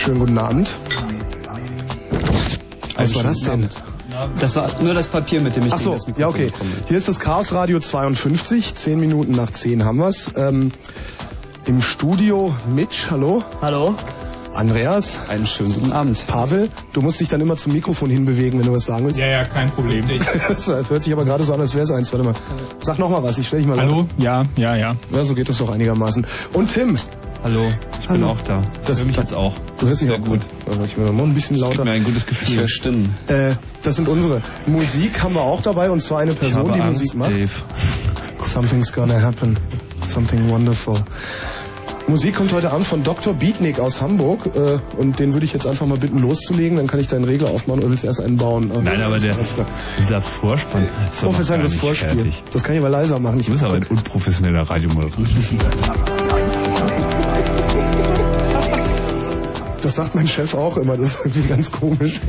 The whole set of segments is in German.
schönen guten Abend. Was war das denn? Das war nur das Papier, mit dem ich Ach so, ja okay. Hier ist das Chaos Radio 52, zehn Minuten nach zehn haben wir's. Ähm, Im Studio Mitch, hallo. Hallo. Andreas. Einen schönen guten Abend. Pavel, du musst dich dann immer zum Mikrofon hinbewegen, wenn du was sagen willst. Ja, ja, kein Problem. das hört sich aber gerade so an, als wäre es eins. Warte mal. Sag noch mal was, ich stelle dich mal Hallo, ja, ja, ja. Ja, so geht das doch einigermaßen. Und Tim. Hallo, ich Hallo. bin auch da. Das höre mich jetzt auch. Hörst dich auch gut. Ich mir mal ein bisschen lauter. Das gibt mir ein gutes Gefühl. Für Stimmen. Äh, das sind unsere. Musik haben wir auch dabei und zwar eine Person, die Angst, Musik macht. Dave. Something's gonna happen. Something wonderful. Musik kommt heute Abend von Dr. Beatnik aus Hamburg äh, und den würde ich jetzt einfach mal bitten loszulegen, dann kann ich deinen Regler aufmachen oder willst du erst einen bauen? Nein, aber der, dieser Vorspann ist Oh, gar das Vorspiel. fertig. Das kann ich aber leiser machen. Ich Du bist aber ein unprofessioneller Radiomoderator. Das sagt mein Chef auch immer, das ist irgendwie ganz komisch.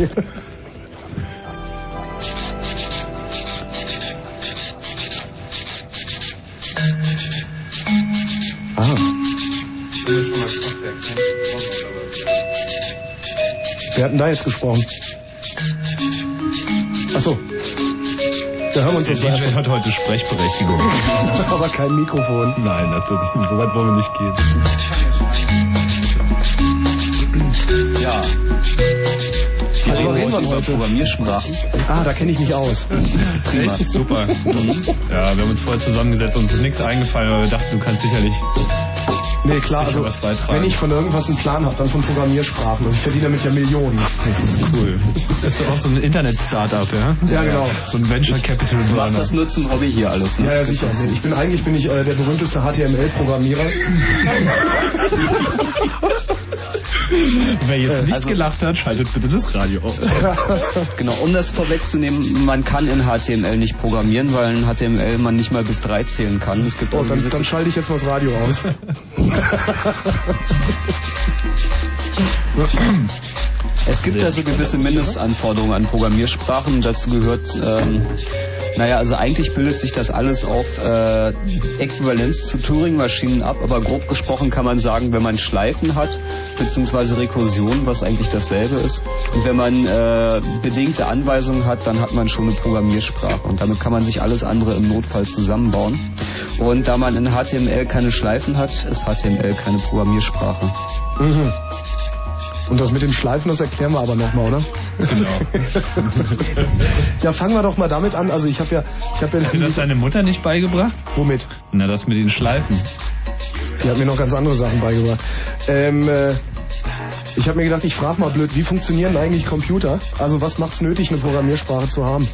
ah. Wer hat denn da jetzt gesprochen? Achso. Da hören wir uns Der. DJ hat heute Sprechberechtigung. Aber kein Mikrofon. Nein, natürlich, so weit wollen wir nicht gehen. Wir Worüber reden heute wir über heute? Programmiersprachen. Ah, da kenne ich mich aus. Prima. Echt? Super. Ja, wir haben uns vorher zusammengesetzt, uns ist nichts eingefallen, aber wir dachten, du kannst sicherlich Nee, klar, also was beitragen. wenn ich von irgendwas einen Plan habe, dann von Programmiersprachen. Und ich verdiene damit ja Millionen. Das ist cool. Das ist doch auch so ein Internet-Startup, ja? Ja, genau. So ein Venture Capital Du machst das nur zum Hobby hier alles, ne? Ja, ja, sicher. Ich bin eigentlich bin ich äh, der berühmteste HTML-Programmierer. Wer jetzt nicht Also- gelacht hat, schaltet bitte das Radio auf. Genau, um das vorwegzunehmen, man kann in HTML nicht programmieren, weil in HTML man nicht mal bis drei zählen kann. Es gibt Oh, also dann, dann schalte ich jetzt mal das Radio aus. Es gibt also gewisse Mindestanforderungen an Programmiersprachen. Dazu gehört, ähm, naja, also eigentlich bildet sich das alles auf äh, Äquivalenz zu Turing-Maschinen ab, aber grob gesprochen kann man sagen, wenn man Schleifen hat, beziehungsweise Rekursion, was eigentlich dasselbe ist, und wenn man äh, bedingte Anweisungen hat, dann hat man schon eine Programmiersprache und damit kann man sich alles andere im Notfall zusammenbauen. Und da man in HTML keine Schleifen hat, ist HTML keine Programmiersprache. Mhm. Und das mit den Schleifen, das erklären wir aber nochmal, oder? Genau. Ja, fangen wir doch mal damit an. Also ich habe ja, ich habe Hat dir das ja, deine Mutter nicht beigebracht? womit? Na, das mit den Schleifen. Die hat mir noch ganz andere Sachen beigebracht. Ähm, äh, ich habe mir gedacht, ich frage mal blöd, wie funktionieren eigentlich Computer? Also was macht's nötig, eine Programmiersprache zu haben?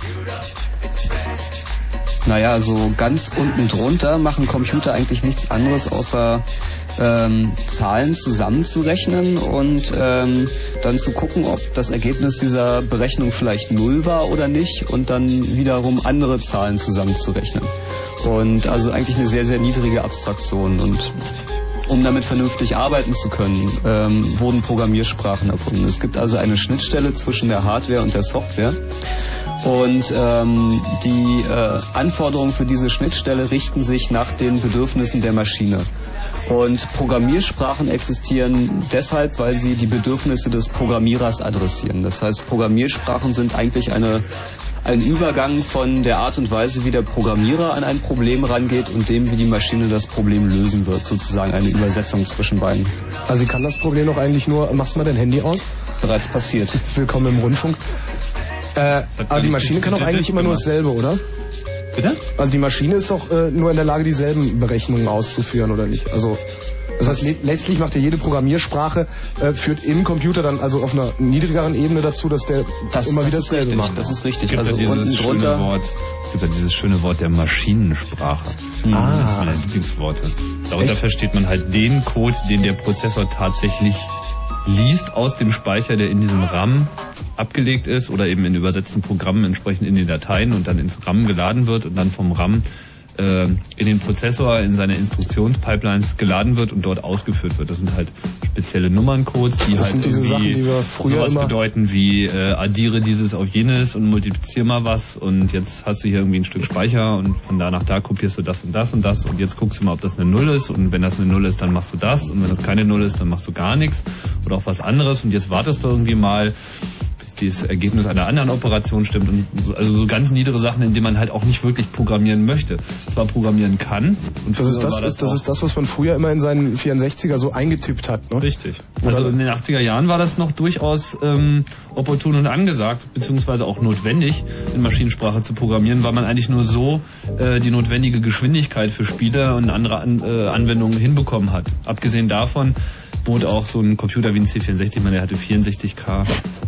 Naja, so ganz unten drunter machen Computer eigentlich nichts anderes, außer ähm, Zahlen zusammenzurechnen und ähm, dann zu gucken, ob das Ergebnis dieser Berechnung vielleicht null war oder nicht und dann wiederum andere Zahlen zusammenzurechnen. Und also eigentlich eine sehr, sehr niedrige Abstraktion und um damit vernünftig arbeiten zu können, ähm, wurden Programmiersprachen erfunden. Es gibt also eine Schnittstelle zwischen der Hardware und der Software. Und ähm, die äh, Anforderungen für diese Schnittstelle richten sich nach den Bedürfnissen der Maschine. Und Programmiersprachen existieren deshalb, weil sie die Bedürfnisse des Programmierers adressieren. Das heißt, Programmiersprachen sind eigentlich eine, ein Übergang von der Art und Weise, wie der Programmierer an ein Problem rangeht und dem, wie die Maschine das Problem lösen wird. Sozusagen eine Übersetzung zwischen beiden. Also sie kann das Problem doch eigentlich nur, machst mal dein Handy aus? Bereits passiert. Willkommen im Rundfunk. Äh, aber die Maschine kann doch eigentlich immer nur dasselbe, oder? Bitte? Also die Maschine ist doch äh, nur in der Lage, dieselben Berechnungen auszuführen, oder nicht? Also das heißt, le letztlich macht ja jede Programmiersprache, äh, führt im Computer dann also auf einer niedrigeren Ebene dazu, dass der Das, immer das wieder dasselbe richtig. macht. Das ist Es richtig. gibt Also ja dieses schöne. Wort, es gibt ja dieses schöne Wort der Maschinensprache. Ah. Das ist meine Lieblingsworte. Darunter Echt? versteht man halt den Code, den der Prozessor tatsächlich liest aus dem Speicher, der in diesem RAM abgelegt ist oder eben in übersetzten Programmen entsprechend in den Dateien und dann ins RAM geladen wird und dann vom RAM äh, in den Prozessor, in seine Instruktionspipelines geladen wird und dort ausgeführt wird. Das sind halt spezielle Nummerncodes, die Das halt irgendwie Sachen, die sowas bedeuten wie äh, addiere dieses auf jenes und multiplizier mal was und jetzt hast du hier irgendwie ein Stück Speicher und von da nach da kopierst du das und das und das und jetzt guckst du mal, ob das eine Null ist und wenn das eine Null ist, dann machst du das und wenn das keine Null ist, dann machst du gar nichts oder auch was anderes und jetzt wartest du irgendwie mal, dieses Ergebnis einer anderen Operation stimmt und so, also so ganz niedere Sachen, in denen man halt auch nicht wirklich programmieren möchte. Zwar programmieren kann und Das ist das, das auch- ist das, was man früher immer in seinen 64er so eingetippt hat. Ne? Richtig. Oder- Also in den 80er Jahren war das noch durchaus ähm, opportun und angesagt, beziehungsweise auch notwendig, in Maschinensprache zu programmieren, weil man eigentlich nur so äh, die notwendige Geschwindigkeit für Spiele und andere An äh, Anwendungen hinbekommen hat. Abgesehen davon bot auch so ein Computer wie ein C64, ich meine, der hatte 64K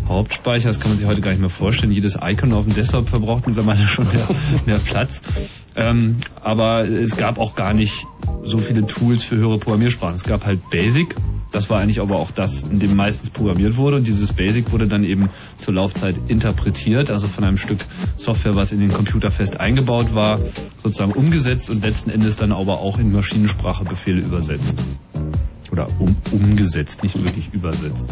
Hauptspeicher Speicher, das kann man sich heute gar nicht mehr vorstellen. Jedes Icon auf dem Desktop verbraucht mittlerweile schon mehr, mehr Platz. Ähm, aber es gab auch gar nicht so viele Tools für höhere Programmiersprachen. Es gab halt Basic, das war eigentlich aber auch das, in dem meistens programmiert wurde. Und dieses Basic wurde dann eben zur Laufzeit interpretiert, also von einem Stück Software, was in den Computer fest eingebaut war, sozusagen umgesetzt und letzten Endes dann aber auch in Maschinensprache Befehle übersetzt. Oder um, umgesetzt, nicht wirklich übersetzt.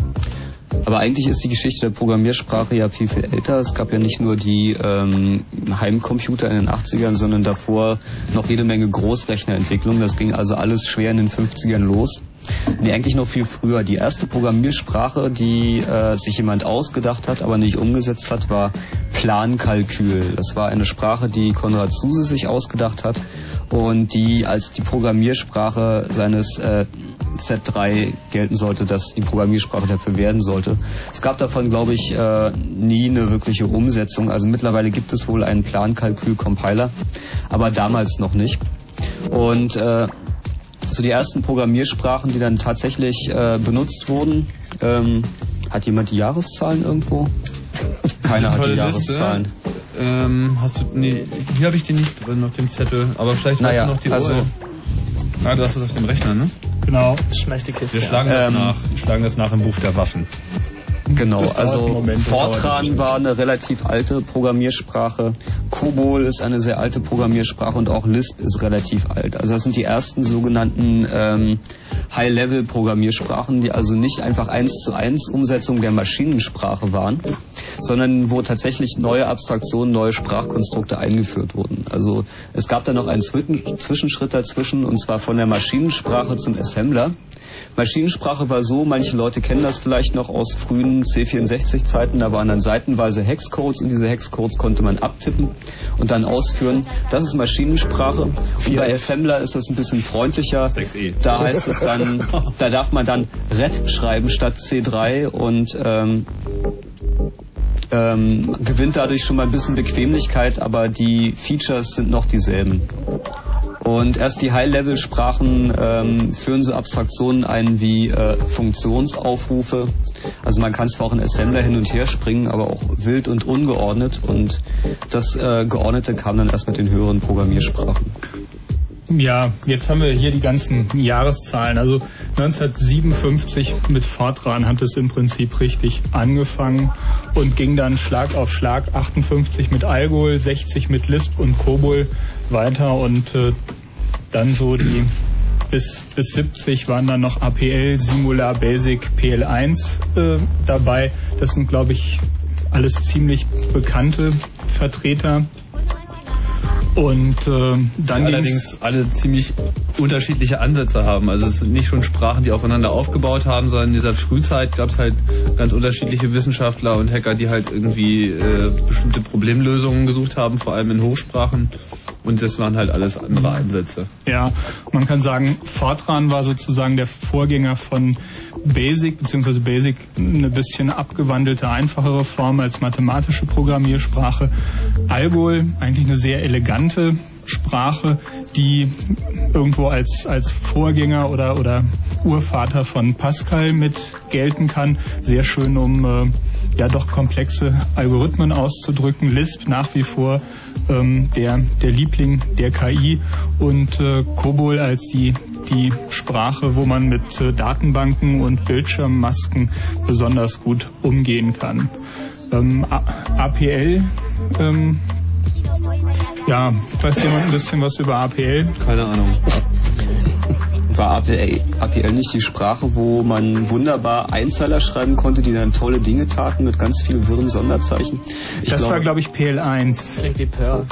Aber eigentlich ist die Geschichte der Programmiersprache ja viel, viel älter. Es gab ja nicht nur die ähm, Heimcomputer in den 80ern, sondern davor noch jede Menge Großrechnerentwicklung. Das ging also alles schwer in den 50ern los. Nee, eigentlich noch viel früher. Die erste Programmiersprache, die äh, sich jemand ausgedacht hat, aber nicht umgesetzt hat, war Plankalkül. Das war eine Sprache, die Konrad Zuse sich ausgedacht hat und die als die Programmiersprache seines äh, Z3 gelten sollte, dass die Programmiersprache dafür werden sollte. Es gab davon, glaube ich, äh, nie eine wirkliche Umsetzung. Also mittlerweile gibt es wohl einen Plankalkül-Compiler, aber damals noch nicht. Und äh, so die ersten Programmiersprachen, die dann tatsächlich äh, benutzt wurden, ähm, hat jemand die Jahreszahlen irgendwo? Keiner hat die Jahreszahlen. Liste. Ähm, hast du, nee, hier habe ich die nicht drin auf dem Zettel, aber vielleicht naja, hast du noch die also, Ah, du hast es auf dem Rechner, ne? Genau. Schmeißt die Kiste. Wir schlagen das ähm, nach. Wir schlagen das nach im Buch der Waffen. Genau, also Moment, Fortran war eine relativ alte Programmiersprache, COBOL ist eine sehr alte Programmiersprache und auch Lisp ist relativ alt. Also das sind die ersten sogenannten ähm, High-Level-Programmiersprachen, die also nicht einfach eins zu eins Umsetzung der Maschinensprache waren, sondern wo tatsächlich neue Abstraktionen, neue Sprachkonstrukte eingeführt wurden. Also es gab da noch einen Zwischenschritt dazwischen und zwar von der Maschinensprache zum Assembler. Maschinensprache war so, manche Leute kennen das vielleicht noch aus frühen C64-Zeiten, da waren dann seitenweise Hexcodes und diese Hexcodes konnte man abtippen und dann ausführen. Das ist Maschinensprache. Und bei Assembler ist das ein bisschen freundlicher. 6E. Da heißt es dann, da darf man dann RED schreiben statt C3 und ähm, ähm, gewinnt dadurch schon mal ein bisschen Bequemlichkeit, aber die Features sind noch dieselben. Und erst die High-Level-Sprachen ähm, führen so Abstraktionen ein wie äh, Funktionsaufrufe. Also man kann zwar auch in Assembler hin und her springen, aber auch wild und ungeordnet. Und das äh, Geordnete kam dann erst mit den höheren Programmiersprachen. Ja, jetzt haben wir hier die ganzen Jahreszahlen. Also 1957 mit Fortran hat es im Prinzip richtig angefangen und ging dann Schlag auf Schlag 58 mit Algol, 60 mit Lisp und Cobol weiter und äh, dann so die bis, bis 70 waren dann noch APL, Singular, Basic, PL1 äh, dabei. Das sind, glaube ich, alles ziemlich bekannte Vertreter und äh, dann die allerdings alle ziemlich unterschiedliche Ansätze haben. Also es sind nicht schon Sprachen, die aufeinander aufgebaut haben, sondern in dieser Frühzeit gab es halt ganz unterschiedliche Wissenschaftler und Hacker, die halt irgendwie äh, bestimmte Problemlösungen gesucht haben, vor allem in Hochsprachen. Und das waren halt alles andere Ansätze. Ja, man kann sagen, Fortran war sozusagen der Vorgänger von Basic, beziehungsweise Basic eine bisschen abgewandelte, einfachere Form als mathematische Programmiersprache. Algol, eigentlich eine sehr elegante Sprache, die irgendwo als, als Vorgänger oder, oder Urvater von Pascal mit gelten kann. Sehr schön, um äh, ja doch komplexe Algorithmen auszudrücken. Lisp nach wie vor ähm, der, der Liebling der KI und äh, COBOL als die, die Sprache, wo man mit äh, Datenbanken und Bildschirmmasken besonders gut umgehen kann. Ähm, APL ähm, ja, weiß jemand ein bisschen was über APL? Keine Ahnung. War APL, APL nicht die Sprache, wo man wunderbar Einzeiler schreiben konnte, die dann tolle Dinge taten mit ganz vielen wirren Sonderzeichen? Ich das glaube, war, glaube ich, PL1. Klingt wie Perl.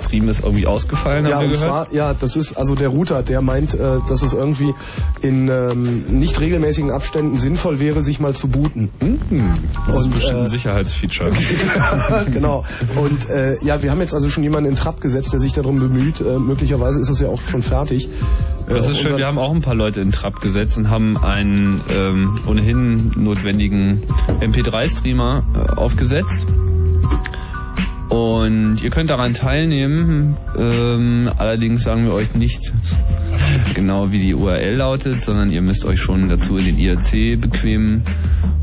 Äh, ist irgendwie ausgefallen, ja, haben wir und gehört. Zwar, ja, das ist also der Router, der meint, äh, dass es irgendwie in ähm, nicht regelmäßigen Abständen sinnvoll wäre, sich mal zu booten. Hm, das ist Und, bestimmt ein äh, Sicherheitsfeature. genau. Und äh, ja, wir haben jetzt also schon jemanden in Trab gesetzt, der sich darum bemüht. Äh, möglicherweise ist es ja auch schon fertig. Das Äh, ist schön, wir haben auch ein paar Leute in Trab gesetzt und haben einen ähm, ohnehin notwendigen MP3-Streamer äh, aufgesetzt. Und ihr könnt daran teilnehmen. Ähm, allerdings sagen wir euch nicht genau, wie die URL lautet, sondern ihr müsst euch schon dazu in den IRC bequemen.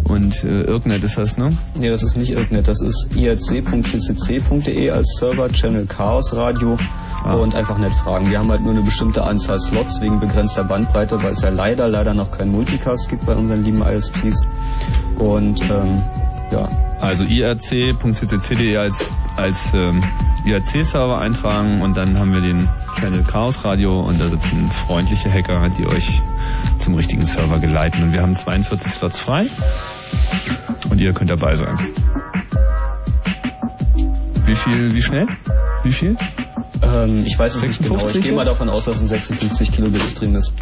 Und äh, Irknet ist das, ne? Nee, das ist nicht Irknet, das ist irc.ccc.de als Server, Channel Chaos Radio Ah. und einfach nett fragen. Wir haben halt nur eine bestimmte Anzahl Slots wegen begrenzter Bandbreite, weil es ja leider, leider noch keinen Multicast gibt bei unseren lieben ISPs. Und ähm, ja, Also irc.ccc.de als, als ähm, IRC-Server eintragen und dann haben wir den Channel Chaos Radio und da sitzen freundliche Hacker, die euch zum richtigen Server geleiten. Und wir haben 42 Slots frei und ihr könnt dabei sein. Wie viel, wie schnell? Wie viel? ähm, ich weiß es nicht genau. Ich 56 gehe mal davon aus, dass ein 56 Kilobit Stream ist.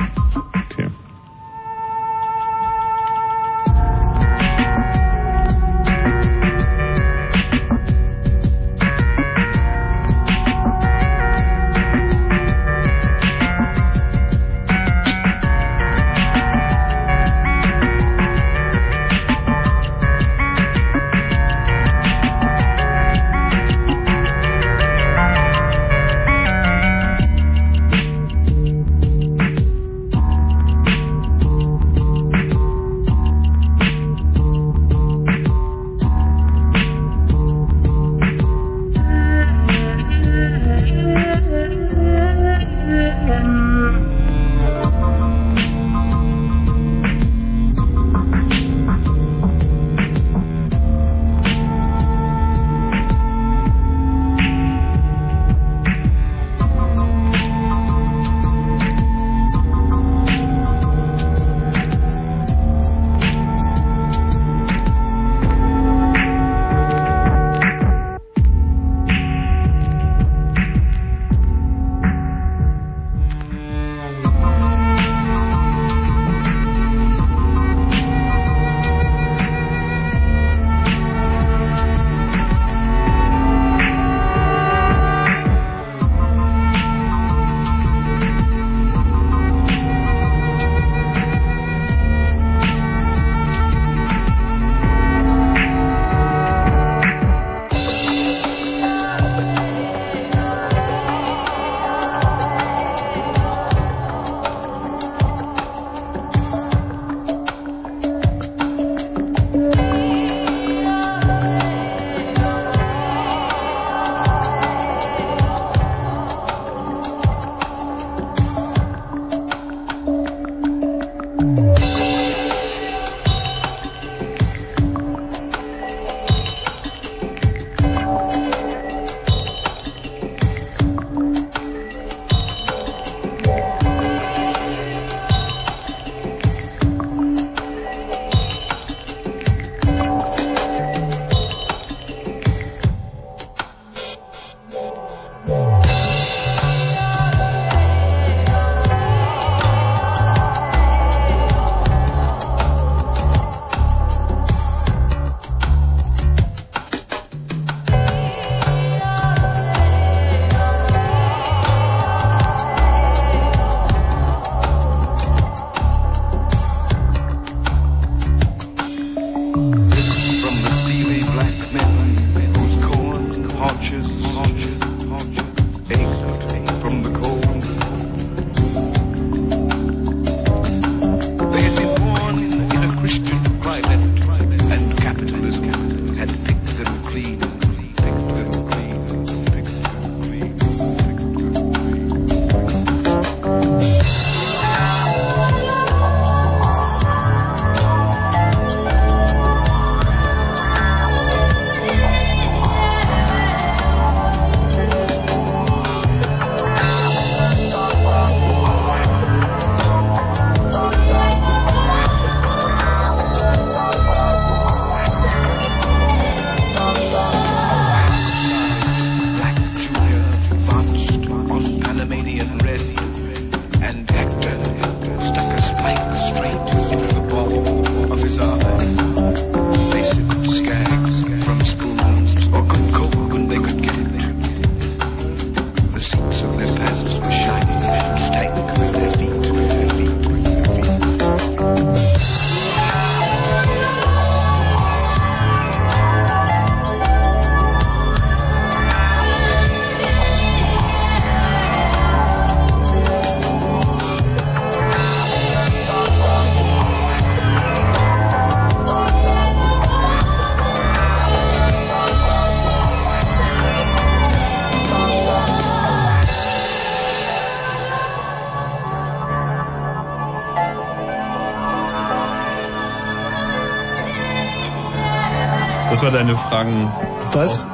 Okay. Das war deine Fragen. Was?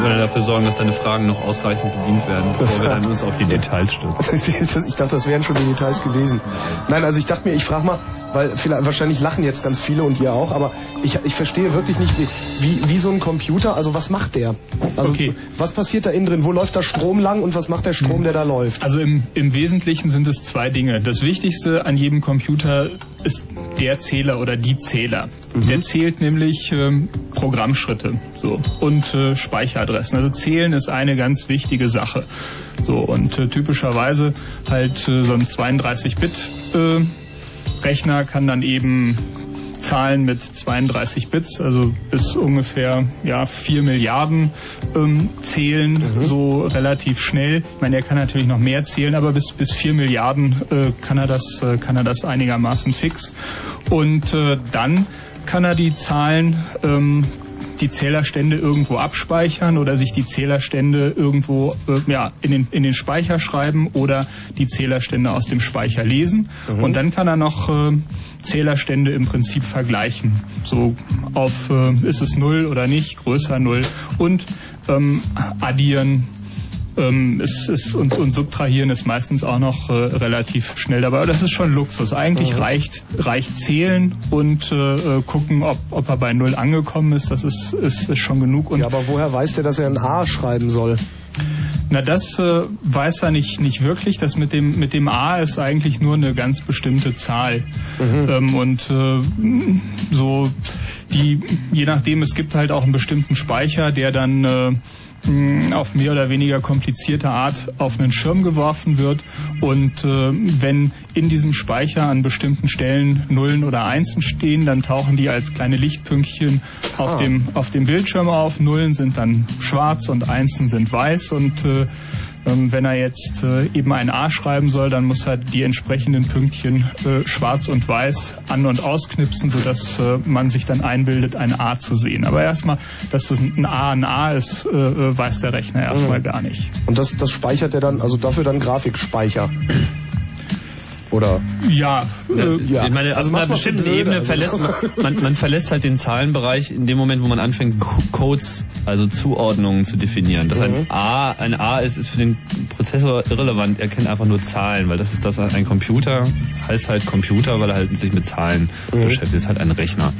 Wir dafür sorgen, dass deine Fragen noch ausreichend bedient werden, bevor wir dann uns auf die Details stürzen. ich dachte, das wären schon die Details gewesen. Nein, also ich dachte mir, ich frage mal, weil vielleicht, wahrscheinlich lachen jetzt ganz viele und ihr auch, aber ich, ich verstehe wirklich nicht, wie, wie, wie so ein Computer, also was macht der? Also okay. was passiert da innen drin? Wo läuft da Strom lang und was macht der Strom, der da läuft? Also im, im Wesentlichen sind es zwei Dinge. Das Wichtigste an jedem Computer ist der Zähler oder die Zähler. Mhm. Der zählt nämlich ähm, Programmschritte so, und äh, Speicheradressen. Also zählen ist eine ganz wichtige Sache. So und äh, typischerweise halt äh, so ein 32-Bit äh, Rechner kann dann eben Zahlen mit 32 Bits, also bis ungefähr ja 4 Milliarden ähm, zählen, mhm. so relativ schnell. Ich meine, er kann natürlich noch mehr zählen, aber bis bis 4 Milliarden äh, kann er das äh, kann er das einigermaßen fix. Und äh, dann kann er die Zahlen ähm, die Zählerstände irgendwo abspeichern oder sich die Zählerstände irgendwo äh, ja, in, den, in den Speicher schreiben oder die Zählerstände aus dem Speicher lesen. Mhm. Und dann kann er noch äh, Zählerstände im Prinzip vergleichen. So auf äh, ist es null oder nicht, größer null und ähm, addieren ähm, ist, ist, und, und subtrahieren ist meistens auch noch äh, relativ schnell dabei. Aber das ist schon Luxus. Eigentlich mhm. reicht, reicht zählen und äh, äh, gucken, ob, ob er bei Null angekommen ist. Das ist, ist, ist schon genug. Und ja, aber woher weiß der, dass er ein A schreiben soll? Na, das äh, weiß er nicht, nicht wirklich. Das mit dem, mit dem A ist eigentlich nur eine ganz bestimmte Zahl. Mhm. Ähm, und äh, so die, je nachdem, es gibt halt auch einen bestimmten Speicher, der dann äh, auf mehr oder weniger komplizierte Art auf einen Schirm geworfen wird. Und äh, wenn in diesem Speicher an bestimmten Stellen Nullen oder Einsen stehen, dann tauchen die als kleine Lichtpünktchen auf, ah. dem, auf dem Bildschirm auf. Nullen sind dann schwarz und Einsen sind weiß. Und äh, ähm, wenn er jetzt äh, eben ein A schreiben soll, dann muss er die entsprechenden Pünktchen äh, schwarz und weiß an- und ausknipsen, sodass äh, man sich dann einbildet, ein A zu sehen. Aber erstmal, dass das ein A ein A ist, äh, äh, weiß der Rechner erstmal mhm. gar nicht. Und das, das speichert er dann, also dafür dann Grafikspeicher. Oder? Ja, äh, ja. Ich meine, also auf einer bestimmten Ebene also verlässt man, man verlässt halt den Zahlenbereich in dem Moment, wo man anfängt, Codes, also Zuordnungen zu definieren. Dass mhm. ein A ein A ist, ist für den Prozessor irrelevant. Er kennt einfach nur Zahlen, weil das ist das, was ein Computer heißt halt Computer, weil er halt sich mit Zahlen mhm. beschäftigt. Ist halt ein Rechner.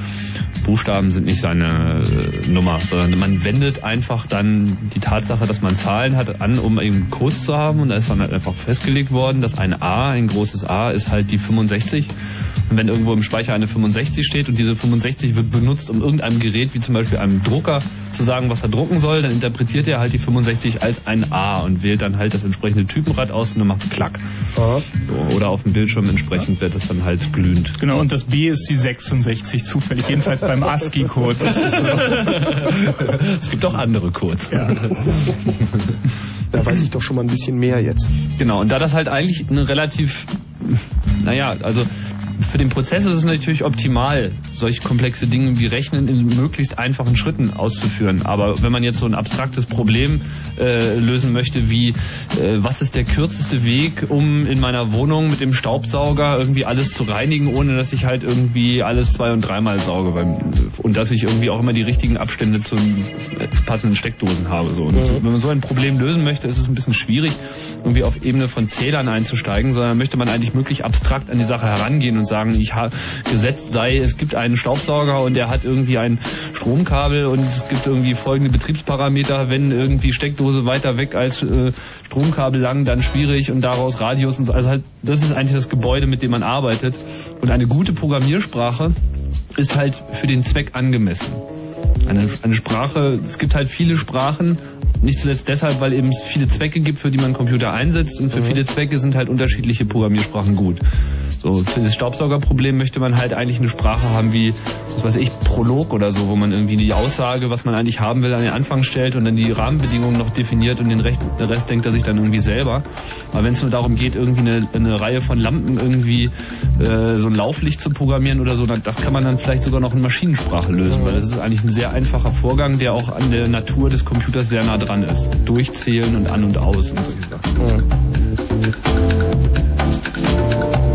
Buchstaben sind nicht seine äh, Nummer, sondern man wendet einfach dann die Tatsache, dass man Zahlen hat, an, um eben Codes zu haben. Und da ist dann halt einfach festgelegt worden, dass ein A, ein großes A, ist halt die 65. Und wenn irgendwo im Speicher eine 65 steht und diese 65 wird benutzt, um irgendeinem Gerät, wie zum Beispiel einem Drucker, zu sagen, was er drucken soll, dann interpretiert er halt die 65 als ein A und wählt dann halt das entsprechende Typenrad aus und dann macht es Klack. So, oder auf dem Bildschirm entsprechend wird das dann halt glühend. Genau, und das B ist die 66 zufällig, jedenfalls beim ASCII-Code. So. es gibt auch andere Codes. Ja. Da weiß ich doch schon mal ein bisschen mehr jetzt. Genau, und da das halt eigentlich eine relativ naja, also für den Prozess ist es natürlich optimal, solch komplexe Dinge wie Rechnen in möglichst einfachen Schritten auszuführen. Aber wenn man jetzt so ein abstraktes Problem äh, lösen möchte, wie äh, was ist der kürzeste Weg, um in meiner Wohnung mit dem Staubsauger irgendwie alles zu reinigen, ohne dass ich halt irgendwie alles zwei- und dreimal sauge beim, und dass ich irgendwie auch immer die richtigen Abstände zu äh, passenden Steckdosen habe. So. Und ja. wenn man so ein Problem lösen möchte, ist es ein bisschen schwierig, irgendwie auf Ebene von Zählern einzusteigen, sondern möchte man eigentlich möglichst abstrakt an die Sache herangehen und sagen, ich habe gesetzt sei, es gibt einen Staubsauger und der hat irgendwie ein Stromkabel und es gibt irgendwie folgende Betriebsparameter, wenn irgendwie Steckdose weiter weg als äh, Stromkabel lang, dann schwierig und daraus Radius und so. Also halt, das ist eigentlich das Gebäude, mit dem man arbeitet. Und eine gute Programmiersprache ist halt für den Zweck angemessen. Eine, eine Sprache, es gibt halt viele Sprachen, nicht zuletzt deshalb, weil eben es viele Zwecke gibt, für die man Computer einsetzt und für mhm. viele Zwecke sind halt unterschiedliche Programmiersprachen gut. So, für das Staubsaugerproblem möchte man halt eigentlich eine Sprache haben wie, was weiß ich, Prolog oder so, wo man irgendwie die Aussage, was man eigentlich haben will, an den Anfang stellt und dann die Rahmenbedingungen noch definiert und den Rest, den Rest denkt er sich dann irgendwie selber. Aber wenn es nur darum geht, irgendwie eine, eine Reihe von Lampen irgendwie äh, so ein Lauflicht zu programmieren oder so, dann, das kann man dann vielleicht sogar noch in Maschinensprache lösen, weil das ist eigentlich ein sehr einfacher Vorgang, der auch an der Natur des Computers sehr nah dran ist. Durchzählen und an und aus und solche Sachen. Ja,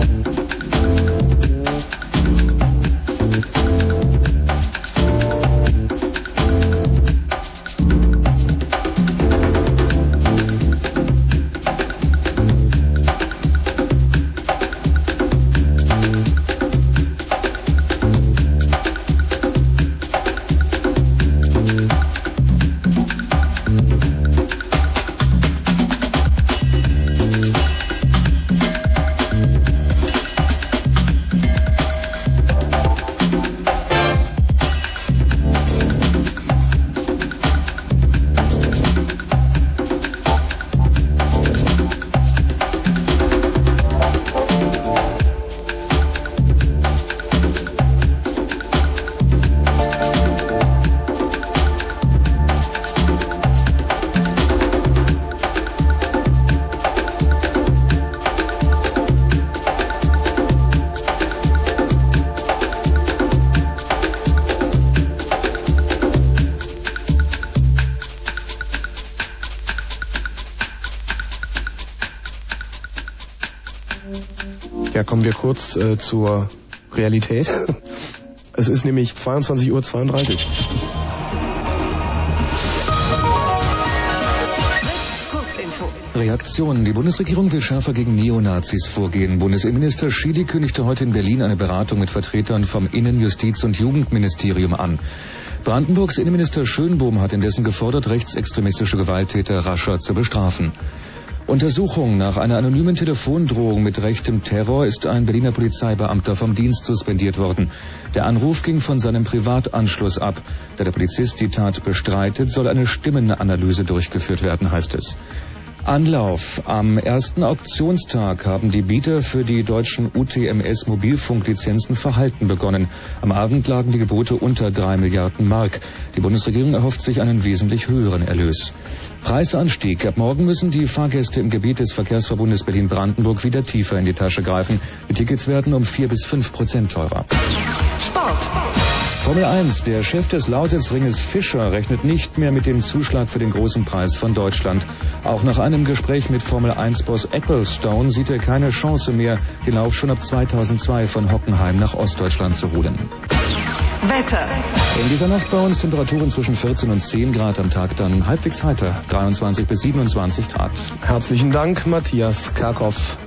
kommen wir kurz äh, zur Realität. Es ist nämlich 22.32 Uhr. Reaktion. Die Bundesregierung will schärfer gegen Neonazis vorgehen. Bundesinnenminister Schiele kündigte heute in Berlin eine Beratung mit Vertretern vom Innen-, Justiz- und Jugendministerium an. Brandenburgs Innenminister Schönbohm hat indessen gefordert, rechtsextremistische Gewalttäter rascher zu bestrafen. Untersuchung nach einer anonymen Telefondrohung mit rechtem Terror ist ein Berliner Polizeibeamter vom Dienst suspendiert worden. Der Anruf ging von seinem Privatanschluss ab. Da der Polizist die Tat bestreitet, soll eine Stimmenanalyse durchgeführt werden, heißt es. Anlauf. Am ersten Auktionstag haben die Bieter für die deutschen UTMS Mobilfunklizenzen verhalten begonnen. Am Abend lagen die Gebote unter drei Milliarden Mark. Die Bundesregierung erhofft sich einen wesentlich höheren Erlös. Preisanstieg. Ab morgen müssen die Fahrgäste im Gebiet des Verkehrsverbundes Berlin-Brandenburg wieder tiefer in die Tasche greifen. Die Tickets werden um vier bis fünf Prozent teurer. Sport. Formel 1. Der Chef des Lausitzringes Fischer rechnet nicht mehr mit dem Zuschlag für den großen Preis von Deutschland. Auch nach einem Gespräch mit Formel 1-Boss Ecclestone sieht er keine Chance mehr, den Lauf schon ab 2002 von Hockenheim nach Ostdeutschland zu holen. Wetter. In dieser Nacht bei uns Temperaturen zwischen 14 und 10 Grad am Tag, dann halbwegs heiter, 23 bis 27 Grad. Herzlichen Dank, Matthias Karkow.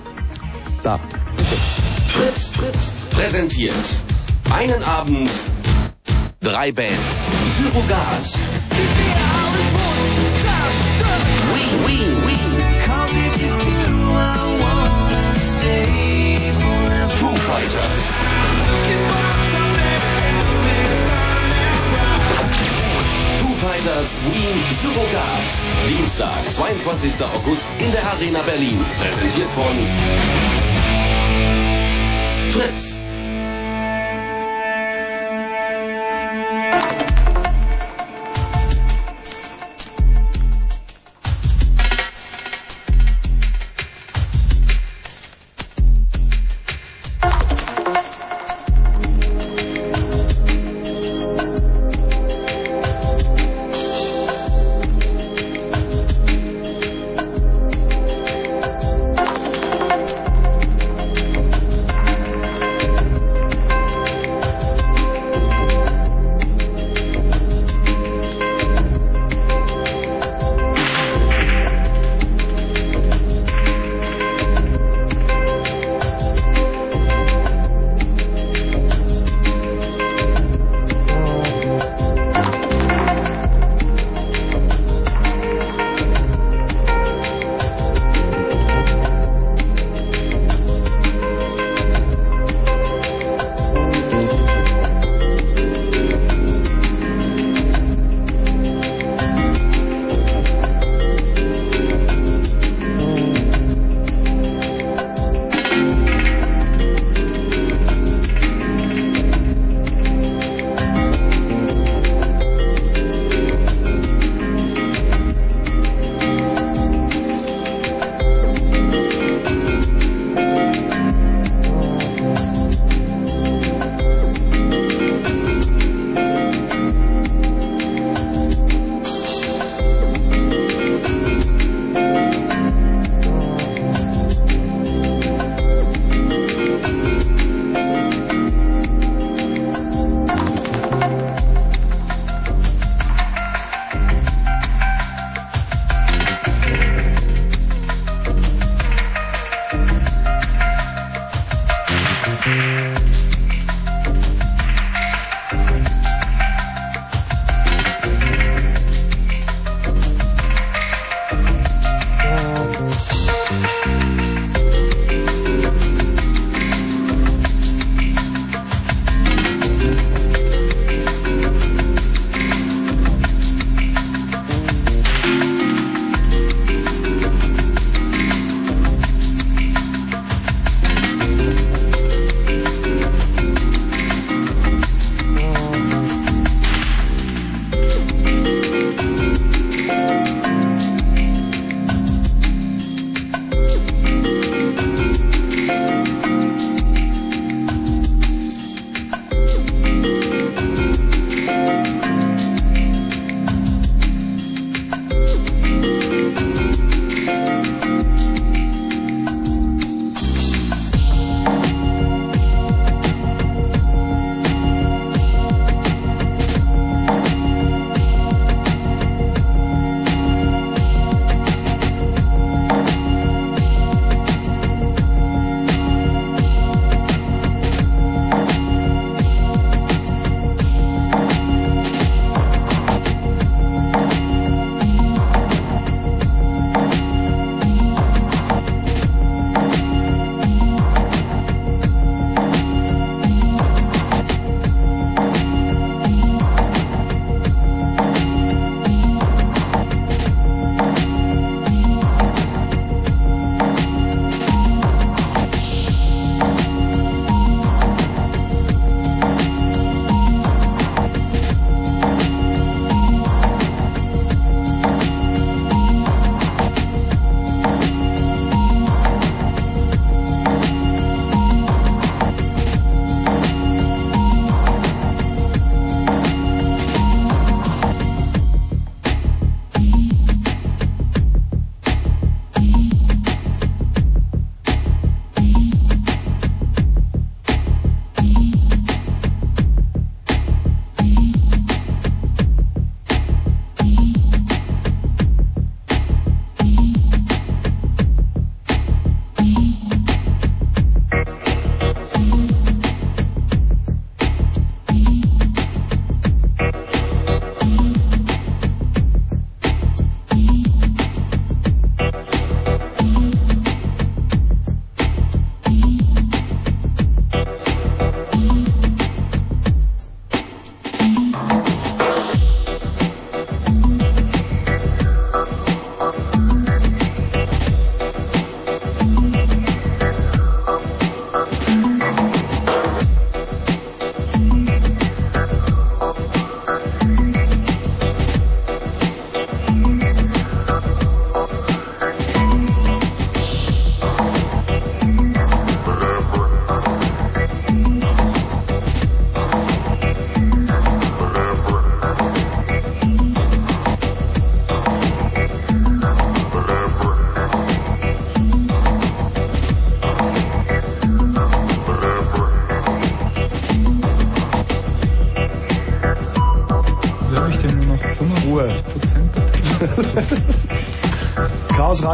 Da. Fritz, Fritz präsentiert einen Abend Drei Bands. Surrogat. Ween, ween, ween. Foo Fighters. Foo Fighters Wien Surrogat. Dienstag, 22. August in der Arena Berlin. Präsentiert von Fritz.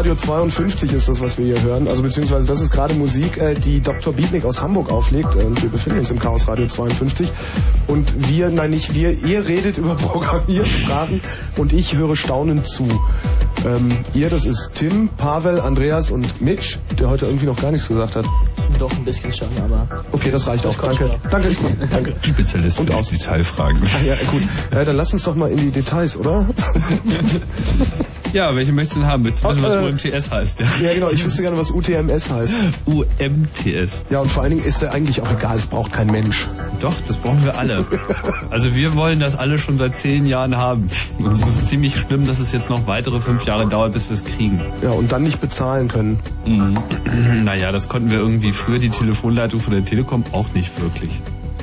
Radio 52 ist das, was wir hier hören. Also beziehungsweise das ist gerade Musik, äh, die Dr. Bietnik aus Hamburg auflegt. Und wir befinden uns im Chaos Radio 52. Und wir, nein nicht wir, ihr redet über Programmiersprachen und ich höre staunend zu. Ähm, ihr, das ist Tim, Pavel, Andreas und Mitch, der heute irgendwie noch gar nichts gesagt hat. Doch, ein bisschen schon, aber... Okay, das reicht auch. Danke. Danke, Ismail. Danke. Spezialist und aus Detailfragen. Ah, ja, gut. Ja, dann lass uns doch mal in die Details, oder? Ja, welche möchtest du denn haben? Willst du wissen, was äh, UMTS heißt? Ja. Ja, genau. Ich wüsste gerne, was UTMS heißt. UMTS. Ja, und vor allen Dingen ist ja eigentlich auch egal. Es braucht kein Mensch. Doch, das brauchen wir alle. Also wir wollen das alle schon seit zehn Jahren haben. Und es ist ziemlich schlimm, dass es jetzt noch weitere fünf Jahre dauert, bis wir es kriegen. Ja, und dann nicht bezahlen können. Naja, das konnten wir irgendwie früher die Telefonleitung von der Telekom auch nicht wirklich.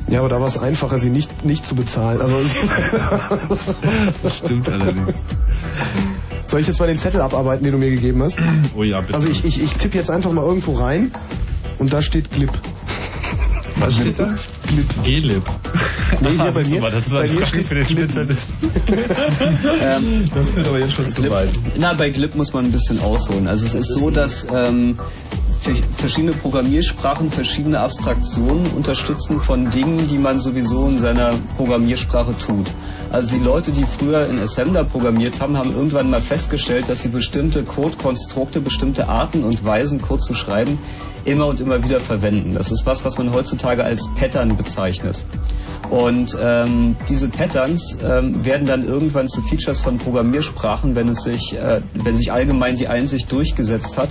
Ja, aber da war es einfacher, sie nicht, nicht zu bezahlen. Also, Das stimmt allerdings. Soll ich jetzt mal den Zettel abarbeiten, den du mir gegeben hast? Oh ja, bitte. Also ich, ich, ich tippe jetzt einfach mal irgendwo rein und da steht Glip. Was steht da? Glip. Glip. Nee, hier Ah, bei mir- das ist bei eine mir Frage steht für den. Spezialisten. Ähm, Das wird aber jetzt schon zu weit. na, bei Glip muss man ein bisschen ausholen. Also es ist so, dass ähm, verschiedene Programmiersprachen verschiedene Abstraktionen unterstützen von Dingen, die man sowieso in seiner Programmiersprache tut. Also die Leute, die früher in Assembler programmiert haben, haben irgendwann mal festgestellt, dass sie bestimmte Codekonstrukte, bestimmte Arten und Weisen, Code zu schreiben, immer und immer wieder verwenden. Das ist was, was man heutzutage als Pattern bezeichnet. Und ähm, diese Patterns ähm, werden dann irgendwann zu Features von Programmiersprachen, wenn es sich, äh, wenn sich allgemein die Einsicht durchgesetzt hat,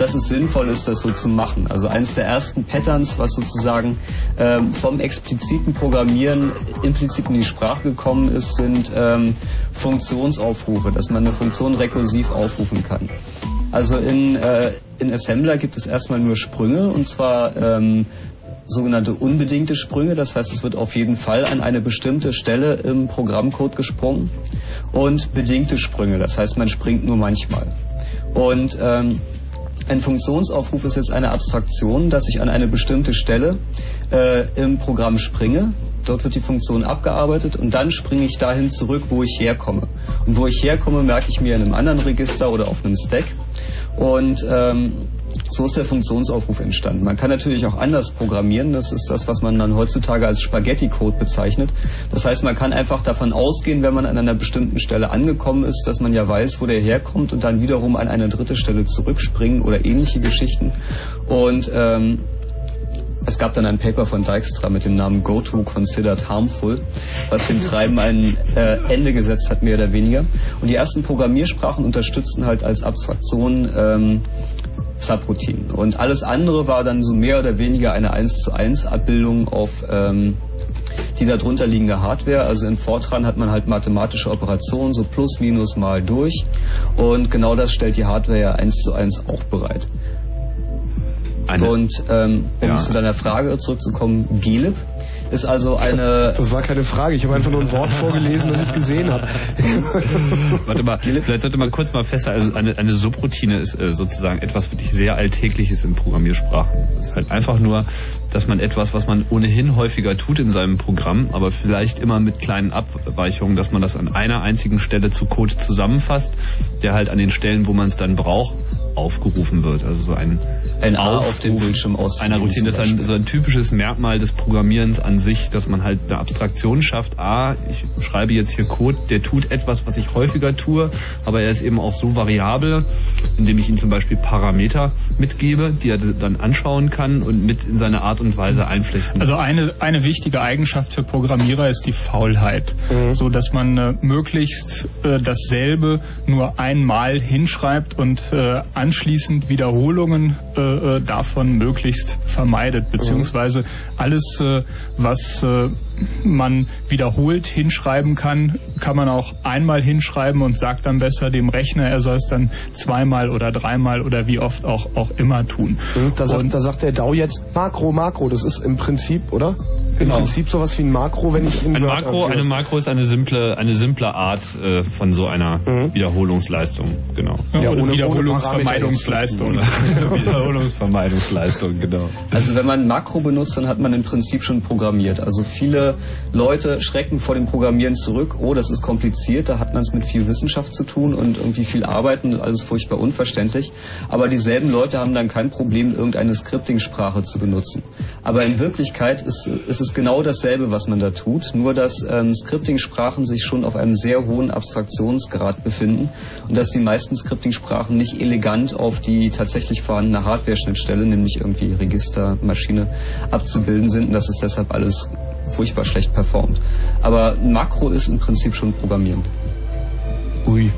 dass es sinnvoll ist, das so zu machen. Also eines der ersten Patterns, was sozusagen ähm, vom expliziten Programmieren implizit in die Sprache gekommen ist, sind ähm, Funktionsaufrufe, dass man eine Funktion rekursiv aufrufen kann. Also in, äh, in Assembler gibt es erstmal nur Sprünge und zwar ähm, sogenannte unbedingte Sprünge. Das heißt, es wird auf jeden Fall an eine bestimmte Stelle im Programmcode gesprungen und bedingte Sprünge. Das heißt, man springt nur manchmal. Und ähm, ein Funktionsaufruf ist jetzt eine Abstraktion, dass ich an eine bestimmte Stelle äh, im Programm springe. Dort wird die Funktion abgearbeitet und dann springe ich dahin zurück, wo ich herkomme. Und wo ich herkomme, merke ich mir in einem anderen Register oder auf einem Stack. Und ähm, so ist der Funktionsaufruf entstanden. Man kann natürlich auch anders programmieren. Das ist das, was man dann heutzutage als Spaghetti-Code bezeichnet. Das heißt, man kann einfach davon ausgehen, wenn man an einer bestimmten Stelle angekommen ist, dass man ja weiß, wo der herkommt und dann wiederum an eine dritte Stelle zurückspringen oder ähnliche Geschichten. Und ähm, es gab dann ein Paper von Dijkstra mit dem Namen Go to Considered Harmful, was dem Treiben ein äh, Ende gesetzt hat, mehr oder weniger. Und die ersten Programmiersprachen unterstützten halt als Abstraktion ähm, Subroutinen. Und alles andere war dann so mehr oder weniger eine 1 zu 1 Abbildung auf ähm, die darunter liegende Hardware. Also in Fortran hat man halt mathematische Operationen, so plus, minus, mal durch. Und genau das stellt die Hardware ja 1 zu 1 auch bereit. Eine, Und ähm, um Ja. zu deiner Frage zurückzukommen, GLib ist also eine Das war keine Frage. Ich habe einfach nur ein Wort vorgelesen, das ich gesehen habe. Warte mal, vielleicht sollte man kurz mal festhalten, also eine, eine Subroutine ist äh, sozusagen etwas wirklich sehr Alltägliches in Programmiersprachen. Das ist halt einfach nur, dass man etwas, was man ohnehin häufiger tut in seinem Programm, aber vielleicht immer mit kleinen Abweichungen, dass man das an einer einzigen Stelle zu Code zusammenfasst, der halt an den Stellen, wo man es dann braucht, aufgerufen wird. Also so ein ein A auf Aufruf dem Bildschirm aus einer Routine. Das ist ein, so ein typisches Merkmal des Programmierens an sich, dass man halt eine Abstraktion schafft. A, ich schreibe jetzt hier Code, der tut etwas, was ich häufiger tue, aber er ist eben auch so variabel, indem ich ihm zum Beispiel Parameter mitgebe, die er dann anschauen kann und mit in seine Art und Weise einflechten. Also eine, eine wichtige Eigenschaft für Programmierer ist die Faulheit. So dass man äh, möglichst äh, dasselbe nur einmal hinschreibt und äh, anschließend Wiederholungen äh, äh, davon möglichst vermeidet. Beziehungsweise alles, äh, was man wiederholt hinschreiben kann, kann man auch einmal hinschreiben und sagt dann besser dem Rechner, er soll es dann zweimal oder dreimal oder wie oft auch, auch immer tun. Da sagt, Und- da sagt der DAO jetzt Makro, Makro. Das ist im Prinzip, oder? Im Prinzip sowas wie ein Makro, wenn ich in Ein Word Makro, eine Makro ist eine simple, eine simple Art äh, von so einer Mhm. Wiederholungsleistung. Genau. Ja, ohne- ohne ohne Wiederholungsvermeidungsleistung. Wiederholungsvermeidungsleistung, genau. Also wenn man Makro benutzt, dann hat man im Prinzip schon programmiert. Also viele Leute schrecken vor dem Programmieren zurück. Oh, das ist kompliziert, da hat man es mit viel Wissenschaft zu tun und irgendwie viel Arbeiten und alles furchtbar unverständlich. Aber dieselben Leute haben dann kein Problem, irgendeine Scripting-Sprache zu benutzen. Aber in Wirklichkeit ist, ist es genau dasselbe, was man da tut, nur dass ähm, Scripting-Sprachen sich schon auf einem sehr hohen Abstraktionsgrad befinden und dass die meisten Scripting-Sprachen nicht elegant auf die tatsächlich vorhandene Hardware-Schnittstelle, nämlich irgendwie Register, Maschine, abzubilden sind und dass es deshalb alles furchtbar schlecht performt. Aber ein Makro ist im Prinzip schon Programmieren. Ui.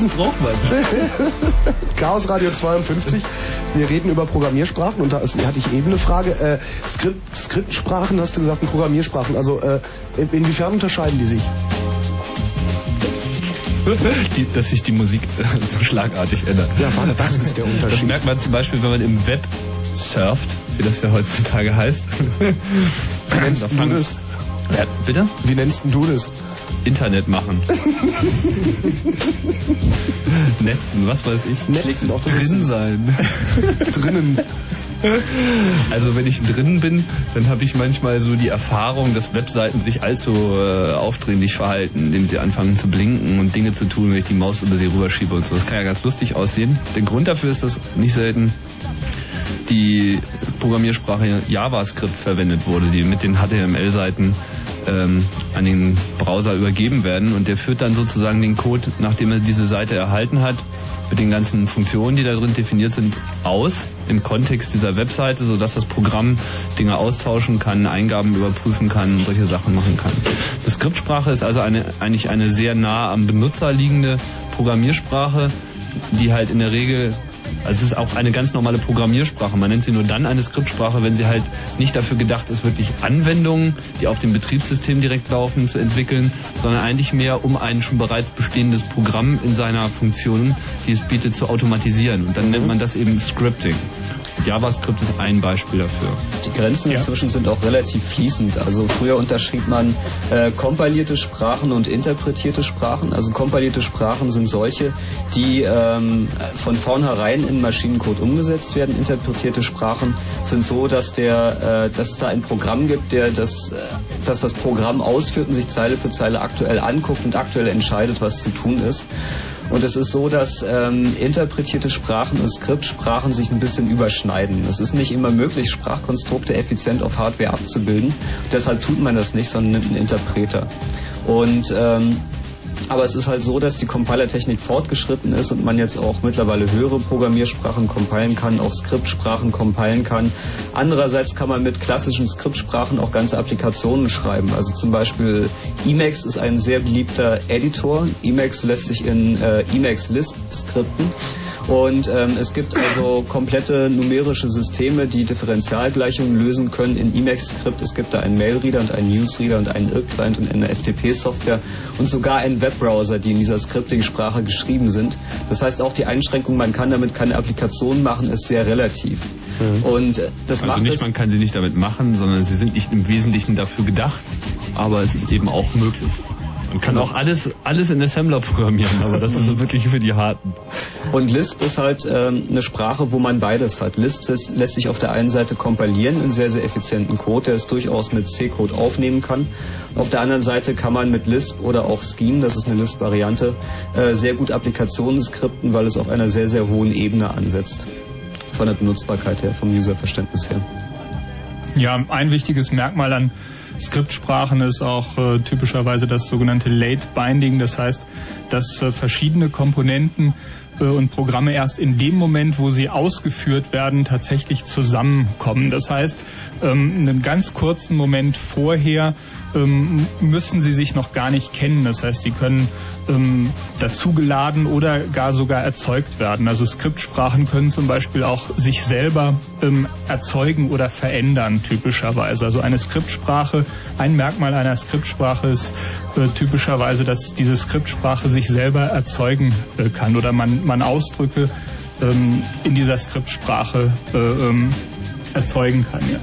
Sowas braucht man. Chaos Radio 52. Wir reden über Programmiersprachen und da ist, hatte ich eben eine Frage. Äh, Skript, Skriptsprachen hast du gesagt und Programmiersprachen. Also äh, in, inwiefern unterscheiden die sich? Die, dass sich die Musik äh, so schlagartig ändert. Ja, warte, das ist der Das Unterschied. merkt man zum Beispiel, wenn man im Web surft. wie das ja heutzutage heißt. Wie nennst du das? Ja, bitte? Wie nennst du das? Internet machen. Netzen, was weiß ich. Netzen, auch das Drin sein. drinnen. Also wenn ich drinnen bin, dann habe ich manchmal so die Erfahrung, dass Webseiten sich allzu äh, aufdringlich verhalten, indem sie anfangen zu blinken und Dinge zu tun, wenn ich die Maus über sie rüberschiebe und so. Das kann ja ganz lustig aussehen. Der Grund dafür ist, dass nicht selten die Programmiersprache JavaScript verwendet wurde, die mit den HTML-Seiten ähm, an den Browser übergeben werden und der führt dann sozusagen den Code, nachdem er diese Seite erhalten hat, mit den ganzen Funktionen, die da drin definiert sind, aus im Kontext dieser Webseite, sodass das Programm Dinge austauschen kann, Eingaben überprüfen kann und solche Sachen machen kann. Die Skriptsprache ist also eine, eigentlich eine sehr nah am Benutzer liegende Programmiersprache, die halt in der Regel also es ist auch eine ganz normale Programmiersprache. Man nennt sie nur dann eine Skriptsprache, wenn sie halt nicht dafür gedacht ist, wirklich Anwendungen, die auf dem Betriebssystem direkt laufen, zu entwickeln, sondern eigentlich mehr, um ein schon bereits bestehendes Programm in seiner Funktion, die es bietet, zu automatisieren. Und dann nennt man das eben Scripting. JavaScript ist ein Beispiel dafür. Die Grenzen ja. inzwischen sind auch relativ fließend. Also früher unterschrieb man äh, kompilierte Sprachen und interpretierte Sprachen. Also kompilierte Sprachen sind solche, die ähm, von vornherein in Maschinencode umgesetzt werden. Interpretierte Sprachen sind so, dass der, äh, dass es da ein Programm gibt, der das, äh, dass das Programm ausführt und sich Zeile für Zeile aktuell anguckt und aktuell entscheidet, was zu tun ist. Und es ist so, dass ähm, interpretierte Sprachen und Skriptsprachen sich ein bisschen überschneiden. Es ist nicht immer möglich, Sprachkonstrukte effizient auf Hardware abzubilden. Deshalb tut man das nicht, sondern nimmt einen Interpreter. Und ähm, aber es ist halt so, dass die Compiler-Technik fortgeschritten ist und man jetzt auch mittlerweile höhere Programmiersprachen compilen kann, auch Skriptsprachen compilen kann. Andererseits kann man mit klassischen Skriptsprachen auch ganze Applikationen schreiben. Also zum Beispiel Emacs ist ein sehr beliebter Editor. Emacs lässt sich in äh, Emacs Lisp skripten. Und ähm, es gibt also komplette numerische Systeme, die Differentialgleichungen lösen können in Emacs-Skript. Es gibt da einen Mailreader und einen Newsreader und einen IRC-Client und eine FTP-Software und sogar einen Webbrowser, die in dieser Scripting-Sprache geschrieben sind. Das heißt auch die Einschränkung, man kann damit keine Applikation machen, ist sehr relativ. Mhm. Und äh, das also macht nicht, man kann sie nicht damit machen, sondern sie sind nicht im Wesentlichen dafür gedacht, aber es ist eben auch möglich. Man kann auch alles, alles in Assembler programmieren, aber das ist so wirklich für die Harten. Und Lisp ist halt ähm, eine Sprache, wo man beides hat. Lisp lässt sich auf der einen Seite kompilieren in sehr, sehr effizienten Code, der es durchaus mit C-Code aufnehmen kann. Auf der anderen Seite kann man mit Lisp oder auch Scheme, das ist eine Lisp-Variante, äh, sehr gut Applikationen skripten, weil es auf einer sehr, sehr hohen Ebene ansetzt. Von der Benutzbarkeit her, vom Userverständnis her. Ja, ein wichtiges Merkmal an Skriptsprachen ist auch äh, typischerweise das sogenannte Late Binding. Das heißt, dass äh, verschiedene Komponenten und Programme erst in dem Moment, wo sie ausgeführt werden, tatsächlich zusammenkommen. Das heißt, ähm, einen ganz kurzen Moment vorher ähm, müssen sie sich noch gar nicht kennen. Das heißt, sie können ähm, dazugeladen oder gar sogar erzeugt werden. Also Skriptsprachen können zum Beispiel auch sich selber erzeugen oder verändern, typischerweise. Also eine Skriptsprache, ein Merkmal einer Skriptsprache ist äh, typischerweise, dass diese Skriptsprache sich selber erzeugen äh, kann oder man man Ausdrücke ähm, in dieser Skriptsprache äh, ähm, erzeugen kann. Ja.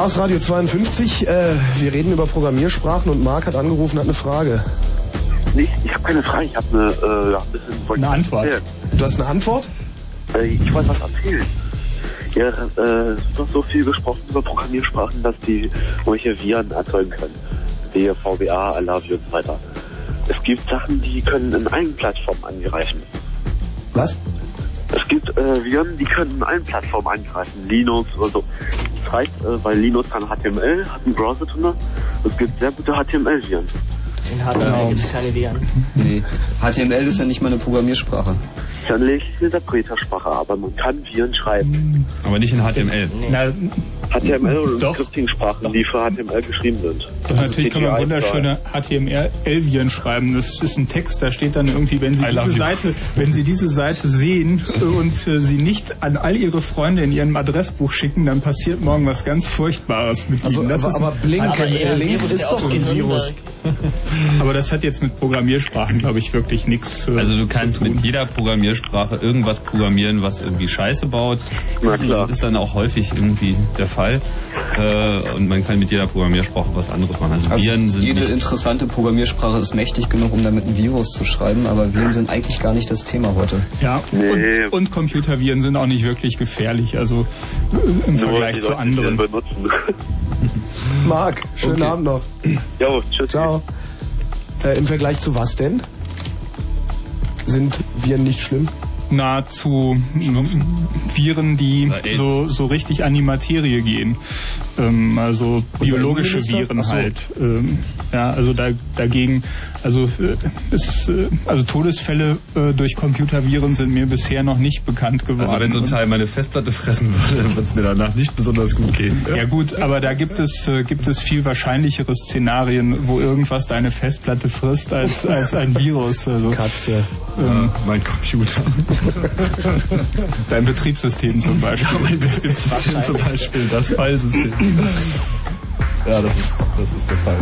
Chaos Radio 52, äh, wir reden über Programmiersprachen und Marc hat angerufen, hat eine Frage. Nee, ich habe keine Frage, ich habe eine, äh, ein bisschen... Eine Antwort. erzählen. Du hast eine Antwort? Äh, ich wollte was erzählen. Ja, äh, es ist doch so viel gesprochen über Programmiersprachen, dass die solche Viren erzeugen können. Wie VBA, Alavi und so weiter. Es gibt Sachen, die können in allen Plattformen angreifen. Was? Es gibt äh, Viren, die können in allen Plattformen angreifen. Linux oder so. Das reicht, äh, weil Linux kann HTML, hat einen Browser drin. Es gibt sehr gute HTML-Viren. In HTML Genau. gibt es keine Viren. Nee, HTML ist ja nicht mal eine Programmiersprache. Ist ja eine Interpretersprache, aber man kann Viren schreiben. Aber nicht in HTML. Na, HTML und Doch. Scripting-Sprachen, die für HTML geschrieben sind. Doch, natürlich kann man wunderschöne HTML-Viren schreiben. Das ist ein Text, da steht dann irgendwie, wenn Sie I diese you. Seite, wenn Sie diese Seite sehen und äh, sie nicht an all Ihre Freunde in Ihrem Adressbuch schicken, dann passiert morgen was ganz Furchtbares mit Also, Ihnen. Das aber, ist aber Blink, Aber Blink Virus, ist der doch ein Virus. aber das hat jetzt mit Programmiersprachen, glaube ich, wirklich nichts äh, Also du kannst zu mit jeder Programmiersprache irgendwas programmieren, was irgendwie Scheiße baut. Na klar. Das ist dann auch häufig irgendwie der Fall. Äh, und man kann mit jeder Programmiersprache was anderes machen. Also, Also Viren sind jede nicht, interessante Programmiersprache ist mächtig genug, um damit ein Virus zu schreiben, aber Viren sind eigentlich gar nicht das Thema heute. Ja, Nee. und, und Computerviren sind auch nicht wirklich gefährlich, also äh, im Nur Vergleich zu anderen. sie benutzen. Marc, schönen Okay. Abend noch. jo, tschüss. Ciao. Äh, Im Vergleich zu was denn? Sind Viren nicht schlimm? Nahezu Viren, die so, so richtig an die Materie gehen. Ähm, also biologische? Viren so. halt. Ähm, ja, also da, dagegen, also, äh, es, äh, also Todesfälle äh, durch Computerviren sind mir bisher noch nicht bekannt geworden. also wenn so ein Teil meine Festplatte fressen würde, dann würde es mir danach nicht besonders gut gehen. ja gut, aber da gibt es äh, gibt es viel wahrscheinlichere Szenarien, wo irgendwas deine Festplatte frisst als als ein Virus. Also Katze. ähm, mein Computer. Dein Betriebssystem zum Beispiel. mein Betriebssystem zum Beispiel, das Fallsystem. Ja, das ist, das ist der Fall.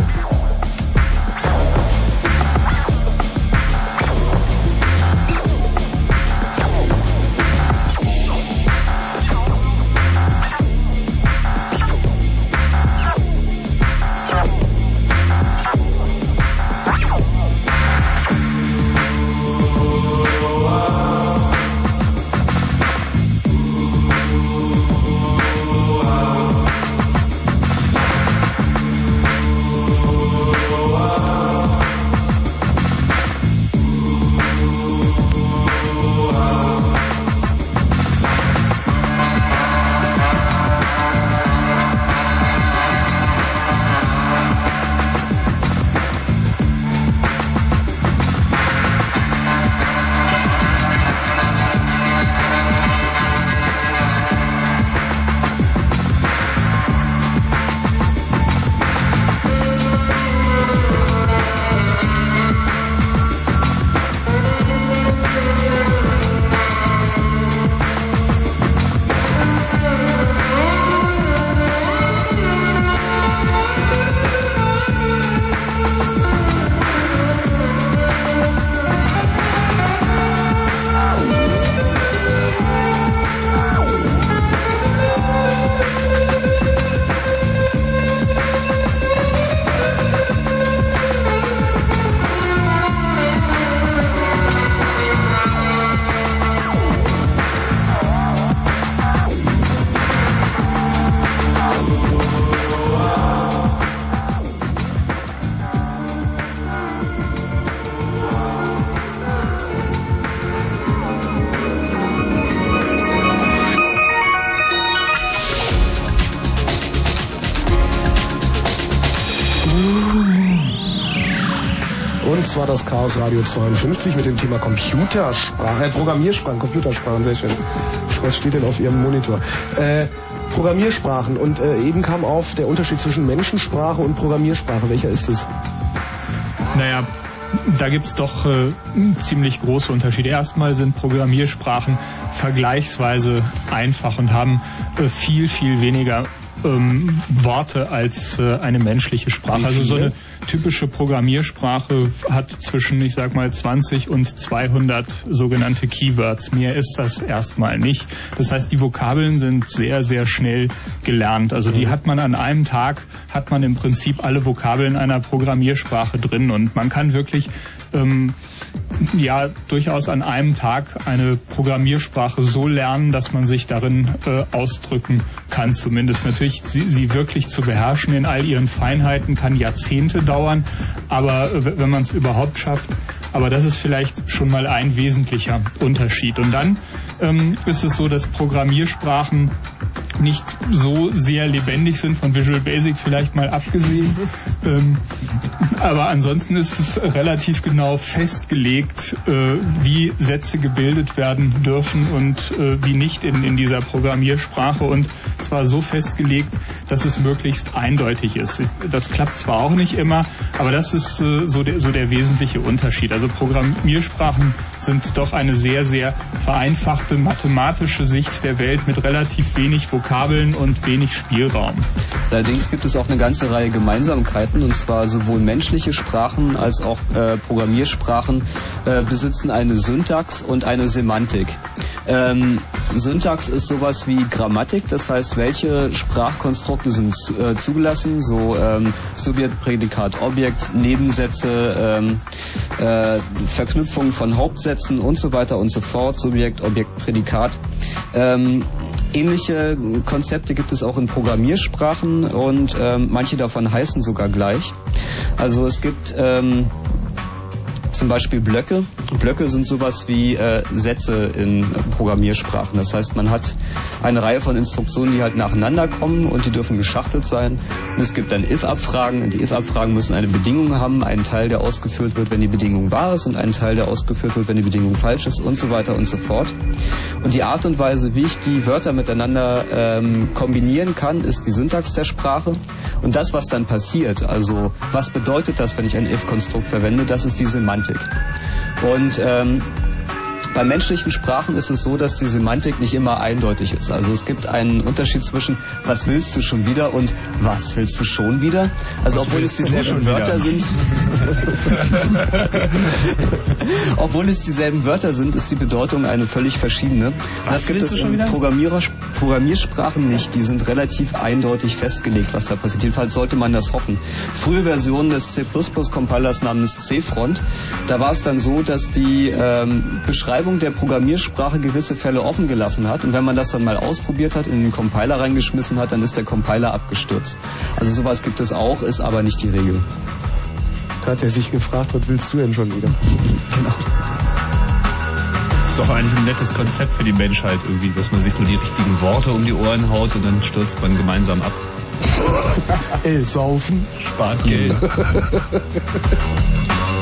Das Chaos Radio 52 mit dem Thema Computersprache, äh, Programmiersprachen, Computersprachen, sehr schön. Was steht denn auf Ihrem Monitor? Äh, Programmiersprachen und äh, eben kam auf der Unterschied zwischen Menschensprache und Programmiersprache. Welcher ist es? Naja, da gibt's doch äh, ziemlich große Unterschiede. Erstmal sind Programmiersprachen vergleichsweise einfach und haben äh, viel, viel weniger ähm, Worte als äh, eine menschliche Sprache. Also so eine, typische Programmiersprache hat zwischen, ich sag mal, 20 und 200 sogenannte Keywords. Mehr ist das erstmal nicht. Das heißt, die Vokabeln sind sehr, sehr schnell gelernt. Also die hat man an einem Tag, hat man im Prinzip alle Vokabeln einer Programmiersprache drin und man kann wirklich ähm, ja durchaus an einem Tag eine Programmiersprache so lernen, dass man sich darin äh, ausdrücken kann. Zumindest natürlich sie, sie wirklich zu beherrschen in all ihren Feinheiten kann Jahrzehnte dauern, aber äh, wenn man es überhaupt schafft, aber das ist vielleicht schon mal ein wesentlicher Unterschied. Und dann ähm, ist es so, dass Programmiersprachen nicht so sehr lebendig sind, von Visual Basic vielleicht mal abgesehen. Ähm, aber ansonsten ist es relativ genau festgelegt, äh, wie Sätze gebildet werden dürfen und äh, wie nicht in, in dieser Programmiersprache. Und zwar so festgelegt, dass es möglichst eindeutig ist. Das klappt zwar auch nicht immer, aber das ist äh, so, der, so der wesentliche Unterschied. Also Programmiersprachen sind doch eine sehr, sehr vereinfachte mathematische Sicht der Welt mit relativ wenig Vokabeln und wenig Spielraum. Allerdings gibt es auch eine ganze Reihe Gemeinsamkeiten und zwar sowohl menschliche Sprachen als auch äh, Programmiersprachen äh, besitzen eine Syntax und eine Semantik. Ähm, Syntax ist sowas wie Grammatik, das heißt, welche Sprachkonstrukte sind äh, zugelassen, so ähm, Subjekt, Prädikat, Objekt, Nebensätze, ähm, äh, Verknüpfungen von Hauptsätzen und so weiter und so fort, Subjekt, Objekt, Prädikat. Ähm, ähnliche Konzepte gibt es auch in Programmiersprachen und ähm, manche davon heißen sogar gleich. Also es gibt ähm, zum Beispiel Blöcke. Blöcke sind sowas wie äh, Sätze in Programmiersprachen. Das heißt, man hat eine Reihe von Instruktionen, die halt nacheinander kommen und die dürfen geschachtelt sein. Und es gibt dann if-Abfragen und die if-Abfragen müssen eine Bedingung haben, einen Teil, der ausgeführt wird, wenn die Bedingung wahr ist und einen Teil, der ausgeführt wird, wenn die Bedingung falsch ist und so weiter und so fort. Und die Art und Weise, wie ich die Wörter miteinander ähm, kombinieren kann, ist die Syntax der Sprache. Und das, was dann passiert, also was bedeutet das, wenn ich ein if-Konstrukt verwende, das ist die Semantik. Und ähm, bei menschlichen Sprachen ist es so, dass die Semantik nicht immer eindeutig ist. Also es gibt einen Unterschied zwischen was willst du schon wieder und was willst du schon wieder. Also was obwohl es dieselben Wörter sind, obwohl es dieselben Wörter sind, ist die Bedeutung eine völlig verschiedene. Was das gibt es in Programmiersprachen nicht. Die sind relativ eindeutig festgelegt, was da passiert. Jedenfalls sollte man das hoffen. Frühe Versionen des C++-Compilers namens C-Front, da war es dann so, dass die ähm, Beschreibung Beschreibung der Programmiersprache gewisse Fälle offen gelassen hat und wenn man das dann mal ausprobiert hat, in den Compiler reingeschmissen hat, dann ist der Compiler abgestürzt. Also sowas gibt es auch, ist aber nicht die Regel. Da hat er sich gefragt, was willst du denn schon wieder? genau. Das ist doch eigentlich ein nettes Konzept für die Menschheit irgendwie, dass man sich nur die richtigen Worte um die Ohren haut und dann stürzt man gemeinsam ab. Ey, saufen. Spart Geld.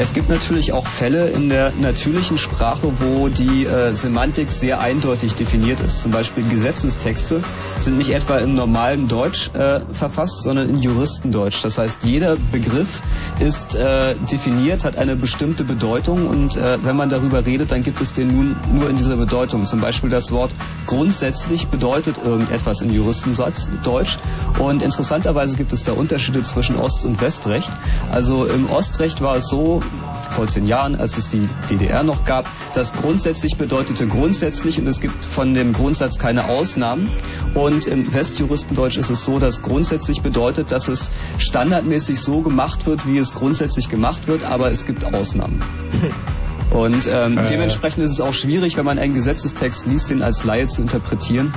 Es gibt natürlich auch Fälle in der natürlichen Sprache, wo die äh, Semantik sehr eindeutig definiert ist. Zum Beispiel Gesetzestexte sind nicht etwa im normalen Deutsch äh, verfasst, sondern in Juristendeutsch. Das heißt, jeder Begriff ist äh, definiert, hat eine bestimmte Bedeutung und äh, wenn man darüber redet, dann gibt es den nun nur in dieser Bedeutung. Zum Beispiel das Wort grundsätzlich bedeutet irgendetwas in Juristendeutsch und interessanterweise gibt es da Unterschiede zwischen Ost- und Westrecht. Also im Ostrecht war es so, vor zehn Jahren, als es die DDR noch gab, das grundsätzlich bedeutete grundsätzlich und es gibt von dem Grundsatz keine Ausnahmen. Und im Westjuristendeutsch ist es so, dass grundsätzlich bedeutet, dass es standardmäßig so gemacht wird, wie es grundsätzlich gemacht wird, aber es gibt Ausnahmen. Und ähm, äh. dementsprechend ist es auch schwierig, wenn man einen Gesetzestext liest, den als Laie zu interpretieren.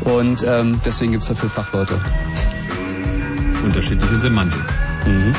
Und ähm, deswegen gibt es dafür Fachleute. Unterschiedliche Semantik. Mhm.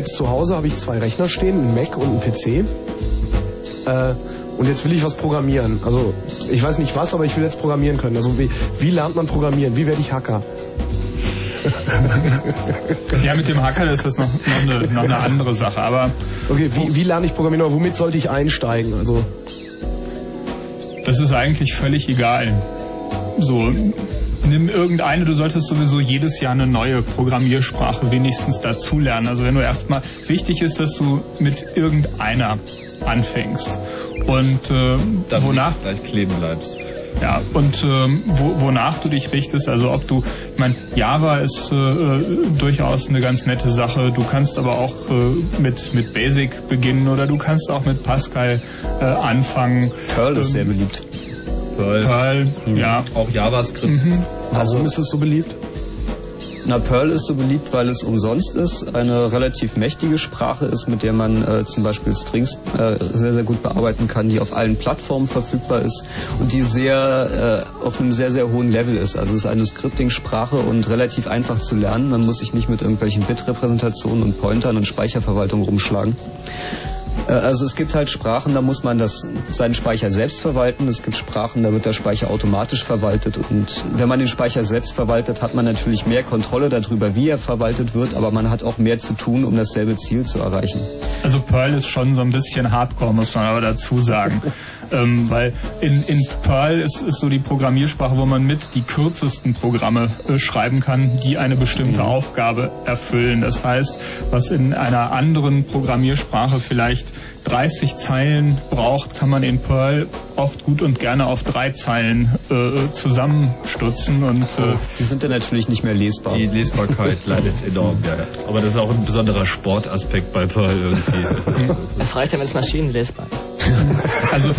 Jetzt zu Hause habe ich zwei Rechner stehen, einen Mac und einen PC. Äh, und jetzt will ich was programmieren. Also ich weiß nicht was, aber ich will jetzt programmieren können. Also wie, wie lernt man programmieren? Wie werde ich Hacker? ja, mit dem Hacker ist das noch, noch, eine, noch eine andere Sache. Aber okay, wie, wie lerne ich programmieren? Oder womit sollte ich einsteigen? Also das ist eigentlich völlig egal. So, nimm irgendeine, du solltest sowieso jedes Jahr eine neue Programmiersprache wenigstens dazulernen. Also wenn du erstmal, wichtig ist, dass du mit irgendeiner anfängst. Und äh, Damit wonach gleich kleben bleibst. Ja, und ähm, wo, wonach du dich richtest, also ob du, ich meine, Java ist äh, äh, durchaus eine ganz nette Sache. Du kannst aber auch äh, mit, mit Basic beginnen oder du kannst auch mit Pascal äh, anfangen. Perl ist ähm, sehr beliebt. Perl, Perl mhm. ja. Auch JavaScript. Mhm. Warum ist es so beliebt? Na, Perl ist so beliebt, weil es umsonst ist, eine relativ mächtige Sprache ist, mit der man äh, zum Beispiel Strings äh, sehr, sehr gut bearbeiten kann, die auf allen Plattformen verfügbar ist und die sehr äh, auf einem sehr, sehr hohen Level ist. Also es ist eine Scripting-Sprache und relativ einfach zu lernen. Man muss sich nicht mit irgendwelchen Bit-Repräsentationen und Pointern und Speicherverwaltung rumschlagen. Äh, also es gibt halt Sprachen, da muss man das, seinen Speicher selbst verwalten. Es gibt Sprachen, da wird der Speicher automatisch verwaltet. Und wenn man den Speicher selbst verwaltet, hat man natürlich mehr Kontrolle darüber, wie er verwaltet wird, aber man hat auch mehr zu tun, um dasselbe Ziel zu erreichen. Also Perl ist schon so ein bisschen Hardcore, muss man aber dazu sagen. ähm, weil in, in Perl ist, ist so die Programmiersprache, wo man mit die kürzesten Programme äh, schreiben kann, die eine bestimmte mhm. Aufgabe erfüllen. Das heißt, was in einer anderen Programmiersprache vielleicht 30 Zeilen braucht, kann man in Perl oft gut und gerne auf drei Zeilen äh, zusammenstutzen und äh, die sind dann natürlich nicht mehr lesbar. Die Lesbarkeit leidet enorm, ja. Aber das ist auch ein besonderer Sportaspekt bei Perl irgendwie. Es reicht ja, wenn es maschinenlesbar ist. Also,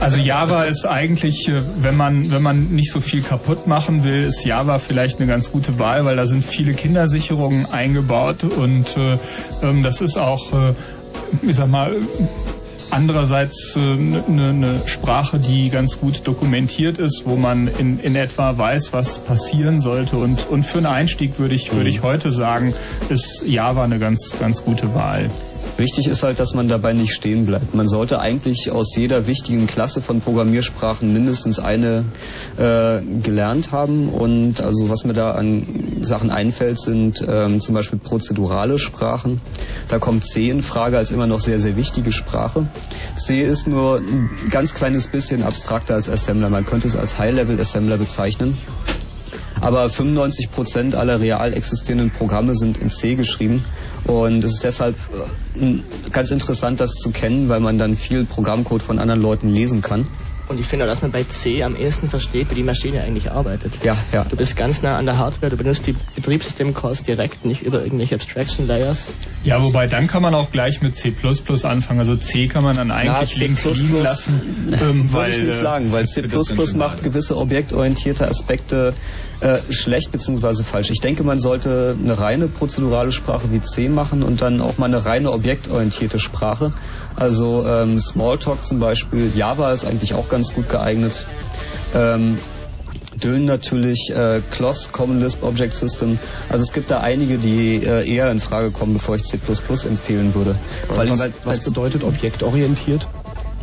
also Java ist eigentlich, äh, wenn man wenn man nicht so viel kaputt machen will, ist Java vielleicht eine ganz gute Wahl, weil da sind viele Kindersicherungen eingebaut und äh, ähm, das ist auch äh, ich sag mal, andererseits eine äh, ne, ne Sprache, die ganz gut dokumentiert ist, wo man in, in etwa weiß, was passieren sollte. Und, und für einen Einstieg würde ich, würde ich heute sagen, ist Java eine ganz, ganz gute Wahl. Wichtig ist halt, dass man dabei nicht stehen bleibt. Man sollte eigentlich aus jeder wichtigen Klasse von Programmiersprachen mindestens eine äh, gelernt haben. Und also was mir da an Sachen einfällt, sind ähm, zum Beispiel prozedurale Sprachen. Da kommt C in Frage als immer noch sehr, sehr wichtige Sprache. C ist nur ein ganz kleines bisschen abstrakter als Assembler. Man könnte es als High-Level-Assembler bezeichnen. Aber 95 Prozent aller real existierenden Programme sind in C geschrieben. Und es ist deshalb äh, ganz interessant, das zu kennen, weil man dann viel Programmcode von anderen Leuten lesen kann. Und ich finde auch, dass man bei C am ehesten versteht, wie die Maschine eigentlich arbeitet. Ja, ja. Du bist ganz nah an der Hardware, du benutzt die Betriebssystem-Calls direkt, nicht über irgendwelche Abstraction-Layers. Ja, wobei dann kann man auch gleich mit C++ anfangen. Also C kann man dann eigentlich ja, links liegen lassen. Ähm, Würde ich nicht äh, sagen, weil C++ macht gewisse objektorientierte Aspekte äh, schlecht bzw. falsch. Ich denke, man sollte eine reine prozedurale Sprache wie C machen und dann auch mal eine reine objektorientierte Sprache. Also ähm, Smalltalk zum Beispiel, Java ist eigentlich auch ganz gut geeignet. Ähm, Dön natürlich, äh, CLOS, Common Lisp Object System. Also es gibt da einige, die äh, eher in Frage kommen, bevor ich C++ empfehlen würde. Weil was, was bedeutet objektorientiert?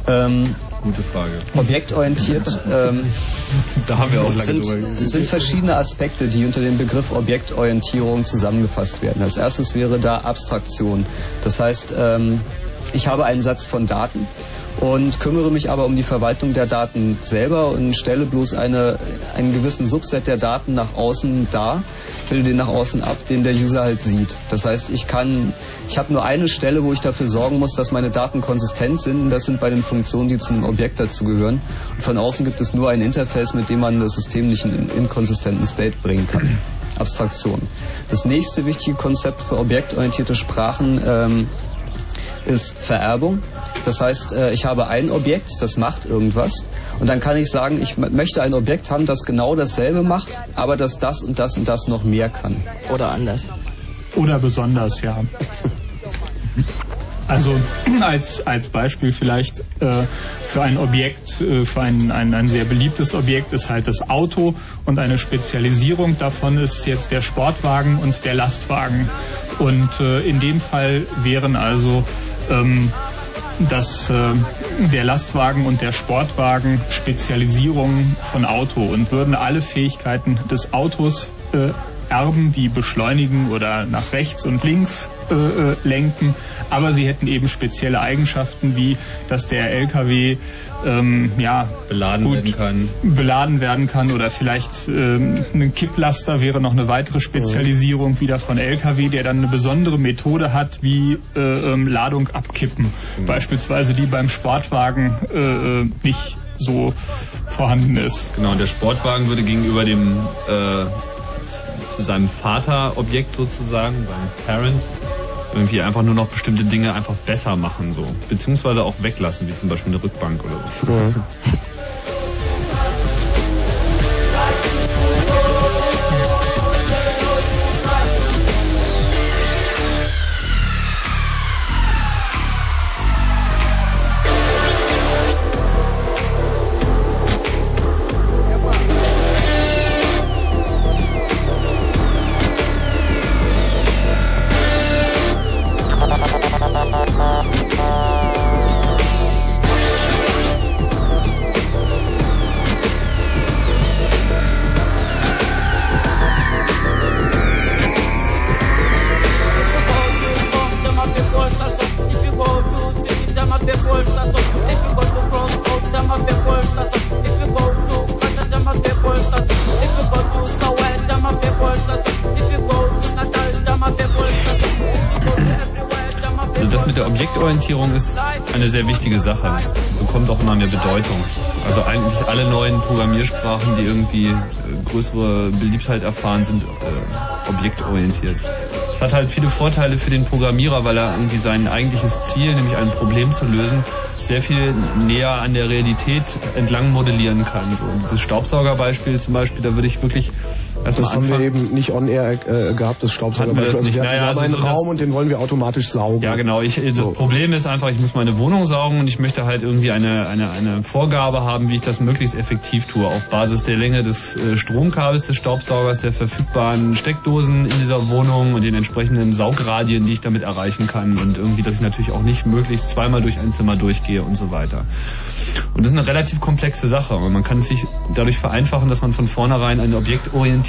Ähm, Gute Frage. Objektorientiert. Ähm, da haben wir auch lange sind, drüber sind verschiedene Aspekte, die unter dem Begriff Objektorientierung zusammengefasst werden. Als erstes wäre da Abstraktion. Das heißt, ähm, ich habe einen Satz von Daten und kümmere mich aber um die Verwaltung der Daten selber und stelle bloß eine, einen gewissen Subset der Daten nach außen dar, bilde den nach außen ab, den der User halt sieht. Das heißt, ich kann, ich habe nur eine Stelle, wo ich dafür sorgen muss, dass meine Daten konsistent sind und das sind bei den Funktionen, die zu einem Objekt dazugehören. Und von außen gibt es nur ein Interface, mit dem man das System nicht in inkonsistenten State bringen kann. Abstraktion. Das nächste wichtige Konzept für objektorientierte Sprachen ähm, ist Vererbung. Das heißt, äh, ich habe ein Objekt, das macht irgendwas. Und dann kann ich sagen, ich möchte ein Objekt haben, das genau dasselbe macht, aber das das und das und das noch mehr kann. Oder anders. Oder besonders, ja. Also als, als Beispiel vielleicht äh, für ein Objekt, äh, für ein, ein, ein sehr beliebtes Objekt ist halt das Auto und eine Spezialisierung davon ist jetzt der Sportwagen und der Lastwagen. Und äh, in dem Fall wären also ähm, dass äh, der Lastwagen und der Sportwagen Spezialisierung von Auto und würden alle Fähigkeiten des Autos äh, erben, wie beschleunigen oder nach rechts und links äh, äh, lenken, aber sie hätten eben spezielle Eigenschaften, wie dass der LKW ähm, ja, beladen gut werden kann. Beladen werden kann oder vielleicht ähm, ein Kipplaster wäre noch eine weitere Spezialisierung wieder von LKW, der dann eine besondere Methode hat, wie äh, ähm, Ladung abkippen. Mhm. Beispielsweise die beim Sportwagen äh, äh, nicht so vorhanden ist. Genau, und der Sportwagen würde gegenüber dem äh, zu seinem Vaterobjekt sozusagen, seinem Parent, irgendwie einfach nur noch bestimmte Dinge einfach besser machen, so. Beziehungsweise auch weglassen, wie zum Beispiel eine Rückbank oder so. If you go to Natal, then my people Mhm. Orientierung ist eine sehr wichtige Sache. Das bekommt auch immer mehr Bedeutung. Also eigentlich alle neuen Programmiersprachen, die irgendwie äh, größere Beliebtheit erfahren, sind äh, objektorientiert. Es hat halt viele Vorteile für den Programmierer, weil er irgendwie sein eigentliches Ziel, nämlich ein Problem zu lösen, sehr viel näher an der Realität entlang modellieren kann. So dieses Staubsaugerbeispiel zum Beispiel, da würde ich wirklich Erstmal das haben wir eben nicht on air äh, gehabt, das Staubsaugerbeispiel. Also wir naja, haben also einen so Raum und den wollen wir automatisch saugen. Ja, genau. Ich, das so. Problem ist einfach, ich muss meine Wohnung saugen und ich möchte halt irgendwie eine, eine, eine Vorgabe haben, wie ich das möglichst effektiv tue, auf Basis der Länge des äh, Stromkabels des Staubsaugers, der verfügbaren Steckdosen in dieser Wohnung und den entsprechenden Saugradien, die ich damit erreichen kann und irgendwie, dass ich natürlich auch nicht möglichst zweimal durch ein Zimmer durchgehe und so weiter. Und das ist eine relativ komplexe Sache, aber man kann es sich dadurch vereinfachen, dass man von vornherein ein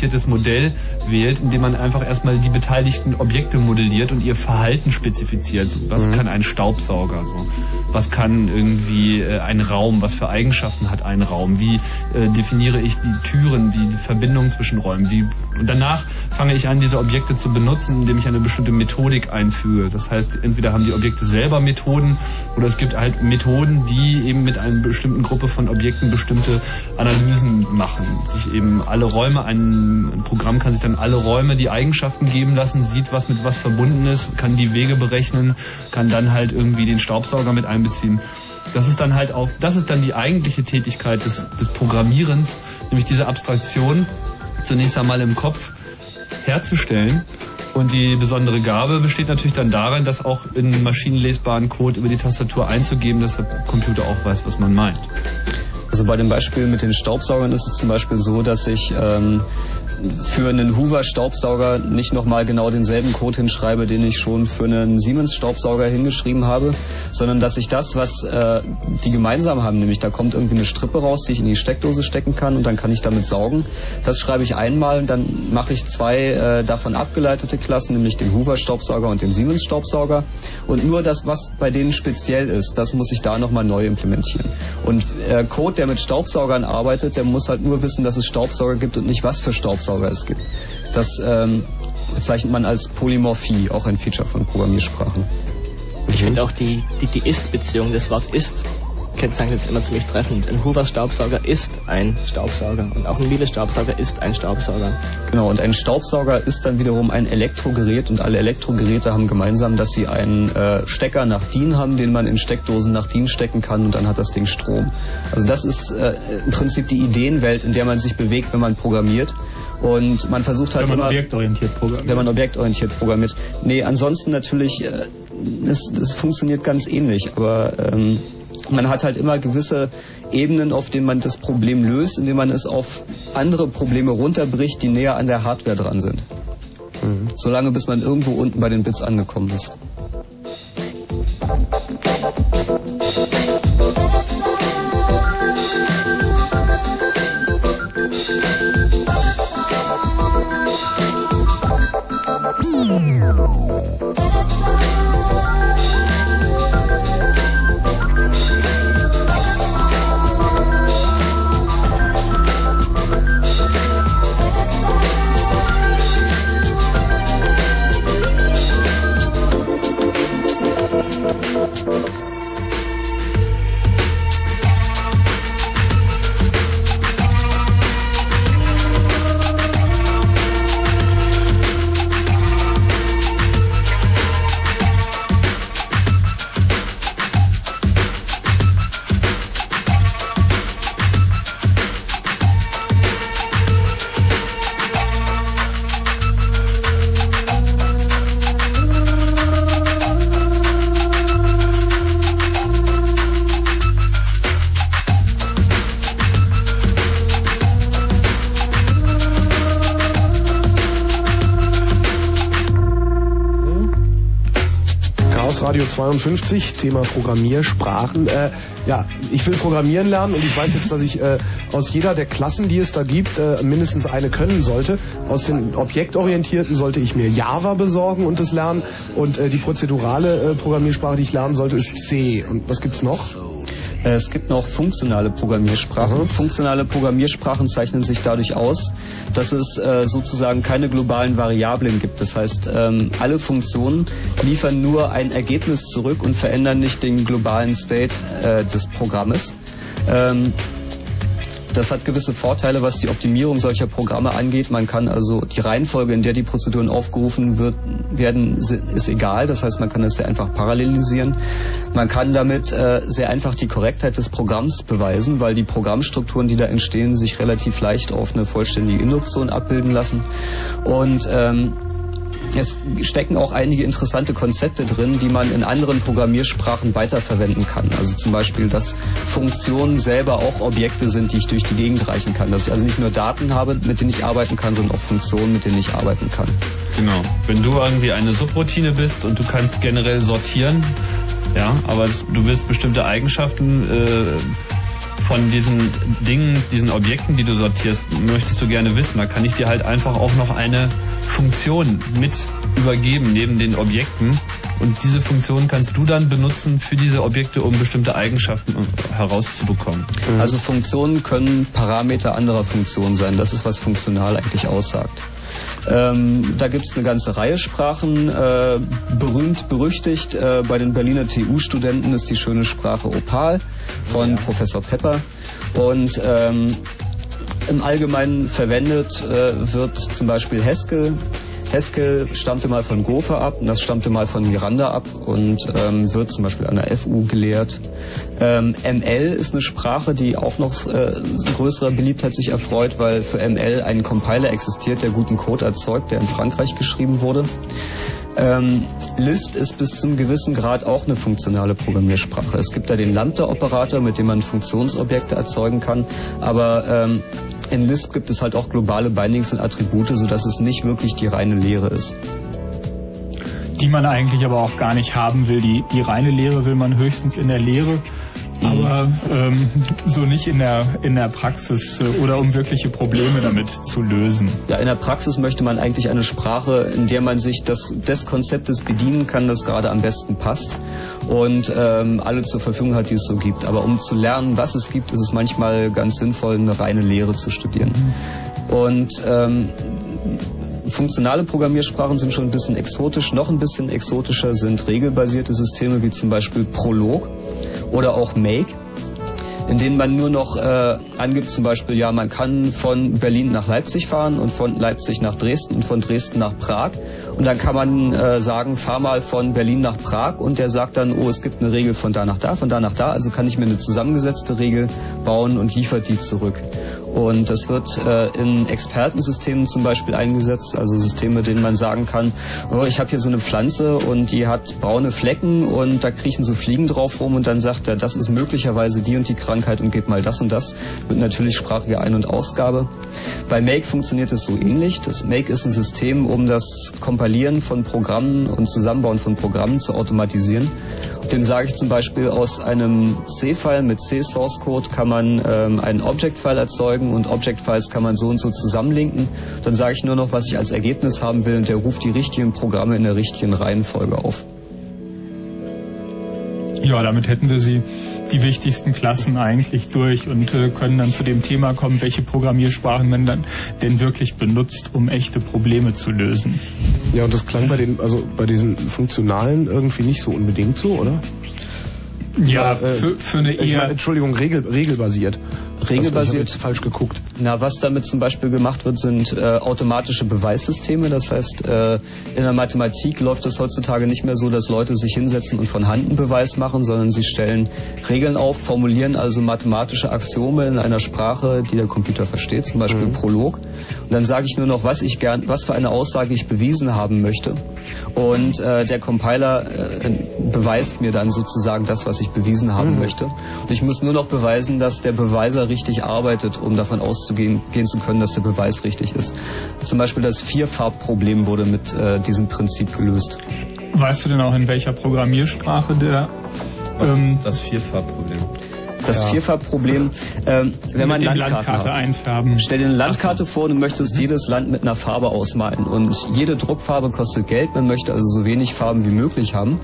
objektorientiertes Modell wählt, indem man einfach erstmal die beteiligten Objekte modelliert und ihr Verhalten spezifiziert. Was mhm. kann ein Staubsauger so? Was kann irgendwie äh, ein Raum? Was für Eigenschaften hat ein Raum? Wie äh, definiere ich die Türen? Wie die Verbindung zwischen Räumen? Wie und danach fange ich an, diese Objekte zu benutzen, indem ich eine bestimmte Methodik einfüge. Das heißt, entweder haben die Objekte selber Methoden oder es gibt halt Methoden, die eben mit einer bestimmten Gruppe von Objekten bestimmte Analysen machen. Sich eben alle Räume, ein, Programm kann sich dann alle Räume die Eigenschaften geben lassen, sieht, was mit was verbunden ist, kann die Wege berechnen, kann dann halt irgendwie den Staubsauger mit einbeziehen. Das ist dann halt auch, das ist dann die eigentliche Tätigkeit des, des Programmierens, nämlich diese Abstraktion zunächst einmal im Kopf herzustellen. Und die besondere Gabe besteht natürlich dann darin, das auch in maschinenlesbaren Code über die Tastatur einzugeben, dass der Computer auch weiß, was man meint. Also bei dem Beispiel mit den Staubsaugern ist es zum Beispiel so, dass ich ähm, für einen Hoover Staubsauger nicht nochmal genau denselben Code hinschreibe, den ich schon für einen Siemens Staubsauger hingeschrieben habe, sondern dass ich das, was äh, die gemeinsam haben, nämlich da kommt irgendwie eine Strippe raus, die ich in die Steckdose stecken kann und dann kann ich damit saugen, das schreibe ich einmal und dann mache ich zwei äh, davon abgeleitete Klassen, nämlich den Hoover Staubsauger und den Siemens Staubsauger und nur das, was bei denen speziell ist, das muss ich da nochmal neu implementieren. Und äh, Code, der mit Staubsaugern arbeitet, der muss halt nur wissen, dass es Staubsauger gibt und nicht was für Staubsauger es gibt. Das ähm, bezeichnet man als Polymorphie, auch ein Feature von Programmiersprachen. Ich mhm. finde auch die, die, die Ist-Beziehung, das Wort Ist kennzeichnet es immer ziemlich treffend. Ein Hoover Staubsauger ist ein Staubsauger und auch ein Miele Staubsauger ist ein Staubsauger. Genau, und ein Staubsauger ist dann wiederum ein Elektrogerät und alle Elektrogeräte haben gemeinsam, dass sie einen äh, Stecker nach DIN haben, den man in Steckdosen nach DIN stecken kann und dann hat das Ding Strom. Also das ist äh, im Prinzip die Ideenwelt, in der man sich bewegt, wenn man programmiert. Und man versucht halt wenn man immer, objektorientiert programmiert. wenn man objektorientiert programmiert. Nee, ansonsten natürlich, äh, es, es funktioniert ganz ähnlich, aber ähm, man hat halt immer gewisse Ebenen, auf denen man das Problem löst, indem man es auf andere Probleme runterbricht, die näher an der Hardware dran sind. Solange bis man irgendwo unten bei den Bits angekommen ist. Chaos 52, Thema Programmiersprachen. Äh, ja, ich will programmieren lernen und ich weiß jetzt, dass ich äh, aus jeder der Klassen, die es da gibt, äh, mindestens eine können sollte. Aus den objektorientierten sollte ich mir Java besorgen und das lernen und äh, die prozedurale äh, Programmiersprache, die ich lernen sollte, ist C. Und was gibt's noch? Äh, Es gibt noch funktionale Programmiersprachen. Funktionale Programmiersprachen zeichnen sich dadurch aus, dass es äh, sozusagen keine globalen Variablen gibt. Das heißt, ähm, alle Funktionen liefern nur ein Ergebnis zurück und verändern nicht den globalen State äh, des Programmes. Ähm, das hat gewisse Vorteile, was die Optimierung solcher Programme angeht. Man kann also die Reihenfolge, in der die Prozeduren aufgerufen wird, werden, ist egal. Das heißt, man kann es sehr einfach parallelisieren. Man kann damit äh, sehr einfach die Korrektheit des Programms beweisen, weil die Programmstrukturen, die da entstehen, sich relativ leicht auf eine vollständige Induktion abbilden lassen. Und ähm, es stecken auch einige interessante Konzepte drin, die man in anderen Programmiersprachen weiterverwenden kann. Also zum Beispiel, dass Funktionen selber auch Objekte sind, die ich durch die Gegend reichen kann. Dass ich also nicht nur Daten habe, mit denen ich arbeiten kann, sondern auch Funktionen, mit denen ich arbeiten kann. Genau. Wenn du irgendwie eine Subroutine bist und du kannst generell sortieren, ja, aber du willst bestimmte Eigenschaften äh, von diesen Dingen, diesen Objekten, die du sortierst, möchtest du gerne wissen. Da kann ich dir halt einfach auch noch eine Funktion mit übergeben neben den Objekten. Und diese Funktion kannst du dann benutzen für diese Objekte, um bestimmte Eigenschaften äh, herauszubekommen. Also Funktionen können Parameter anderer Funktionen sein. Das ist, was funktional eigentlich aussagt. Ähm, da gibt es eine ganze Reihe Sprachen. Äh, berühmt, berüchtigt äh, bei den Berliner TU-Studenten ist die schöne Sprache Opal von Ja. Professor Pepper. Und ähm, im Allgemeinen verwendet äh, wird zum Beispiel Haskell. Haskell stammte mal von Gopher ab und das stammte mal von Miranda ab und ähm, wird zum Beispiel an der FU gelehrt. Ähm, ML ist eine Sprache, die auch noch äh, größerer Beliebtheit sich erfreut, weil für ML ein Compiler existiert, der guten Code erzeugt, der in Frankreich geschrieben wurde. Ähm, Lisp ist bis zum gewissen Grad auch eine funktionale Programmiersprache. Es gibt da den Lambda-Operator, mit dem man Funktionsobjekte erzeugen kann, aber ähm, in Lisp gibt es halt auch globale Bindings und Attribute, sodass es nicht wirklich die reine Lehre ist. die man eigentlich aber auch gar nicht haben will. Die, die reine Lehre will man höchstens in der Lehre, aber ähm, so nicht in der, in der Praxis äh, oder um wirkliche Probleme damit zu lösen. Ja, in der Praxis möchte man eigentlich eine Sprache, in der man sich das, des Konzeptes bedienen kann, das gerade am besten passt und ähm, alle zur Verfügung hat, die es so gibt. Aber um zu lernen, was es gibt, ist es manchmal ganz sinnvoll, eine reine Lehre zu studieren. Und ähm, funktionale Programmiersprachen sind schon ein bisschen exotisch. Noch ein bisschen exotischer sind regelbasierte Systeme wie zum Beispiel Prolog oder auch Make. In denen man nur noch äh, angibt, zum Beispiel, ja, man kann von Berlin nach Leipzig fahren und von Leipzig nach Dresden und von Dresden nach Prag. Und dann kann man äh, sagen, fahr mal von Berlin nach Prag und der sagt dann, oh, es gibt eine Regel von da nach da, von da nach da. Also kann ich mir eine zusammengesetzte Regel bauen und liefert die zurück. Und das wird äh, in Expertensystemen zum Beispiel eingesetzt, also Systeme, denen man sagen kann, oh, ich habe hier so eine Pflanze und die hat braune Flecken und da kriechen so Fliegen drauf rum und dann sagt er, das ist möglicherweise die und die Krankheit und gib mal das und das mit natürlich sprachlicher Ein- und Ausgabe. Bei Make funktioniert es so ähnlich. Das Make ist ein System, um das Kompilieren von Programmen und Zusammenbauen von Programmen zu automatisieren. Dem sage ich zum Beispiel, aus einem C-File mit C-Source Code kann man ähm, einen Object-File erzeugen und Object-Files kann man so und so zusammenlinken. Dann sage ich nur noch, was ich als Ergebnis haben will und der ruft die richtigen Programme in der richtigen Reihenfolge auf. Ja, damit hätten wir sie die wichtigsten Klassen eigentlich durch und äh, können dann zu dem Thema kommen, welche Programmiersprachen man dann denn wirklich benutzt, um echte Probleme zu lösen. Ja, und das klang bei den, also bei diesen funktionalen irgendwie nicht so unbedingt so, oder? Ja, äh, für, für eine eher... Meine, Entschuldigung, regel, regelbasiert. Regelbasiert. Also, falsch geguckt. Na, was damit zum Beispiel gemacht wird, sind äh, automatische Beweissysteme. Das heißt, äh, in der Mathematik läuft es heutzutage nicht mehr so, dass Leute sich hinsetzen und von Hand einen Beweis machen, sondern sie stellen Regeln auf, formulieren also mathematische Axiome in einer Sprache, die der Computer versteht, zum Beispiel mhm. Prolog. Und dann sage ich nur noch, was ich gern, was für eine Aussage ich bewiesen haben möchte. Und äh, der Compiler äh, beweist mir dann sozusagen das, was ich bewiesen haben mhm. möchte. Und ich muss nur noch beweisen, dass der Beweiser richtig arbeitet, um davon auszugehen gehen zu können, dass der Beweis richtig ist. Zum Beispiel das Vierfarbproblem wurde mit äh, diesem Prinzip gelöst. Weißt du denn auch, in welcher Programmiersprache der ähm, das Vierfarbproblem? Das ja. Vierfarbproblem, ähm, wenn man Landkarten Landkarte hat. einfärben. Stell dir eine Landkarte so. vor, du möchtest jedes Land mit einer Farbe ausmalen und jede Druckfarbe kostet Geld, man möchte also so wenig Farben wie möglich haben.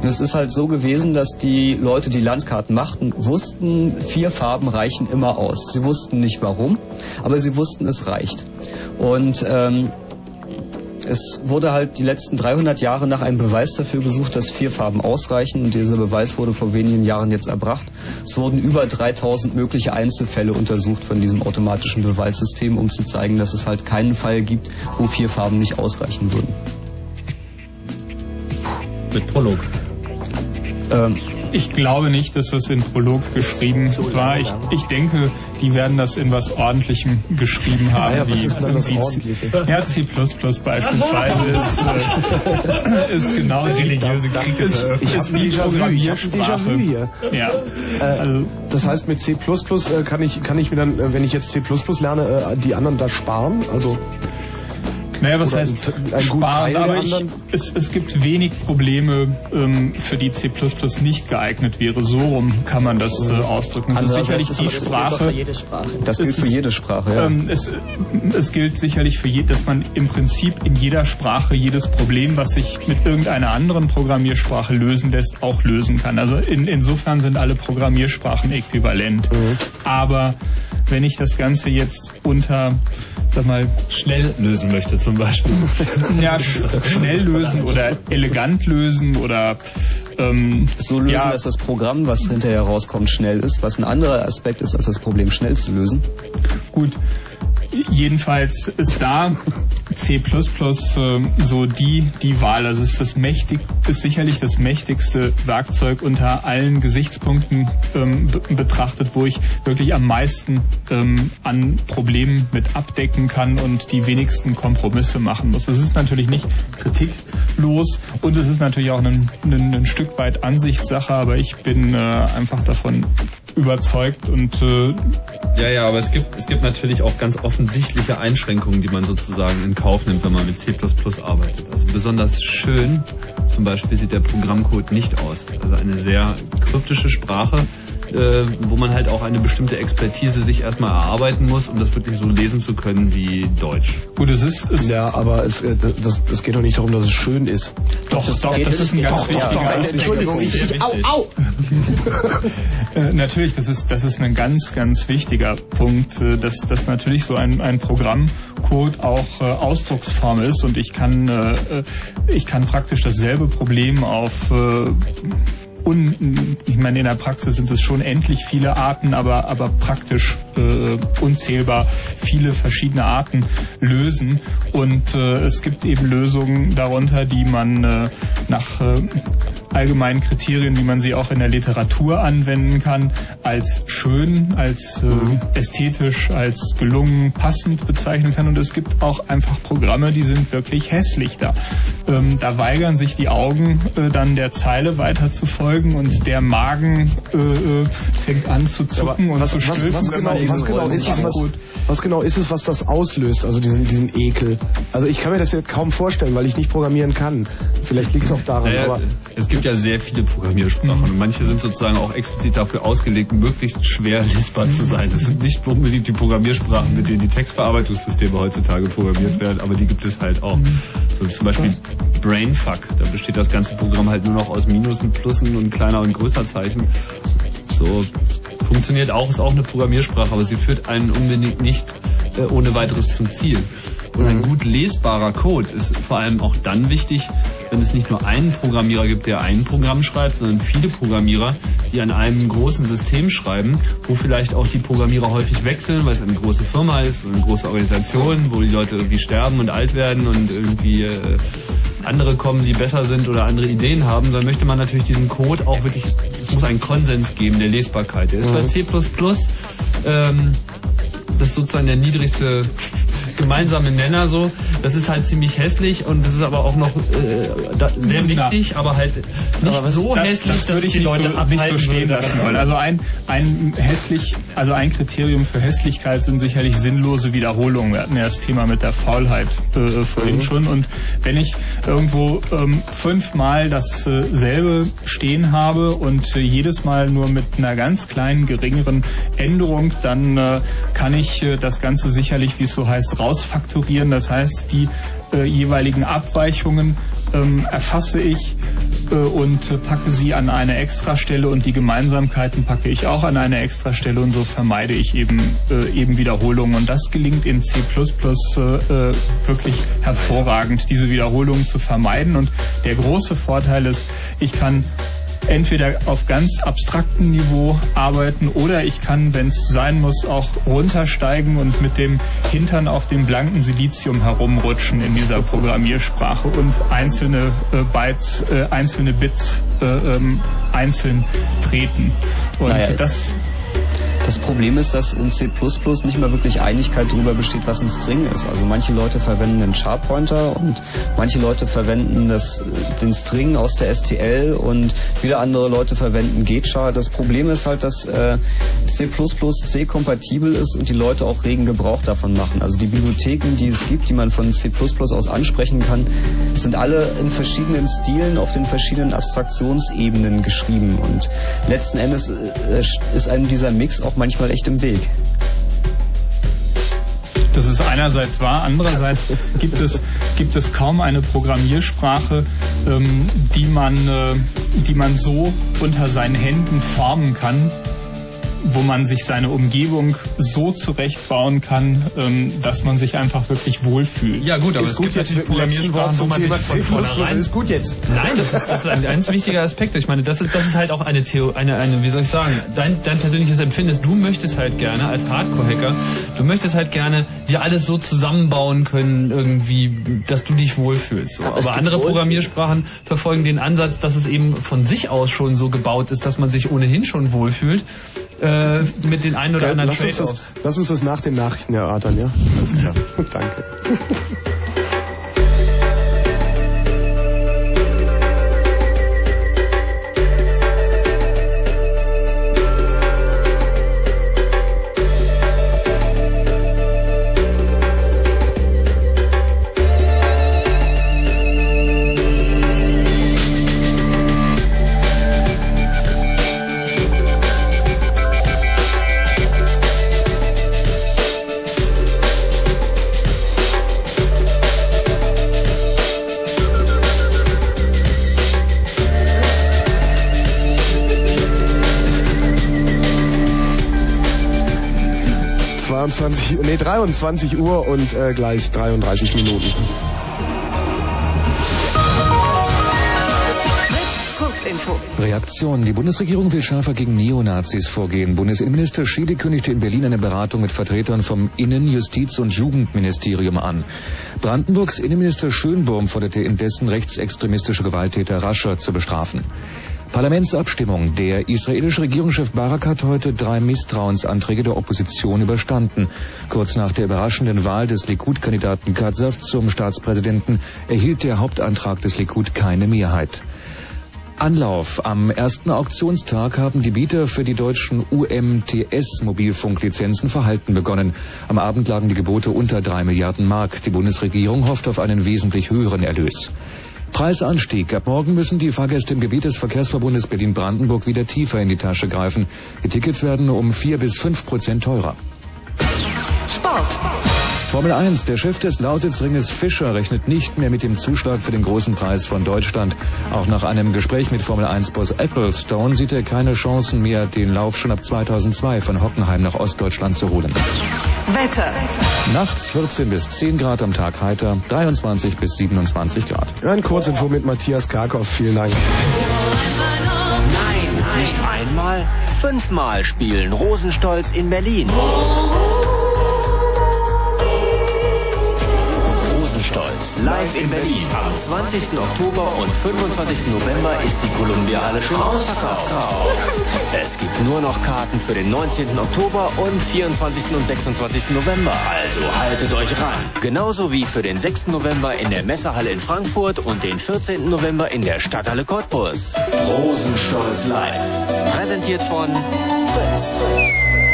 Und es ist halt so gewesen, dass die Leute, die Landkarten machten, wussten, vier Farben reichen immer aus. Sie wussten nicht warum, aber sie wussten, es reicht. Und ähm, es wurde halt die letzten 300 Jahre nach einem Beweis dafür gesucht, dass vier Farben ausreichen und dieser Beweis wurde vor wenigen Jahren jetzt erbracht. Es wurden über 3000 mögliche Einzelfälle untersucht von diesem automatischen Beweissystem, um zu zeigen, dass es halt keinen Fall gibt, wo vier Farben nicht ausreichen würden. Mit Prolog. Ähm, ich glaube nicht, dass das in Prolog geschrieben war. Ich, ich denke, die werden das in was Ordentlichem geschrieben haben. Ja, was ist denn das? Ja, C++ beispielsweise ist, äh, ist genau religiöse Krieg ist, ist, ist die Programmiersprache. Hier. Ja. Äh, also, das heißt, mit C++ äh, kann ich, kann ich mir dann, äh, wenn ich jetzt C++ lerne, äh, die anderen da sparen? Also naja, was heißt ein, sparen? Aber ich, es, es gibt wenig Probleme, ähm, für die C++ nicht geeignet wäre. So rum kann man das äh, ausdrücken. Das ist sicherlich die Sprache. Das gilt für jede Sprache, ja. Ähm, es, es gilt sicherlich für jede, dass man im Prinzip in jeder Sprache jedes Problem, was sich mit irgendeiner anderen Programmiersprache lösen lässt, auch lösen kann. Also in, insofern sind alle Programmiersprachen äquivalent. Mhm. Aber wenn ich das Ganze jetzt unter, sag mal, schnell lösen möchte zum Beispiel. ja, schnell lösen oder elegant lösen oder ähm, so lösen, ja, dass das Programm, was hinterher rauskommt, schnell ist, was ein anderer Aspekt ist, als das Problem schnell zu lösen. Gut, jedenfalls ist da C++ äh, so die, die Wahl. Also ist das mächtig, ist sicherlich das mächtigste Werkzeug unter allen Gesichtspunkten ähm, betrachtet, wo ich wirklich am meisten ähm, an Problemen mit abdecken kann und die wenigsten Kompromisse machen muss. Das ist natürlich nicht kritiklos und es ist natürlich auch ein, ein, ein Stück weit Ansichtssache, aber ich bin äh, einfach davon überzeugt und äh, ja, ja, aber es gibt es gibt natürlich auch ganz offensichtliche Einschränkungen, die man sozusagen in Kauf nimmt, wenn man mit C++ arbeitet. Also besonders schön zum Beispiel sieht der Programmcode nicht aus. Also eine sehr kryptische Sprache, äh, wo man halt auch eine bestimmte Expertise sich erstmal erarbeiten muss, um das wirklich so lesen zu können wie Deutsch. Gut, es ist... Es ja, aber es, äh, das, es geht doch nicht darum, dass es schön ist. Doch, das, doch, das ist ein ganz wichtiger Entschuldigung, ich, au, au! äh, natürlich, das ist, das ist ein ganz, ganz wichtiger Punkt, äh, dass, dass natürlich so ein, ein Programmcode auch äh, Ausdrucksform ist und ich kann, äh, ich kann praktisch dasselbe Problem auf un, ich meine, in der Praxis sind es schon endlich viele Arten, aber, aber praktisch äh, unzählbar viele verschiedene Arten lösen. Und äh, es gibt eben Lösungen darunter, die man äh, nach äh, allgemeinen Kriterien, wie man sie auch in der Literatur anwenden kann, als schön, als äh, ästhetisch, als gelungen, passend bezeichnen kann. Und es gibt auch einfach Programme, die sind wirklich hässlich. Da, ähm, da weigern sich die Augen äh, dann der Zeile weiter zu folgen und der Magen äh, äh fängt an zu zucken ja, und was, zu stößen. Was, was, genau, was, genau ist es, was, was, genau ist es, was das auslöst, also diesen, diesen Ekel? Also ich kann mir das ja kaum vorstellen, weil ich nicht programmieren kann. Vielleicht liegt es auch daran. Naja, aber es gibt ja sehr viele Programmiersprachen mhm. und manche sind sozusagen auch explizit dafür ausgelegt, möglichst schwer lesbar zu sein. Das sind nicht unbedingt die Programmiersprachen, mit denen die Textverarbeitungssysteme heutzutage programmiert werden, aber die gibt es halt auch. So zum Beispiel Brainfuck, da besteht das ganze Programm halt nur noch aus Minusen, Plussen und kleiner und größer Zeichen. So funktioniert auch, ist auch eine Programmiersprache, aber sie führt einen unbedingt nicht äh, ohne weiteres zum Ziel. Und ein mhm. gut lesbarer Code ist vor allem auch dann wichtig, wenn es nicht nur einen Programmierer gibt, der ein Programm schreibt, sondern viele Programmierer, die an einem großen System schreiben, wo vielleicht auch die Programmierer häufig wechseln, weil es eine große Firma ist, eine große Organisation, wo die Leute irgendwie sterben und alt werden und irgendwie äh, andere kommen, die besser sind oder andere Ideen haben, dann möchte man natürlich diesen Code auch wirklich, es muss einen Konsens geben der Lesbarkeit. Der ist mhm. bei C++ ähm, das ist sozusagen der niedrigste gemeinsame Nenner so. Das ist halt ziemlich hässlich und das ist aber auch noch äh, da, sehr wichtig, aber halt nicht aber so das, hässlich, das dass ich die Leute so, nicht so stehen lassen wollen. Also ein, ein hässlich, also ein Kriterium für Hässlichkeit sind sicherlich sinnlose Wiederholungen. Wir hatten ja das Thema mit der Faulheit äh, vorhin mhm. schon und wenn ich irgendwo ähm, fünfmal dasselbe stehen habe und äh, jedes Mal nur mit einer ganz kleinen, geringeren Änderung, dann äh, kann ich äh, das Ganze sicherlich, wie es so heißt, rausfakturieren. Das heißt, die äh, jeweiligen Abweichungen ähm, erfasse ich äh, und packe sie an eine Extrastelle und die Gemeinsamkeiten packe ich auch an eine Extrastelle und so vermeide ich eben, äh, eben Wiederholungen. Und das gelingt in C++ äh, äh, wirklich hervorragend, diese Wiederholungen zu vermeiden. Und der große Vorteil ist, ich kann entweder auf ganz abstraktem Niveau arbeiten oder ich kann, wenn es sein muss, auch runtersteigen und mit dem Hintern auf dem blanken Silizium herumrutschen in dieser Programmiersprache und einzelne äh, Bytes, äh, einzelne Bits äh, ähm, einzeln treten. Und naja, das das Problem ist, dass in C++ nicht mal wirklich Einigkeit darüber besteht, was ein String ist. Also manche Leute verwenden den Sharp-Pointer und manche Leute verwenden das, den String aus der STL und wieder andere Leute verwenden GetChar. Das Problem ist halt, dass äh, C++ C-kompatibel ist und die Leute auch regen Gebrauch davon machen. Also die Bibliotheken, die es gibt, die man von C++ aus ansprechen kann, sind alle in verschiedenen Stilen auf den verschiedenen Abstraktionsebenen geschrieben und letzten Endes äh, ist einem dieser Mix auch manchmal echt im Weg. Das ist einerseits wahr, andererseits gibt es, gibt es kaum eine Programmiersprache, ähm, die, man, äh, die man so unter seinen Händen formen kann, wo man sich seine Umgebung so zurechtbauen kann, ähm, dass man sich einfach wirklich wohlfühlt. Ja gut, aber ist es gut gibt jetzt Programmiersprachen, wo man sich von vornherein... ist gut jetzt. Nein, das ist, das ist ein ganz wichtiger Aspekt. Ich meine, das ist, das ist halt auch eine Theo, eine, eine, wie soll ich sagen, dein, dein persönliches Empfinden Du möchtest halt gerne als Hardcore-Hacker, du möchtest halt gerne dir alles so zusammenbauen können, irgendwie, dass du dich wohlfühlst. So. Aber, aber andere Programmiersprachen verfolgen den Ansatz, dass es eben von sich aus schon so gebaut ist, dass man sich ohnehin schon wohlfühlt äh, mit den ein oder anderen Trade-offs. Lass uns das nach den Nachrichten erörtern, ja? Alles klar. Danke. 22, nee, 23 Uhr und äh, gleich 33 Minuten. Kurzinfo. Reaktion. Die Bundesregierung will schärfer gegen Neonazis vorgehen. Bundesinnenminister Schiele kündigte in Berlin eine Beratung mit Vertretern vom Innen-, Justiz- und Jugendministerium an. Brandenburgs Innenminister Schönbohm forderte indessen rechtsextremistische Gewalttäter rascher zu bestrafen. Parlamentsabstimmung. Der israelische Regierungschef Barak hat heute drei Misstrauensanträge der Opposition überstanden. Kurz nach der überraschenden Wahl des Likud-Kandidaten Katsav zum Staatspräsidenten erhielt der Hauptantrag des Likud keine Mehrheit. Anlauf. Am ersten Auktionstag haben die Bieter für die deutschen UMTS-Mobilfunklizenzen verhalten begonnen. Am Abend lagen die Gebote unter drei Milliarden Mark. Die Bundesregierung hofft auf einen wesentlich höheren Erlös. Preisanstieg. Ab morgen müssen die Fahrgäste im Gebiet des Verkehrsverbundes Berlin-Brandenburg wieder tiefer in die Tasche greifen. Die Tickets werden um vier bis fünf Prozent teurer. Sport. Formel 1. Der Chef des Lausitzringes Fischer rechnet nicht mehr mit dem Zuschlag für den großen Preis von Deutschland. Auch nach einem Gespräch mit Formel 1-Boss Applestone sieht er keine Chancen mehr, den Lauf schon ab 2002 von Hockenheim nach Ostdeutschland zu holen. Wetter. Nachts 14 bis 10 Grad, am Tag heiter 23 bis 27 Grad. Ein Kurzinfo mit Matthias Karkow. Vielen Dank. Nein, nicht einmal, fünfmal spielen Rosenstolz in Berlin. Live in Berlin. Am 20. Oktober und 25. November ist die Columbia-Halle schon ausverkauft. Es gibt nur noch Karten für den 19. Oktober und 24. und 26. November. Also haltet euch ran. Genauso wie für den 6. November in der Messehalle in Frankfurt und den 14. November in der Stadthalle Cottbus. Rosenstolz live. Präsentiert von Fritz.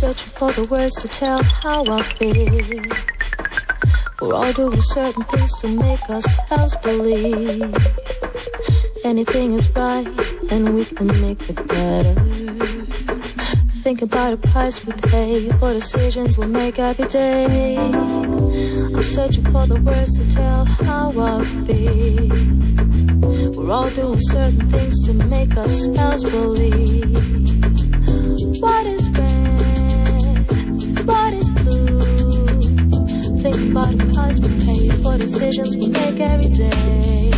Searching for the words to tell how I feel. We're all doing certain things to make ourselves believe anything is right and we can make it better. Think about the price we pay for decisions we make every day. I'm searching for the words to tell how I feel. We're all doing certain things to make ourselves believe. What is What is blue? Think about the price we pay for decisions we make every day.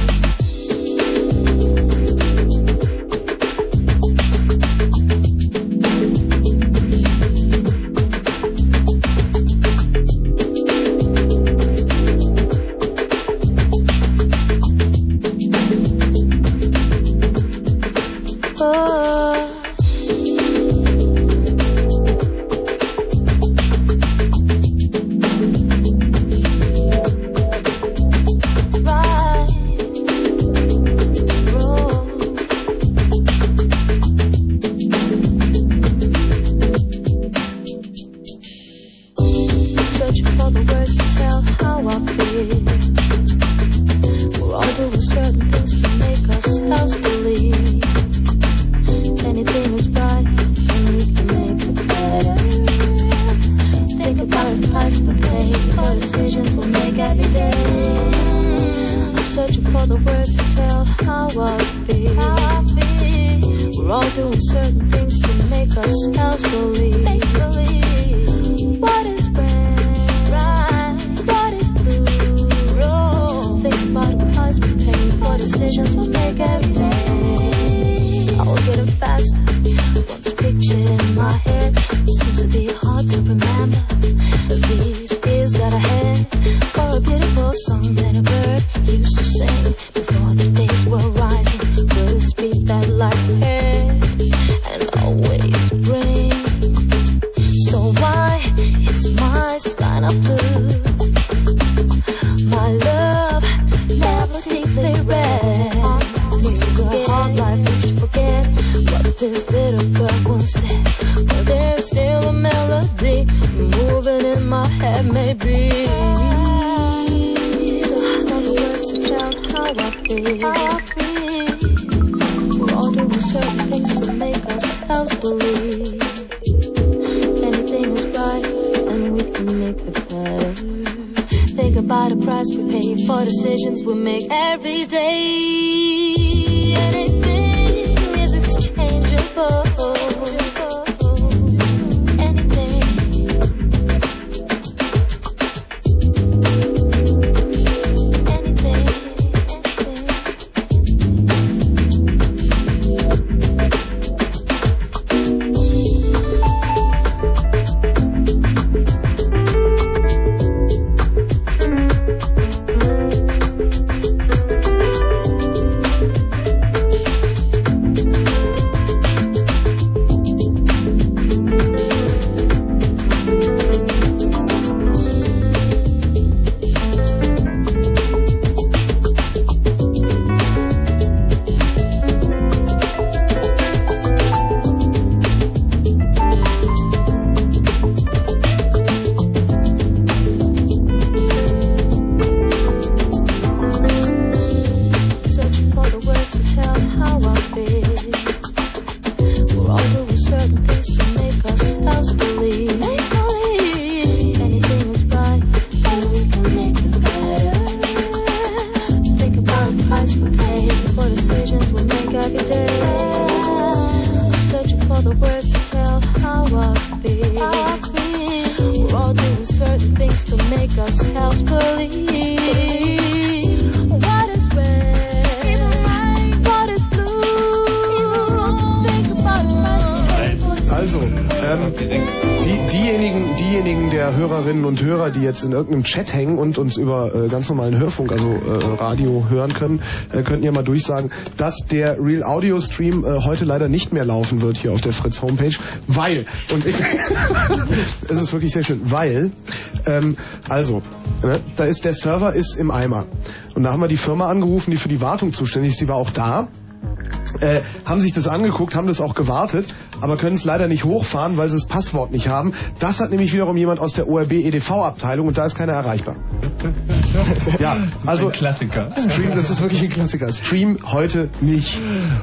Ourselves believe anything is right and we can make it better. Think about the price we pay for decisions we make every day. Anything jetzt in irgendeinem Chat hängen und uns über äh, ganz normalen Hörfunk, also äh, Radio hören können, äh, könnten ja mal durchsagen, dass der Real Audio Stream äh, heute leider nicht mehr laufen wird hier auf der Fritz Homepage, weil, und ich, es ist wirklich sehr schön, weil, ähm, also, ne, da ist der Server ist im Eimer. Und da haben wir die Firma angerufen, die für die Wartung zuständig ist, die war auch da äh, haben sich das angeguckt, haben das auch gewartet, aber können es leider nicht hochfahren, weil sie das Passwort nicht haben. Das hat nämlich wiederum jemand aus der ORB EDV-Abteilung und da ist keiner erreichbar. ja, also Ein Klassiker. Stream, das ist wirklich ein Klassiker. Stream heute nicht.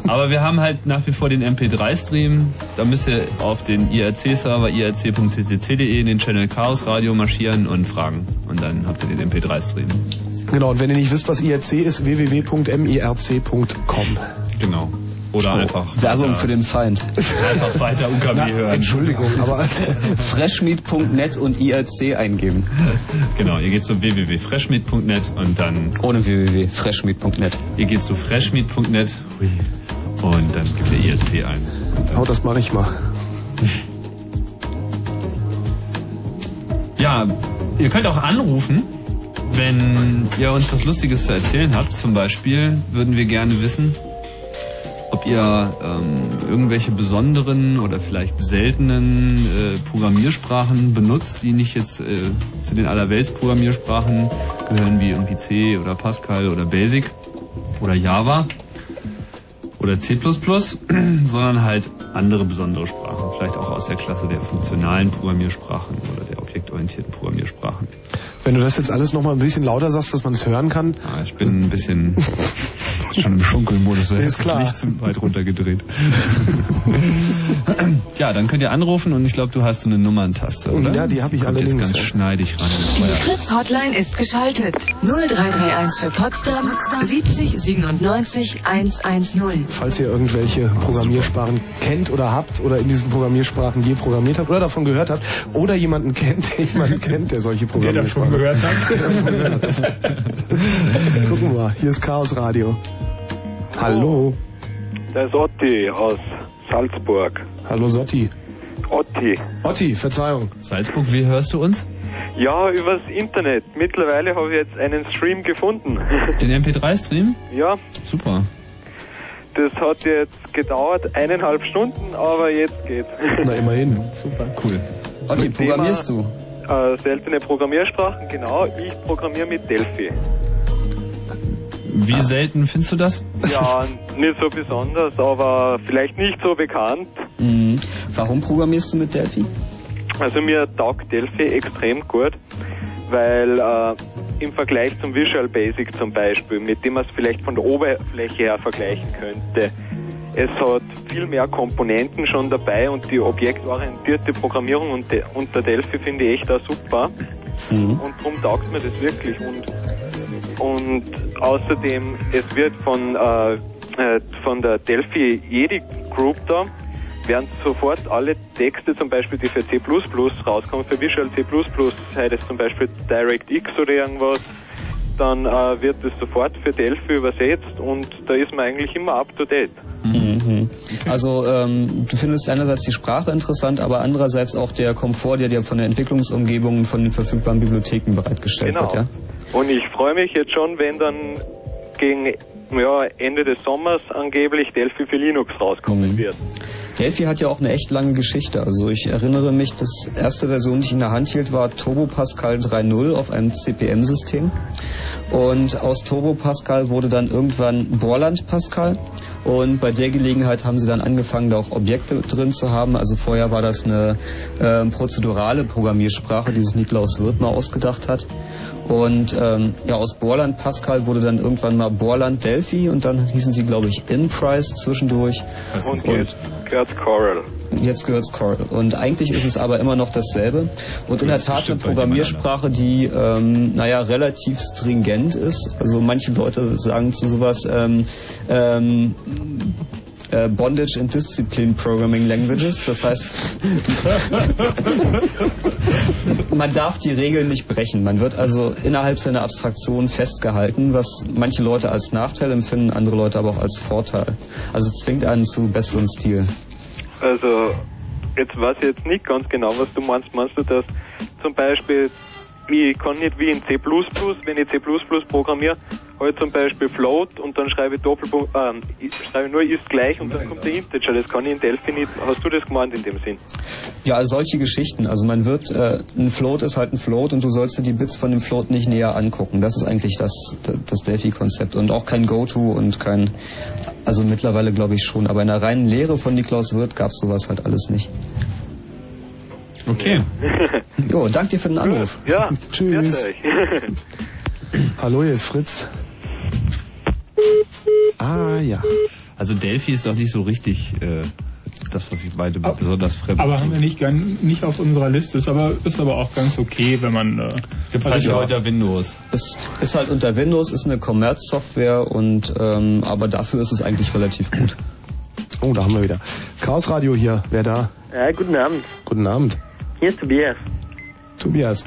Aber wir haben halt nach wie vor den MP3-Stream. Da müsst ihr auf den IRC-Server irc.ccc.de in den Channel Chaos Radio marschieren und fragen. Und dann habt ihr den MP3-Stream. Genau, und wenn ihr nicht wisst, was IRC ist, www.mirc.com. Oder einfach Werbung weiter, für den Feind. einfach weiter UKW Na, hören. Entschuldigung, aber Freshmeat.net und IRC eingeben. Genau, ihr geht zu www.freshmeat.net und dann Ohne www. Freshmeat.net. ihr geht zu freshmeat.net und dann gebt ihr IRC ein. Oh, das mache ich mal. Ja, ihr könnt auch anrufen, wenn ihr uns was Lustiges zu erzählen habt. Zum Beispiel würden wir gerne wissen, ihr ähm, irgendwelche besonderen oder vielleicht seltenen äh, Programmiersprachen benutzt, die nicht jetzt äh, zu den Allerwelts-Programmiersprachen gehören, wie irgendwie C oder Pascal oder Basic oder Java oder C++, sondern halt andere besondere Sprachen, vielleicht auch aus der Klasse der funktionalen Programmiersprachen oder der objektorientierten Programmiersprachen. Wenn du das jetzt alles nochmal ein bisschen lauter sagst, dass man es hören kann. Ah, ich bin ein bisschen schon im Schunkelmodus, da Ist das klar. Licht zu weit runtergedreht. ja, dann könnt ihr anrufen und ich glaube, du hast so eine Nummerntaste, oder? Ja, die hab ich kommt allerdings, jetzt ganz ja. schneidig ran. Die Fritz Hotline ist geschaltet. 0331 für Potsdam 70 97 110. Falls ihr irgendwelche Programmiersprachen kennt oder habt oder in diesen Programmiersprachen je programmiert habt oder davon gehört habt oder jemanden kennt, der jemanden kennt, der solche Der davon Programmiersprachen gehört hat. Gucken wir mal, hier ist Chaos Radio. Hallo. Das ist Otti aus Salzburg. Hallo Sotti. Otti. Otti, Verzeihung. Salzburg, wie hörst du uns? Ja, übers Internet. Mittlerweile habe ich jetzt einen Stream gefunden. Den MP3-Stream? ja, Super. das hat jetzt gedauert eineinhalb Stunden, aber jetzt geht's. Na immerhin. Super. Cool. Otti, programmierst du? Äh, seltene Programmiersprachen, genau. Ich programmiere mit Delphi. Wie selten findest du das? Ja, nicht so besonders, aber vielleicht nicht so bekannt. Mhm. Warum programmierst du mit Delphi? Also mir taugt Delphi extrem gut, weil äh, im Vergleich zum Visual Basic zum Beispiel, mit dem man es vielleicht von der Oberfläche her vergleichen könnte, es hat viel mehr Komponenten schon dabei und die objektorientierte Programmierung unter, unter Delphi finde ich echt auch super. Mhm. Und darum taugt mir das wirklich. Und, und außerdem, es wird von, äh, äh, von der Delphi Jedi Group da, werden sofort alle Texte, zum Beispiel die für C++ rauskommen, für Visual C++, sei das zum Beispiel DirectX oder irgendwas, dann äh, wird es sofort für Delphi übersetzt und da ist man eigentlich immer up to date. Mhm. Also ähm, du findest einerseits die Sprache interessant, aber andererseits auch der Komfort, der dir von der Entwicklungsumgebung und von den verfügbaren Bibliotheken bereitgestellt Genau. wird, ja? Und ich freue mich jetzt schon, wenn dann gegen ja, Ende des Sommers angeblich Delphi für Linux rauskommen Mhm. wird. Delphi hat ja auch eine echt lange Geschichte. Also ich erinnere mich, das erste Version, die ich in der Hand hielt, war Turbo Pascal 3.0 auf einem CPM-System. Und aus Turbo Pascal wurde dann irgendwann Borland Pascal. Und bei der Gelegenheit haben sie dann angefangen, da auch Objekte drin zu haben. Also vorher war das eine ähm, prozedurale Programmiersprache, die sich Niklaus Wirth mal ausgedacht hat. Und ähm, ja, aus Borland Pascal wurde dann irgendwann mal Borland Delphi und dann hießen sie, glaube ich, InPrice zwischendurch. Und jetzt gehört Coral. Jetzt gehört's Coral. Und eigentlich ist es aber immer noch dasselbe. Und in der Tat eine Programmiersprache, die, ähm, naja, relativ stringent ist. Also manche Leute sagen zu sowas, ähm, ähm, äh, Bondage and Discipline Programming Languages. Das heißt, man darf die Regeln nicht brechen. Man wird also innerhalb seiner Abstraktion festgehalten, was manche Leute als Nachteil empfinden, andere Leute aber auch als Vorteil. Also zwingt einen zu besseren Stil. Also, jetzt weiß ich jetzt nicht ganz genau, was du meinst. Meinst du, dass zum Beispiel, ich kann nicht wie in C++, wenn ich C++ programmiere, halt zum Beispiel float und dann schreibe ich Doppelpunkt, ähm, ich schreibe nur ist gleich und dann kommt der Integer. Das kann ich in Delphi nicht. Hast du das gemeint in dem Sinn? Ja, solche Geschichten. Also man wird, äh, ein Float ist halt ein Float und du sollst dir die Bits von dem Float nicht näher angucken. Das ist eigentlich das, das Delphi-Konzept. Und auch kein Goto und kein, also mittlerweile glaube ich schon. Aber in der reinen Lehre von Niklaus Wirth gab es sowas halt alles nicht. Okay. Jo, danke dir für den Anruf. Ja, Tschüss. Hallo, hier ist Fritz. Ah, ja. Also Delphi ist doch nicht so richtig äh, das, was ich beide besonders fremd Aber haben wir nicht, gern, nicht auf unserer Liste, ist aber, ist aber auch ganz okay, wenn man... Äh, Gibt's also halt ja. unter Windows. Es ist halt unter Windows, ist eine Commerce-Software und ähm, aber dafür ist es eigentlich relativ gut. Oh, da haben wir wieder. Chaos Radio hier. Wer da? Ja, guten Abend. Guten Abend. Hier ist Tobias. Tobias.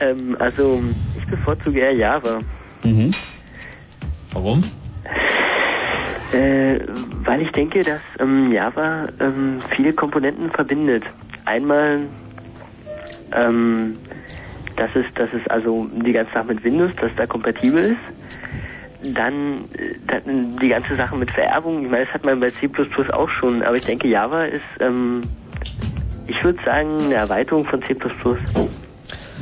Ähm, also, ich bevorzuge eher Java. Mhm. Warum? Äh, weil ich denke, dass ähm, Java ähm, viele Komponenten verbindet. Einmal, ähm, dass es, dass es also die ganze Sache mit Windows, dass da kompatibel ist. Dann, äh, dann die ganze Sache mit Vererbung. Ich meine, das hat man bei C++ auch schon, aber ich denke, Java ist, ähm, ich würde sagen, eine Erweiterung von C++.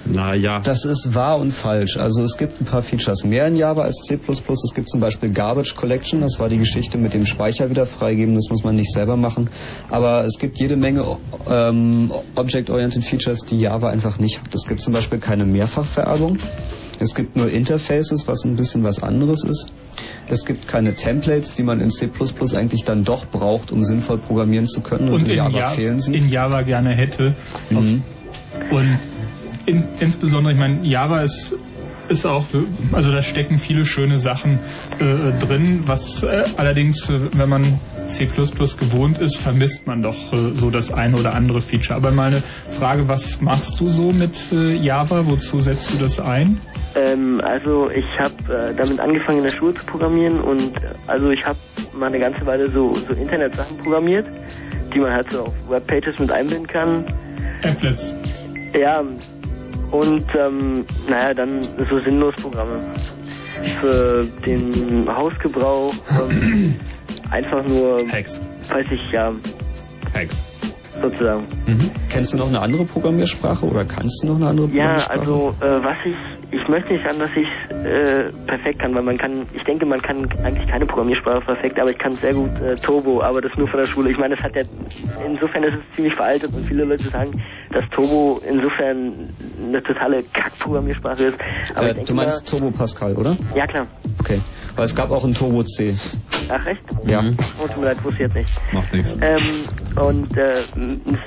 Naja. Das ist wahr und falsch. Also es gibt ein paar Features mehr in Java als C++. Es gibt zum Beispiel Garbage Collection, das war die Geschichte mit dem Speicher wieder freigeben, das muss man nicht selber machen. Aber es gibt jede Menge ähm, Object-Oriented Features, die Java einfach nicht hat. Es gibt zum Beispiel keine Mehrfachvererbung. Es gibt nur Interfaces, was ein bisschen was anderes ist. Es gibt keine Templates, die man in C++ eigentlich dann doch braucht, um sinnvoll programmieren zu können. Und, und in Java Java, fehlen sie. in Java gerne hätte. Mhm. Und in, insbesondere, ich meine, Java ist ist auch, also da stecken viele schöne Sachen äh, drin, was äh, allerdings, äh, wenn man C++ gewohnt ist, vermisst man doch äh, so das eine oder andere Feature. Aber meine Frage, was machst du so mit äh, Java? Wozu setzt du das ein? Ähm, also ich habe damit angefangen in der Schule zu programmieren und also ich habe mal eine ganze Weile so, so Internetsachen programmiert, die man halt so auf Webpages mit einbinden kann. Applets. Ja, und ähm, naja, dann so Sinnlosprogramme für den Hausgebrauch. Ähm, einfach nur, Hacks. weiß ich, ja, Hacks. sozusagen. Kennst du noch eine andere Programmiersprache oder kannst du noch eine andere Ja, Programmiersprache? also äh, was ich, ich möchte nicht sagen, dass ich äh, perfekt kann, weil man kann, ich denke, man kann eigentlich keine Programmiersprache perfekt, aber ich kann sehr gut äh, Turbo, aber das nur von der Schule. Ich meine, das hat ja, insofern ist es ziemlich veraltet und viele Leute sagen, dass Turbo insofern eine totale Kack-Programmiersprache ist. Aber Äh, denke du meinst Turbo Pascal, oder? ja klar. Okay. Weil es gab auch ein Turbo C. Ach echt? Ja. Oh, tut mir leid, wusste ich jetzt nicht. Macht nichts. Ähm, und äh,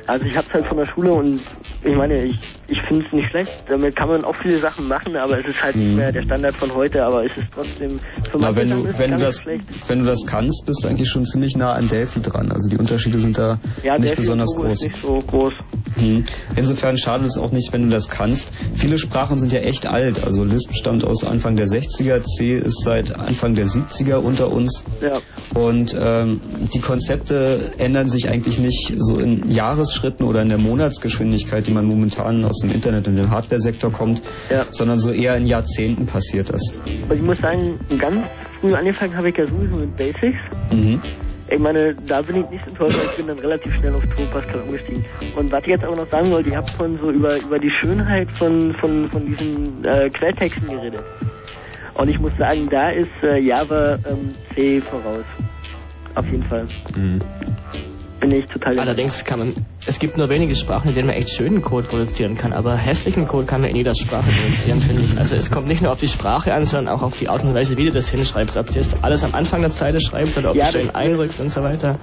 also ich hab's halt von der Schule und ich meine, ich, ich finde es nicht schlecht. Damit kann man auch viele Sachen machen, aber es ist halt nicht mehr der Standard von heute, aber es ist trotzdem für Na, wenn du, wenn, du das, schlecht. wenn du das kannst, bist du eigentlich schon ziemlich nah an Delphi dran. Also die Unterschiede sind da Ja, nicht Delphi besonders Turbo groß. ist nicht so groß. Hm. Insofern schadet es auch nicht, wenn du das kannst. Viele Sprachen sind ja echt alt. Also Lisp stammt aus Anfang der 60er, C ist seit Anfang der 70er unter uns. Ja. Und ähm, die Konzepte ändern sich eigentlich nicht so in Jahresschritten oder in der Monatsgeschwindigkeit, die man momentan aus dem Internet und dem Hardware-Sektor kommt, Ja. sondern so eher in Jahrzehnten passiert das. Aber ich muss sagen, ganz früh angefangen habe ich ja sowieso mit Basics. Mhm. Ich meine, da bin ich nicht enttäuscht, weil ich bin dann relativ schnell auf Turbo Pascal umgestiegen. Und was ich jetzt aber noch sagen wollte, ihr habt von so über, über die Schönheit von, von, von diesen äh, Quelltexten geredet. Und ich muss sagen, da ist äh, Java ähm, C voraus. Auf jeden Fall. Mhm. Bin ich total Allerdings kann man, es gibt nur wenige Sprachen, in denen man echt schönen Code produzieren kann, aber hässlichen Code kann man in jeder Sprache produzieren, finde ich. Also es kommt nicht nur auf die Sprache an, sondern auch auf die Art und Weise, wie du das hinschreibst. Ob du das alles am Anfang der Zeile schreibst oder ob Ja, du schön einrückst und so weiter.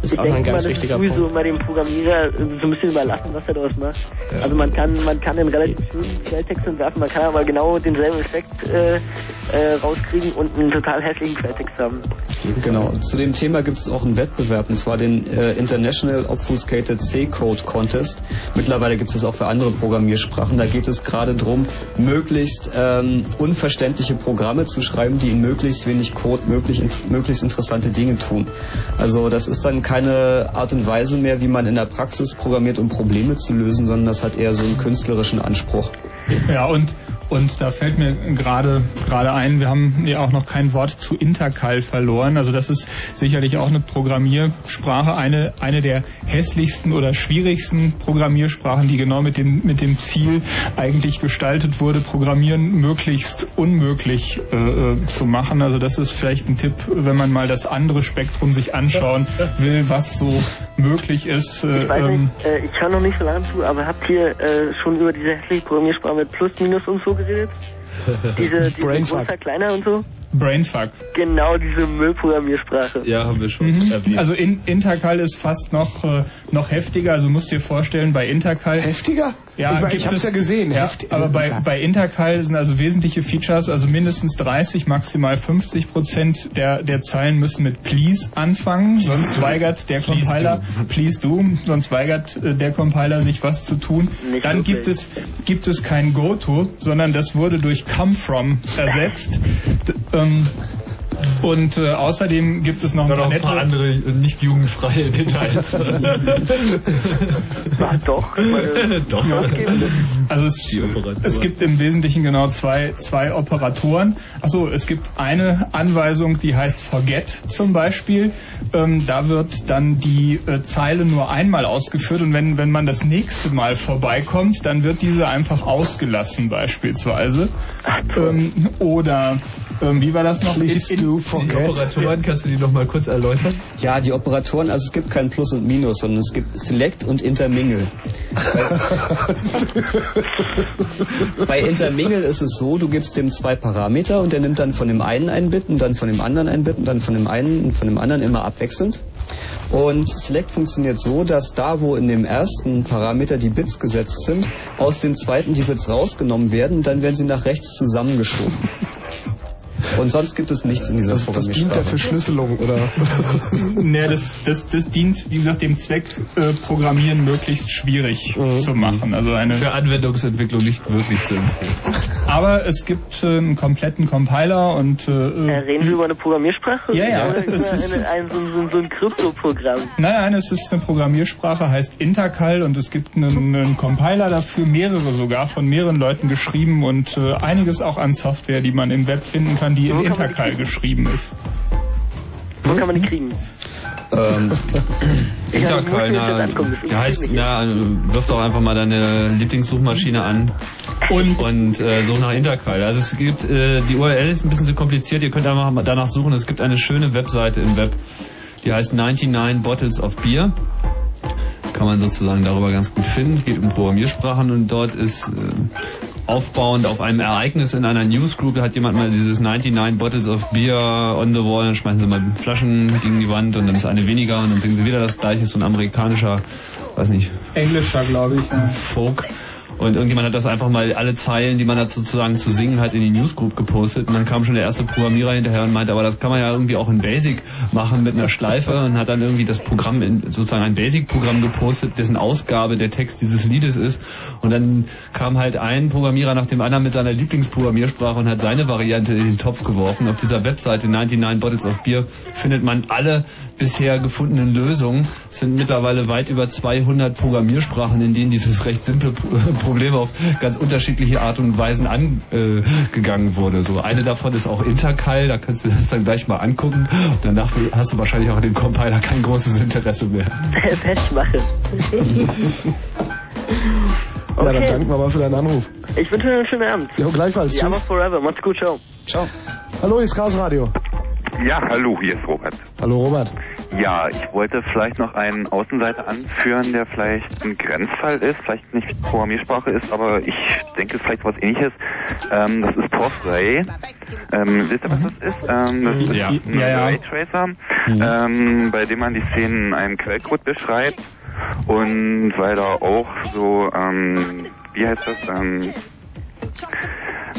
Das ist ich auch noch ein denke mal, ganz das wichtiger ist sowieso Punkt. immer dem Programmierer so ein bisschen überlassen, was er daraus macht. Also man kann man kann einen relativ schönen Quelltext entwerfen, man kann aber genau denselben Effekt äh, äh, rauskriegen und einen total hässlichen Quelltext haben. Genau. Zu dem Thema gibt es auch einen Wettbewerb, und zwar den äh, International Obfuscated C-Code Contest. Mittlerweile gibt es das auch für andere Programmiersprachen. Da geht es gerade darum, möglichst ähm, unverständliche Programme zu schreiben, die in möglichst wenig Code möglich, int möglichst interessante Dinge tun. Also das ist dann keine Art und Weise mehr, wie man in der Praxis programmiert, um Probleme zu lösen, sondern das hat eher so einen künstlerischen Anspruch. Ja, und und da fällt mir gerade gerade ein, wir haben ja auch noch kein Wort zu Intercal verloren. Also das ist sicherlich auch eine Programmiersprache, eine eine der hässlichsten oder schwierigsten Programmiersprachen, die genau mit dem mit dem Ziel eigentlich gestaltet wurde, Programmieren möglichst unmöglich äh, äh zu machen. Also das ist vielleicht ein Tipp, wenn man mal das andere Spektrum sich anschauen will, was so möglich ist. Äh, ich weiß nicht, ähm, äh, ich kann noch nicht so lange zu, aber habt ihr äh, schon über diese hässliche Programmiersprache mit Plus, Minus und so geredet? Diese, diese größer, kleiner und so? Brainfuck. Genau, diese Müllprogrammiersprache. Ja, haben wir schon mhm. erwähnt. Also in, Intercal ist fast noch, äh, noch heftiger. Also musst dir vorstellen, bei Intercal... Heftiger? Ja, ich, mein, ich hab's ja gesehen. Ja, aber bei, bei Intercal sind also wesentliche Features, also mindestens 30, maximal 50 Prozent der, der Zeilen müssen mit Please anfangen, sonst weigert der please Compiler, do. please do, sonst weigert äh, der Compiler sich was zu tun. Nicht Dann gibt es, gibt es kein Goto, sondern das wurde durch come from ersetzt. Ähm, und äh, außerdem gibt es noch, noch ein paar andere nicht jugendfreie Details. Ach doch. doch. Also es, es, gibt im Wesentlichen genau zwei, zwei Operatoren. Achso, es gibt eine Anweisung, die heißt forget zum Beispiel. Ähm, da wird dann die äh, Zeile nur einmal ausgeführt und wenn, wenn man das nächste Mal vorbeikommt, dann wird diese einfach ausgelassen beispielsweise. Ähm, oder ähm, wie war das noch? Please in, forget. Die Operatoren, kannst du die noch mal kurz erläutern? Ja, die Operatoren, also es gibt kein Plus und Minus, sondern es gibt Select und Intermingle. Bei Intermingle ist es so, du gibst dem zwei Parameter und der nimmt dann von dem einen ein Bit und dann von dem anderen ein Bit und dann von dem einen und von dem anderen immer abwechselnd. Und Select funktioniert so, dass da, wo in dem ersten Parameter die Bits gesetzt sind, aus dem zweiten die Bits rausgenommen werden und dann werden sie nach rechts zusammengeschoben. Und sonst gibt es nichts in dieser das, Das dient der Verschlüsselung, oder? nee, das, das, das dient, wie gesagt, dem Zweck, äh, Programmieren möglichst schwierig mhm. zu machen. Also eine Für Anwendungsentwicklung nicht wirklich zu empfehlen. Aber es gibt äh, einen kompletten Compiler und... Äh, äh reden Sie über eine Programmiersprache? Ja, ja. Oder über eine, ein, so, so, so ein Kryptoprogramm? Nein, nein, es ist eine Programmiersprache, heißt Intercal und es gibt einen, einen Compiler dafür, mehrere sogar, von mehreren Leuten geschrieben und äh, einiges auch an Software, die man im Web finden kann, die in Intercal geschrieben ist. Wo kann man die kriegen? Ähm, Intercal, na, ja, heißt, ja, wirf doch einfach mal deine Lieblingssuchmaschine an und, und äh, such nach Intercal. Also es gibt, äh, die URL ist ein bisschen zu kompliziert, ihr könnt einfach mal danach suchen. Es gibt eine schöne Webseite im Web, die heißt 99 Bottles of Beer kann man sozusagen darüber ganz gut finden. Es geht um Programmiersprachen und dort ist äh, aufbauend auf einem Ereignis in einer Newsgroup, hat jemand mal dieses 99 Bottles of Beer on the wall, dann schmeißen sie mal Flaschen gegen die Wand und dann ist eine weniger und dann singen sie wieder das gleiche, so ein amerikanischer, weiß nicht. Englischer, glaube ich. Ja. Folk. Und irgendjemand hat das einfach mal alle Zeilen, die man da sozusagen zu singen hat, in die Newsgroup gepostet. Und dann kam schon der erste Programmierer hinterher und meinte, aber das kann man ja irgendwie auch in Basic machen mit einer Schleife und hat dann irgendwie das Programm in sozusagen ein Basic-Programm gepostet, dessen Ausgabe der Text dieses Liedes ist. Und dann kam halt ein Programmierer nach dem anderen mit seiner Lieblingsprogrammiersprache und hat seine Variante in den Topf geworfen. Auf dieser Webseite 99 Bottles of Beer findet man alle bisher gefundenen Lösungen. Sind mittlerweile weit über 200 Programmiersprachen, in denen dieses recht simple Problem auf ganz unterschiedliche Art und Weisen angegangen wurde. So eine davon ist auch Intercal, da kannst du das dann gleich mal angucken. Und danach hast du wahrscheinlich auch in dem Compiler kein großes Interesse mehr. Festmache. Okay. Ja, dann danken wir mal für deinen Anruf. Ich wünsche dir einen schönen Abend. Jo, gleichfalls. Ja, aber forever. Macht's gut, ciao. Ciao. Hallo, hier ist Chaos Radio. Ja, hallo, hier ist Robert. Hallo Robert. Ja, ich wollte vielleicht noch einen Außenseiter anführen, der vielleicht ein Grenzfall ist, vielleicht nicht Programmiersprache ist, aber ich denke, es ist vielleicht was ähnliches. Ähm, das ist Torf Ray. Ähm, wisst ihr, was das ist? Ähm, das ist ja. ein ja, ja. Raytracer, mhm. ähm, bei dem man die Szenen in einem Quellcode beschreibt und weil da auch so, ähm, wie heißt das, ähm,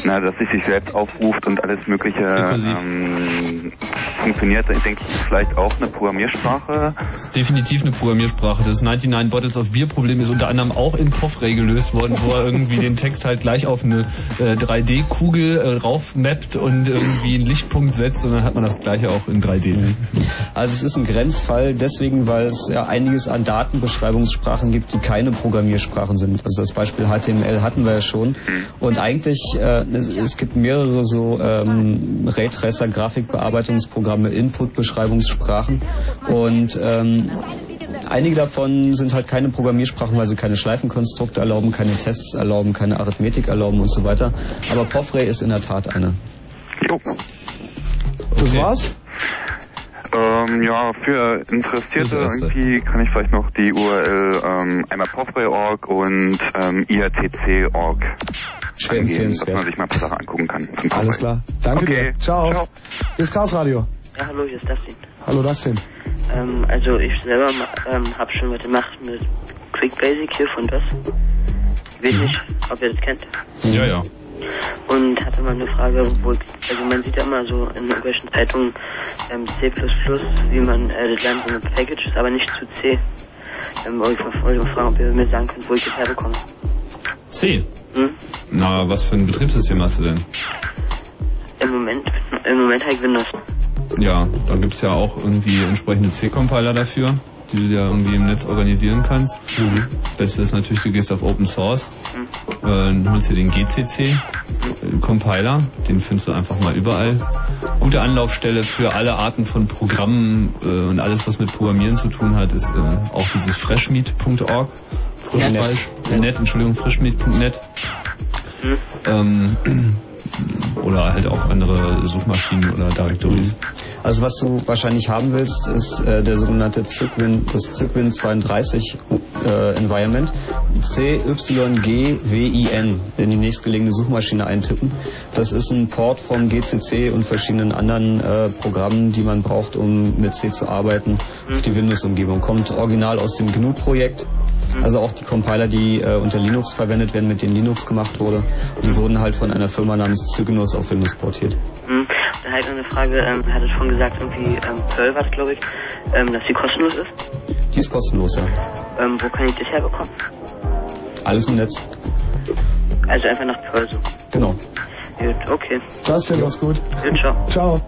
na, dass sich sich selbst aufruft und alles Mögliche ähm, funktioniert. Ich denke, das ist vielleicht auch eine Programmiersprache. Das ist definitiv eine Programmiersprache. Das 99 Bottles of Beer Problem ist unter anderem auch in Poffray gelöst worden, wo er irgendwie den Text halt gleich auf eine äh, 3D-Kugel äh, raufmappt und irgendwie einen Lichtpunkt setzt und dann hat man das gleiche auch in 3D. Also es ist ein Grenzfall deswegen, weil es ja einiges an Datenbeschreibungssprachen gibt, die keine Programmiersprachen sind. Also das Beispiel HTML hatten wir ja schon. Und eigentlich, äh, es, es gibt mehrere so ähm, Raytracer, Grafikbearbeitungsprogramme, Input-Beschreibungssprachen. Und ähm, Einige davon sind halt keine Programmiersprachen, weil sie keine Schleifenkonstrukte erlauben, keine Tests erlauben, keine Arithmetik erlauben und so weiter. Aber Poffray ist in der Tat eine. Jo. Das war's? Ähm, ja, für Interessierte irgendwie kann ich vielleicht noch die URL ähm, einmal Postway.org und ähm, IRTC.org Schwer angeben, dass empfehlenswert. man sich mal ein paar Sachen angucken kann. Alles klar. Danke Okay. dir. Ciao. Ciao. Hier ist Chaos Radio. Ja, hallo, hier ist Dustin. Hallo Dustin. Ähm, also ich selber ähm, habe schon was gemacht mit Quick Basic hier von DOS. Ich weiß nicht, ob ihr das kennt. Ja, ja. Und hatte mal eine Frage, wo ich, also man sieht ja immer so in irgendwelchen Zeitungen ähm, C++, wie man äh, das lernt so mit Packages, aber nicht zu C. Ähm, wollte ich wollte mal fragen, ob ihr mir sagen könnt, wo ich das herbekomme. C. Hm? Na, was für ein Betriebssystem hast du denn? Im Moment, im Moment habe ich Windows. Ja, da gibt's ja auch irgendwie entsprechende C-Compiler dafür, die du dir irgendwie im Netz organisieren kannst. Beste ist natürlich, du gehst auf Open Source, äh, holst dir den GCC-Compiler, den findest du einfach mal überall. Gute Anlaufstelle für alle Arten von Programmen äh, und alles, was mit Programmieren zu tun hat, ist äh, auch dieses freshmeet.org. Frisch, Net. falsch. Net, Entschuldigung, frischmeet.net. Ähm, oder halt auch andere Suchmaschinen oder Directories. Also was du wahrscheinlich haben willst, ist äh, der sogenannte Cygwin, das Cygwin 32 äh, Environment. C-Y-G-W-I-N in die nächstgelegene Suchmaschine eintippen. Das ist ein Port vom GCC und verschiedenen anderen äh, Programmen, die man braucht, um mit C zu arbeiten, auf die Windows-Umgebung. Kommt original aus dem GNU-Projekt. Also auch die Compiler, die äh, unter Linux verwendet werden, mit denen Linux gemacht wurde, die wurden halt von einer Firma namens Cygnus auf Windows portiert. Hm. Dann halt noch eine Frage, ähm, hat es schon gesagt, irgendwie ähm, Pearl war glaube ich, ähm, dass sie kostenlos ist. Die ist kostenlos, ja. Ähm, wo kann ich das herbekommen? Alles im Netz. Also einfach nach Pearl so. Genau. Gut, okay. Dustin, mach's gut. Gut, ciao. Ciao.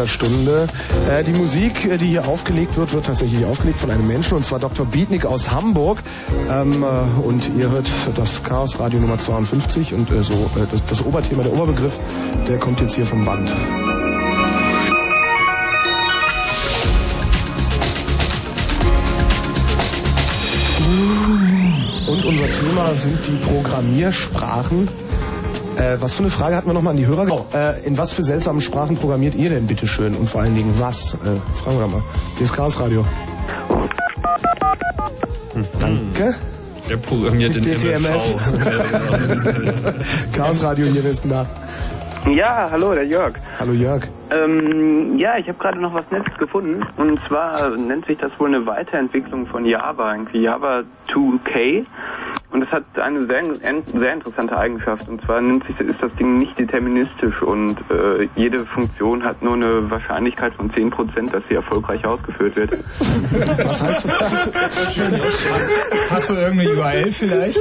Geisterstunde. Äh, die Musik, äh, die hier aufgelegt wird, wird tatsächlich aufgelegt von einem Menschen, und zwar Dr. Bietnik aus Hamburg. Ähm, äh, und ihr hört das Chaos Radio Nummer 52 und äh, so äh, das, das Oberthema, der Oberbegriff, der kommt jetzt hier vom Band. Und unser Thema sind die Programmiersprachen. Äh, was für eine Frage hatten wir nochmal an die Hörer? Äh, in was für seltsamen Sprachen programmiert ihr denn bitte schön? Und vor allen Dingen was? Äh, fragen wir mal. Hier ist Chaos Radio. Hm, danke. Der programmiert in DTMF. Chaos Radio hier, ist da? Ja, hallo, der Jörg. Hallo Jörg. Ähm, ja, ich habe gerade noch was Nettes gefunden. Und zwar nennt sich das wohl eine Weiterentwicklung von Java, irgendwie Java 2K. Und es hat eine sehr, sehr interessante Eigenschaft. Und zwar nennt sich, ist das Ding nicht deterministisch und äh, jede Funktion hat nur eine Wahrscheinlichkeit von 10%, dass sie erfolgreich ausgeführt wird. Was heißt das? Hast du irgendeine URL vielleicht?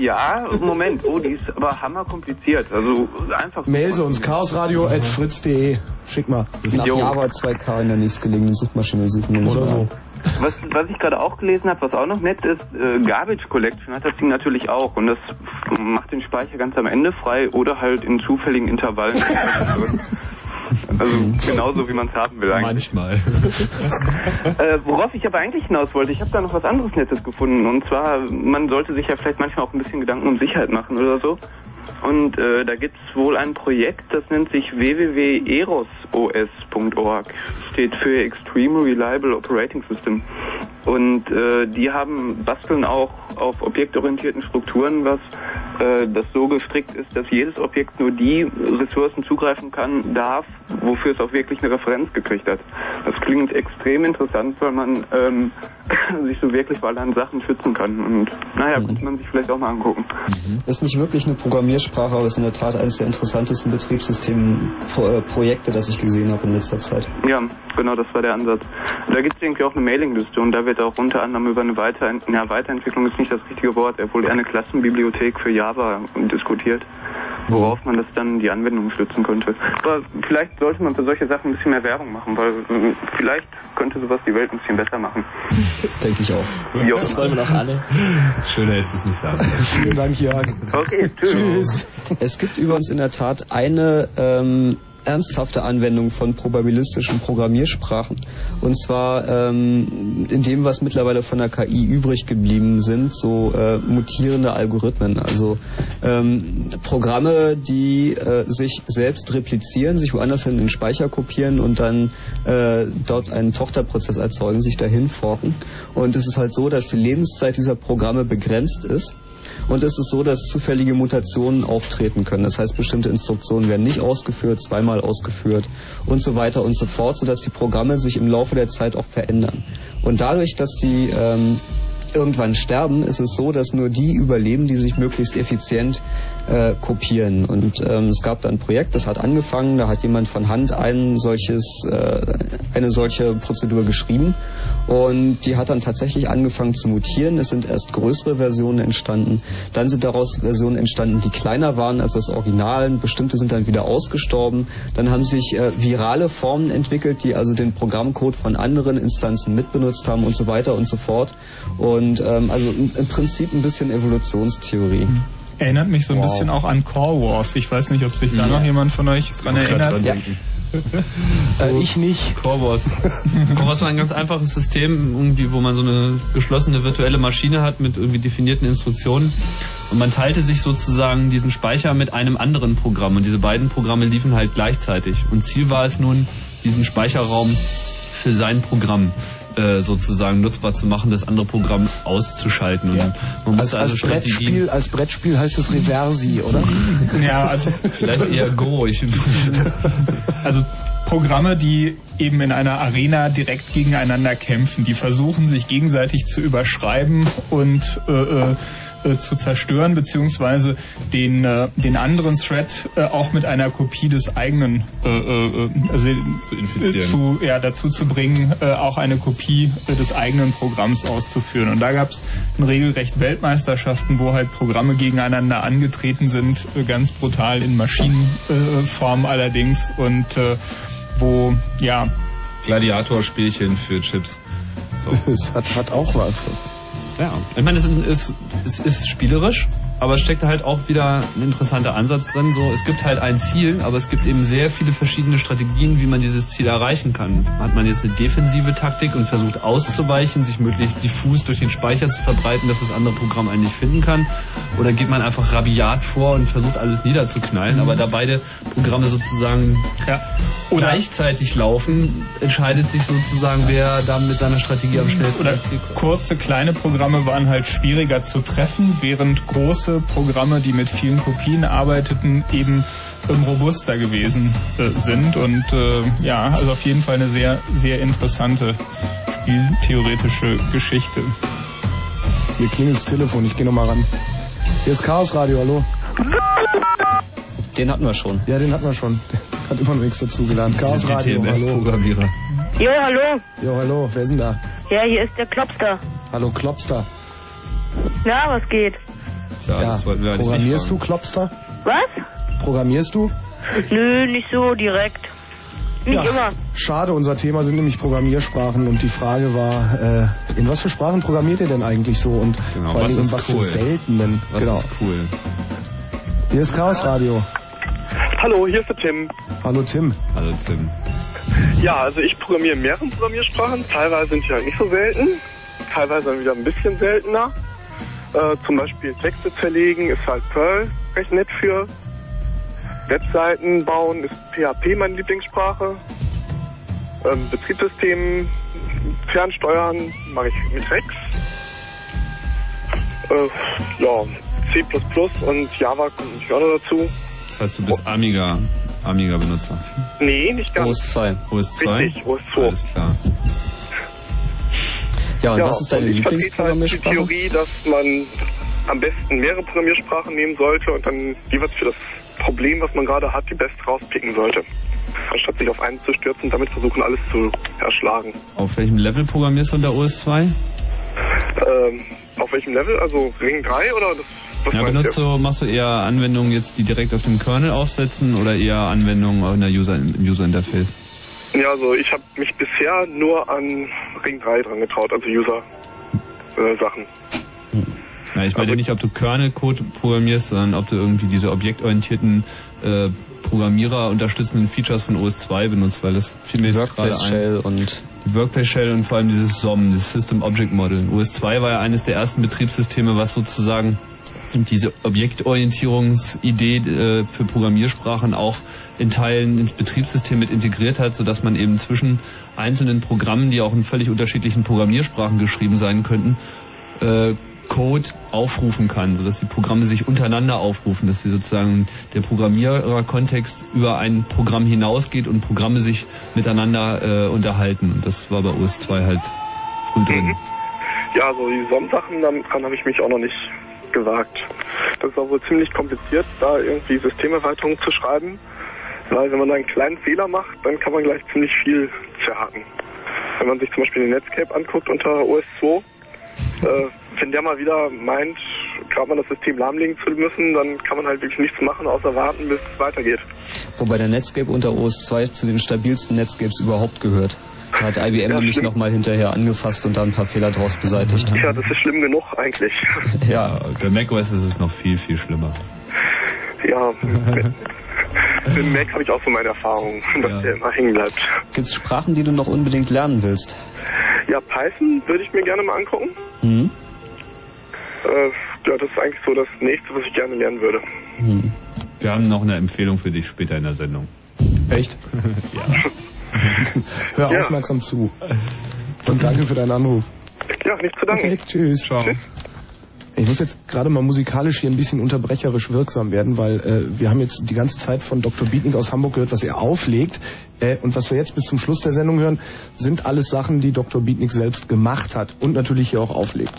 Ja, Moment. Oh, die ist aber hammerkompliziert. Also einfach... Mail sie uns chaosradio.fritz.de. Schick mal. Nach Jo. Java 2K in der nächstgelegenen Suchmaschine suchen. Oder so. Was, was ich gerade auch gelesen habe, was auch noch nett ist, äh, Garbage Collection hat das Ding natürlich auch und das macht den Speicher ganz am Ende frei oder halt in zufälligen Intervallen. also genauso wie man es haben will eigentlich. Manchmal. Äh, worauf ich aber eigentlich hinaus wollte, ich habe da noch was anderes Nettes gefunden und zwar, man sollte sich ja vielleicht manchmal auch ein bisschen Gedanken um Sicherheit machen oder so. Und äh, da gibt's wohl ein Projekt, das nennt sich www.erosos.org. Steht für Extreme Reliable Operating System. Und äh, die haben basteln auch auf objektorientierten Strukturen, was äh, das so gestrickt ist, dass jedes Objekt nur die Ressourcen zugreifen kann, darf, wofür es auch wirklich eine Referenz gekriegt hat. Das klingt extrem interessant, weil man ähm, sich so wirklich bei an Sachen schützen kann. Und naja, könnte man sich vielleicht auch mal angucken. Ist nicht wirklich eine Programmiersprache, aber ist in der Tat eines der interessantesten Betriebssystemprojekte, das ich gesehen habe in letzter Zeit. Ja, genau, das war der Ansatz. Da gibt es irgendwie auch eine Mailingliste und da wird auch unter anderem über eine Weiterent ja, Weiterentwicklung ist nicht das richtige Wort, er wohl eher eine Klassenbibliothek für Java diskutiert, worauf man das dann die Anwendung stützen könnte. Aber vielleicht sollte man für solche Sachen ein bisschen mehr Werbung machen, weil äh, vielleicht könnte sowas die Welt ein bisschen besser machen. Denke ich auch. Jo. Das wollen wir doch alle. Schöner ist es nicht sagen. Vielen Dank, Jörg. Okay, tschüss. Tschüss. Es gibt übrigens in der Tat eine ähm, ernsthafte Anwendung von probabilistischen Programmiersprachen. Und zwar ähm, in dem, was mittlerweile von der KI übrig geblieben sind, so äh, mutierende Algorithmen. Also ähm, Programme, die äh, sich selbst replizieren, sich woanders hin in den Speicher kopieren und dann äh, dort einen Tochterprozess erzeugen, sich dahin forken. Und es ist halt so, dass die Lebenszeit dieser Programme begrenzt ist. Und es ist so, dass zufällige Mutationen auftreten können. Das heißt, bestimmte Instruktionen werden nicht ausgeführt, zweimal ausgeführt und so weiter und so fort, sodass die Programme sich im Laufe der Zeit auch verändern. Und dadurch, dass sie ähm, irgendwann sterben, ist es so, dass nur die überleben, die sich möglichst effizient äh, kopieren. Und ähm, es gab da ein Projekt, das hat angefangen, da hat jemand von Hand ein solches, äh, eine solche Prozedur geschrieben und die hat dann tatsächlich angefangen zu mutieren. Es sind erst größere Versionen entstanden, dann sind daraus Versionen entstanden, die kleiner waren als das Original. Bestimmte sind dann wieder ausgestorben. Dann haben sich äh, virale Formen entwickelt, die also den Programmcode von anderen Instanzen mitbenutzt haben und so weiter und so fort. Und ähm, also im Prinzip ein bisschen Evolutionstheorie. Erinnert mich so ein Wow. bisschen auch an Core Wars. Ich weiß nicht, ob sich da Ja. noch jemand von euch dran erinnert. Ja. Äh, ich nicht. Core Wars. Core Wars war ein ganz einfaches System, irgendwie, wo man so eine geschlossene virtuelle Maschine hat mit irgendwie definierten Instruktionen. Und man teilte sich sozusagen diesen Speicher mit einem anderen Programm. Und diese beiden Programme liefen halt gleichzeitig. Und Ziel war es nun, diesen Speicherraum für sein Programm äh, sozusagen nutzbar zu machen, das andere Programm auszuschalten. Und man Als, musste also als, Strategien. Brettspiel, als Brettspiel heißt es Reversi, oder? Ja, also Vielleicht eher Go. Ich, Also Programme, die eben in einer Arena direkt gegeneinander kämpfen, die versuchen sich gegenseitig zu überschreiben und äh, äh, äh, zu zerstören, beziehungsweise den, äh, den anderen Thread äh, auch mit einer Kopie des eigenen äh, äh, also Zu infizieren. zu, ja, dazu zu bringen, äh, auch eine Kopie äh, des eigenen Programms auszuführen. Und da gab es Regelrecht Weltmeisterschaften, wo halt Programme gegeneinander angetreten sind, äh, ganz brutal in Maschinenform allerdings. Und äh, wo, ja. Gladiatorspielchen für Chips. So. Es hat, hat auch was. Ja, ich meine, es ist, es, es ist spielerisch, aber es steckt halt auch wieder ein interessanter Ansatz drin. So, es gibt halt ein Ziel, aber es gibt eben sehr viele verschiedene Strategien, wie man dieses Ziel erreichen kann. Hat man jetzt eine defensive Taktik und versucht auszuweichen, sich möglichst diffus durch den Speicher zu verbreiten, dass das andere Programm einen nicht finden kann? Oder geht man einfach rabiat vor und versucht alles niederzuknallen? Aber da beide Programme sozusagen ja. gleichzeitig laufen, entscheidet sich sozusagen, wer da mit seiner Strategie am schnellsten Oder kurze, kleine Programme waren halt schwieriger zu treffen, während große Programme, die mit vielen Kopien arbeiteten, eben robuster gewesen äh, sind. Und äh, ja, also auf jeden Fall eine sehr, sehr interessante spieltheoretische Geschichte. Hier klingelt das Telefon, ich gehe nochmal ran. Hier ist Chaos Radio, hallo. Den hatten wir schon. Ja, den hatten wir schon. Hat immer noch nichts dazu gelernt. Chaos Radio, hallo. Programmierer. Jo, hallo. Jo, hallo. Wer ist denn da? Ja, hier ist der Klopster. Hallo, Klopster. Na, was geht? Ja, das wollten wir eigentlich Programmierst nicht du, Klopster? Was? Programmierst du? Nö, nicht so direkt. Nicht Ja. immer. Schade, unser Thema sind nämlich Programmiersprachen und die Frage war, äh, in was für Sprachen programmiert ihr denn eigentlich so und Genau, vor allem was in ist was cool? für seltenen? Was genau. ist cool? Hier ist Chaos Radio. Hallo, hier ist der Tim. Hallo Tim. Hallo Tim. Ja, also ich programmiere in mehreren Programmiersprachen. Teilweise sind die halt nicht so selten, teilweise dann wieder ein bisschen seltener. Äh, zum Beispiel Texte zerlegen ist halt Perl recht nett für. Webseiten bauen ist PHP meine Lieblingssprache. Ähm, Betriebssystem fernsteuern mache ich mit Rex. Äh, ja, C++ und Java kommt natürlich auch noch dazu. Das heißt, du bist Amiga, Amiga-Benutzer. Nee, nicht ganz. OS2. OS2? Richtig, OS2. Alles klar. Ja, und was ist deine und ich halt die Lieblingsprogrammiersprache? Theorie, dass man am besten mehrere Programmiersprachen nehmen sollte und dann jeweils für das Problem, was man gerade hat, die beste rauspicken sollte. Anstatt sich auf einen zu stürzen und damit versuchen, alles zu erschlagen. Auf welchem Level programmierst du unter OS2? Ähm, auf welchem Level? Also Ring 3 oder das, Ja, benutzt du? machst du eher Anwendungen jetzt, die direkt auf dem Kernel aufsetzen oder eher Anwendungen in der User, im User Interface? Ja, also ich habe mich bisher nur an Ring 3 dran getraut, also User-Sachen. Ja, ich meine nicht, ob du Kernel-Code programmierst, sondern ob du irgendwie diese objektorientierten äh, Programmierer unterstützenden Features von OS2 benutzt, weil das mir jetzt gerade Workplace ein. Shell und Die Workplace Shell und vor allem dieses SOM, das System Object Model. OS2 war ja eines der ersten Betriebssysteme, was sozusagen diese Objektorientierungsidee äh, für Programmiersprachen auch in Teilen ins Betriebssystem mit integriert hat, sodass man eben zwischen einzelnen Programmen, die auch in völlig unterschiedlichen Programmiersprachen geschrieben sein könnten, äh, Code aufrufen kann, sodass die Programme sich untereinander aufrufen, dass sie sozusagen der Programmiererkontext über ein Programm hinausgeht und Programme sich miteinander äh, unterhalten. Und das war bei OS2 halt früh drin. Ja, so die SOM-Sachen, daran habe ich mich auch noch nicht gewagt. Das war wohl ziemlich kompliziert, da irgendwie Systemerweiterungen zu schreiben, weil wenn man da einen kleinen Fehler macht, dann kann man gleich ziemlich viel zerhaken. Wenn man sich zum Beispiel den Netscape anguckt unter OS2, äh, wenn der mal wieder meint, gerade mal das System lahmlegen zu müssen, dann kann man halt wirklich nichts machen, außer warten, bis es weitergeht. wobei der Netscape unter OS2 zu den stabilsten Netscapes überhaupt gehört. Da hat IBM nämlich nochmal hinterher angefasst und da ein paar Fehler draus beseitigt. Ja, das ist schlimm genug eigentlich. Ja. Bei macOS ist es noch viel, viel schlimmer. Ja, mit, Mac habe ich auch so meine Erfahrungen, dass der immer hängen bleibt. Gibt es Sprachen, die du noch unbedingt lernen willst? Ja, Python würde ich mir gerne mal angucken. Hm? Äh, ja, das ist eigentlich so das nächste, was ich gerne lernen würde. Wir haben noch eine Empfehlung für dich später in der Sendung. Echt? ja. Hör Ja. aufmerksam zu. Und danke für deinen Anruf. Ja, nicht zu danken. Okay, tschüss. Ciao. Ich muss jetzt gerade mal musikalisch hier ein bisschen unterbrecherisch wirksam werden, weil äh, wir haben jetzt die ganze Zeit von Dr. Bietnik aus Hamburg gehört, was er auflegt. Äh, und was wir jetzt bis zum Schluss der Sendung hören, sind alles Sachen, die Dr. Bietnik selbst gemacht hat und natürlich hier auch auflegt.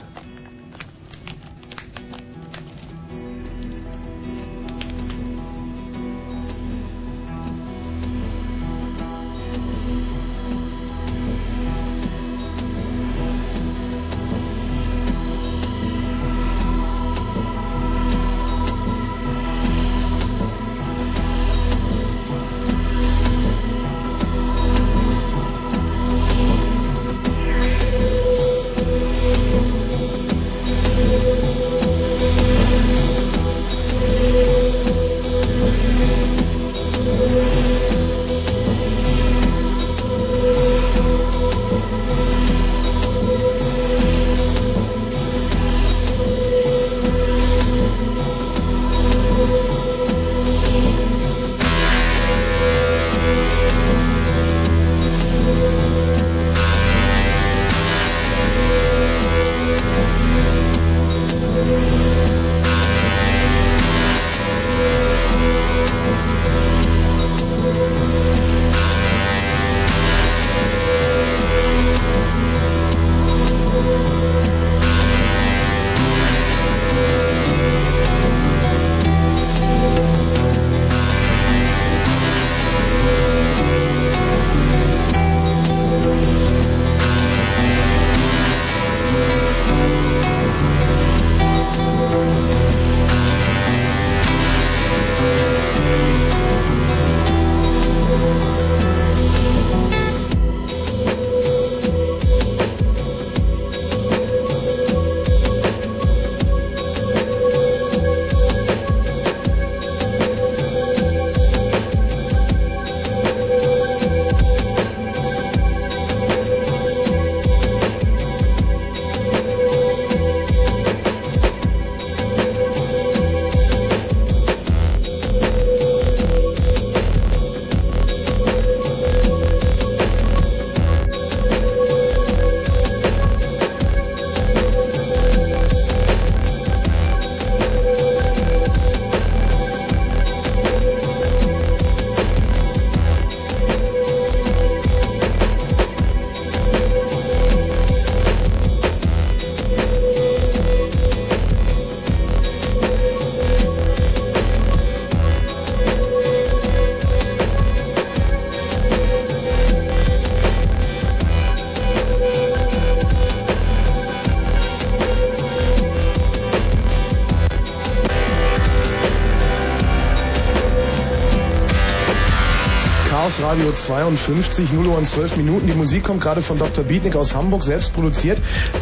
Radio 52, 0 Uhr und 12 Minuten. Die Musik kommt gerade von Dr. Beatnik aus Hamburg, selbst produziert.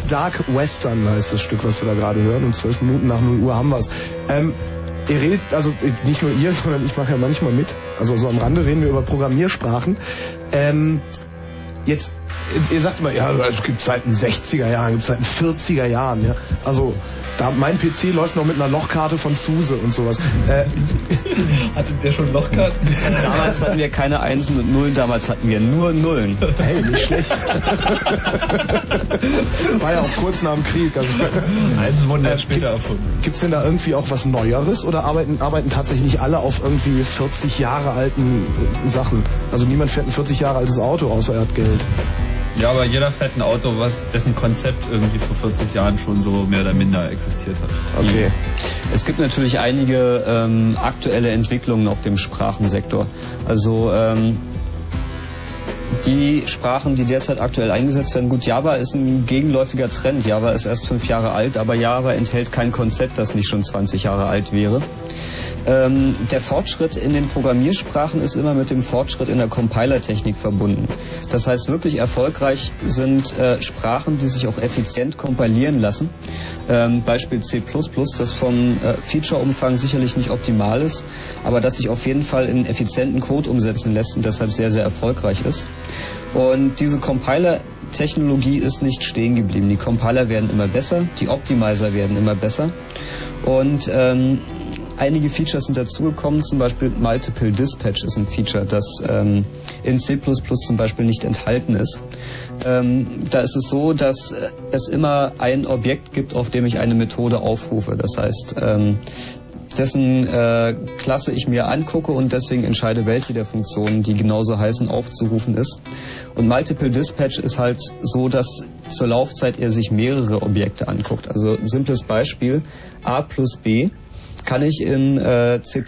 Dark Western heißt das Stück, was wir da gerade hören. Und 12 Minuten nach 0 Uhr haben wir's. Ähm, ihr redet, also nicht nur ihr, sondern ich mache ja manchmal mit. Also so am Rande reden wir über Programmiersprachen. Ähm, jetzt, ihr sagt immer, ja, es gibt seit den 60er Jahren, gibt seit den 40er Jahren. Ja? Also da, mein PC läuft noch mit einer Lochkarte von Zuse und sowas. Äh, Hatte der schon Lochkarten? Damals hatten wir keine Einsen und Nullen, damals hatten wir nur Nullen. Hey, nicht schlecht. War ja auch kurz nach dem Krieg. Also, Eins wurden erst gibt's, später erfunden. Gibt's denn da irgendwie auch was Neueres oder arbeiten, arbeiten tatsächlich alle auf irgendwie 40 Jahre alten äh, Sachen? Also niemand fährt ein 40 Jahre altes Auto, außer er hat Geld. Ja, aber jeder fährt ein Auto, was dessen Konzept irgendwie vor 40 Jahren schon so mehr oder minder existiert hat. Okay. Es gibt natürlich einige ähm, aktuelle Entwicklungen auf dem Sprachensektor. Also ähm, die Sprachen, die derzeit aktuell eingesetzt werden, gut, Java ist ein gegenläufiger Trend. Java ist erst fünf Jahre alt, aber Java enthält kein Konzept, das nicht schon 20 Jahre alt wäre. Ähm, der Fortschritt in den Programmiersprachen ist immer mit dem Fortschritt in der Compilertechnik verbunden. Das heißt, wirklich erfolgreich sind äh, Sprachen, die sich auch effizient kompilieren lassen. Ähm, Beispiel C++, das vom äh, Feature-Umfang sicherlich nicht optimal ist, aber das sich auf jeden Fall in effizienten Code umsetzen lässt und deshalb sehr, sehr erfolgreich ist. Und diese Compiler-Technologie ist nicht stehen geblieben. Die Compiler werden immer besser, die Optimizer werden immer besser. Und ähm, einige Features sind dazugekommen, zum Beispiel Multiple Dispatch ist ein Feature, das ähm, in C++ zum Beispiel nicht enthalten ist. Ähm, da ist es so, dass äh, es immer ein Objekt gibt, auf dem ich eine Methode aufrufe. Das heißt, ähm, dessen äh, Klasse ich mir angucke und deswegen entscheide, welche der Funktionen, die genauso heißen, aufzurufen ist. Und Multiple Dispatch ist halt so, dass zur Laufzeit er sich mehrere Objekte anguckt. Also ein simples Beispiel, a plus b kann ich in äh, C++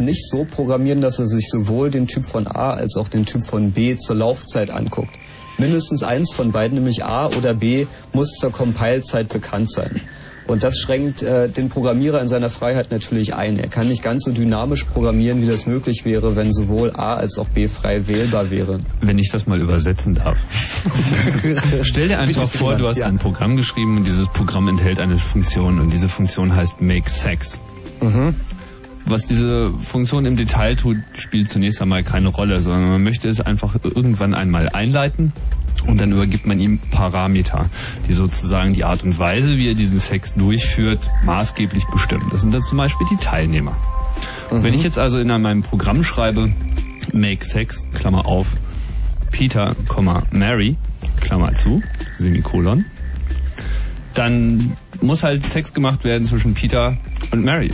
nicht so programmieren, dass er sich sowohl den Typ von A als auch den Typ von B zur Laufzeit anguckt. Mindestens eins von beiden, nämlich A oder B, muss zur Compile-Zeit bekannt sein. Und das schränkt äh, den Programmierer in seiner Freiheit natürlich ein. Er kann nicht ganz so dynamisch programmieren, wie das möglich wäre, wenn sowohl A als auch B frei wählbar wäre. Wenn ich das mal übersetzen darf. Stell dir einfach vor, du hast ja. ein Programm geschrieben und dieses Programm enthält eine Funktion und diese Funktion heißt Make Sex. Mhm. Was diese Funktion im Detail tut, spielt zunächst einmal keine Rolle, sondern man möchte es einfach irgendwann einmal einleiten und dann übergibt man ihm Parameter, die sozusagen die Art und Weise, wie er diesen Sex durchführt, maßgeblich bestimmen. Das sind dann zum Beispiel die Teilnehmer. Wenn ich jetzt also in meinem Programm schreibe, make Sex, Klammer auf, Peter, Mary, Klammer zu, Semikolon, dann muss halt Sex gemacht werden zwischen Peter und Mary.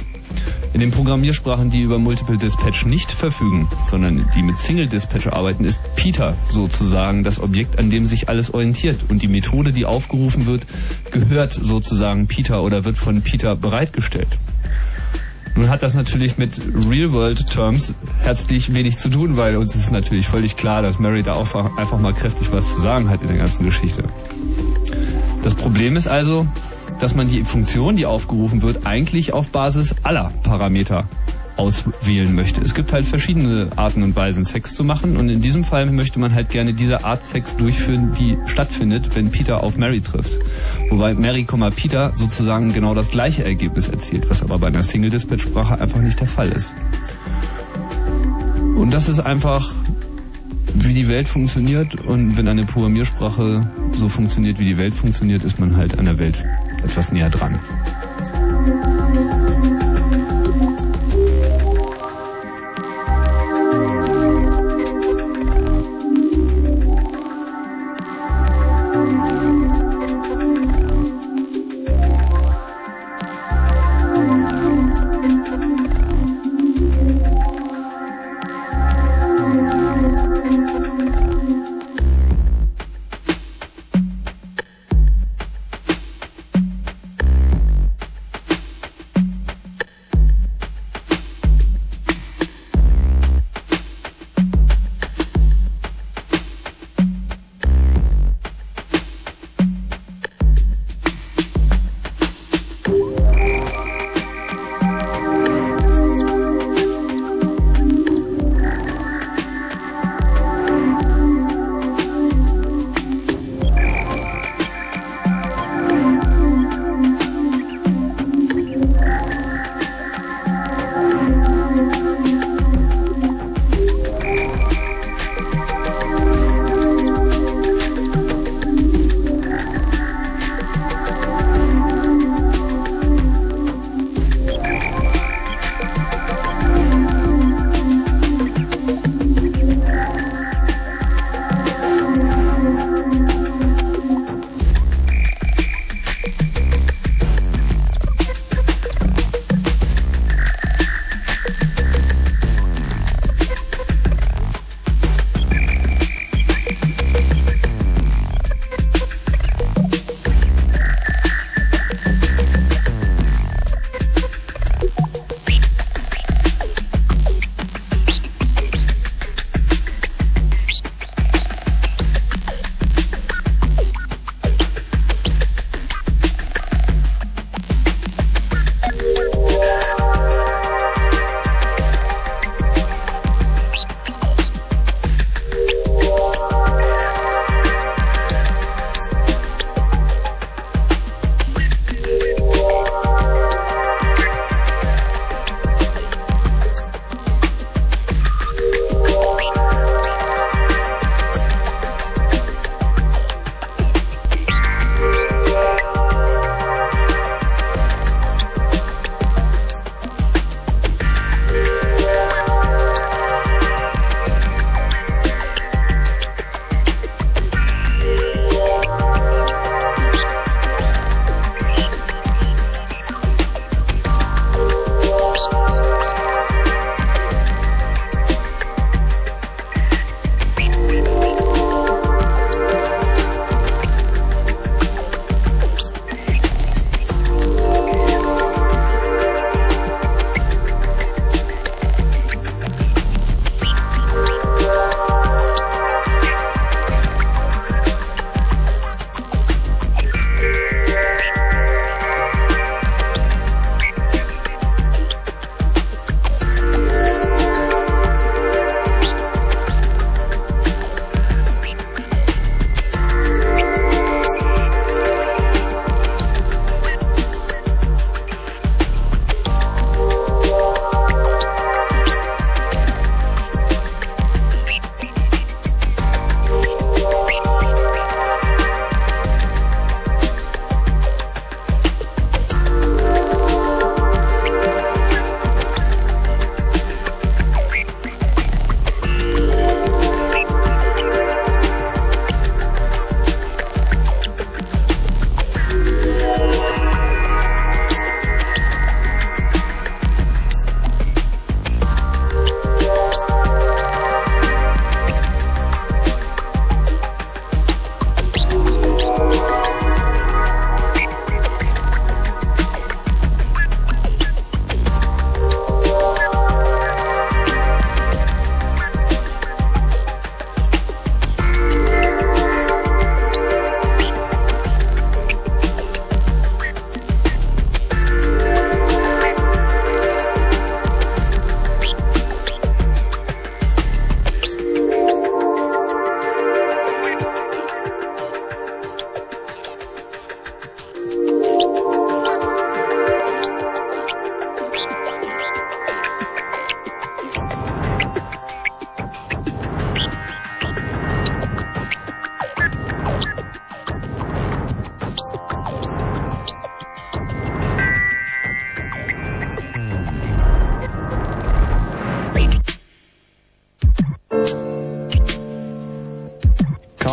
In den Programmiersprachen, die über Multiple Dispatch nicht verfügen, sondern die mit Single Dispatch arbeiten, ist Peter sozusagen das Objekt, an dem sich alles orientiert. Und die Methode, die aufgerufen wird, gehört sozusagen Peter oder wird von Peter bereitgestellt. Nun hat das natürlich mit Real-World-Terms herzlich wenig zu tun, weil uns ist natürlich völlig klar, dass Mary da auch einfach mal kräftig was zu sagen hat in der ganzen Geschichte. Das Problem ist also, dass man die Funktion, die aufgerufen wird, eigentlich auf Basis aller Parameter auswählen möchte. Es gibt halt verschiedene Arten und Weisen, Sex zu machen und in diesem Fall möchte man halt gerne diese Art Sex durchführen, die stattfindet, wenn Peter auf Mary trifft. Wobei Mary, Peter sozusagen genau das gleiche Ergebnis erzielt, was aber bei einer Single-Dispatch-Sprache einfach nicht der Fall ist. Und das ist einfach wie die Welt funktioniert und wenn eine Programmiersprache so funktioniert, wie die Welt funktioniert, ist man halt an der Welt etwas näher dran.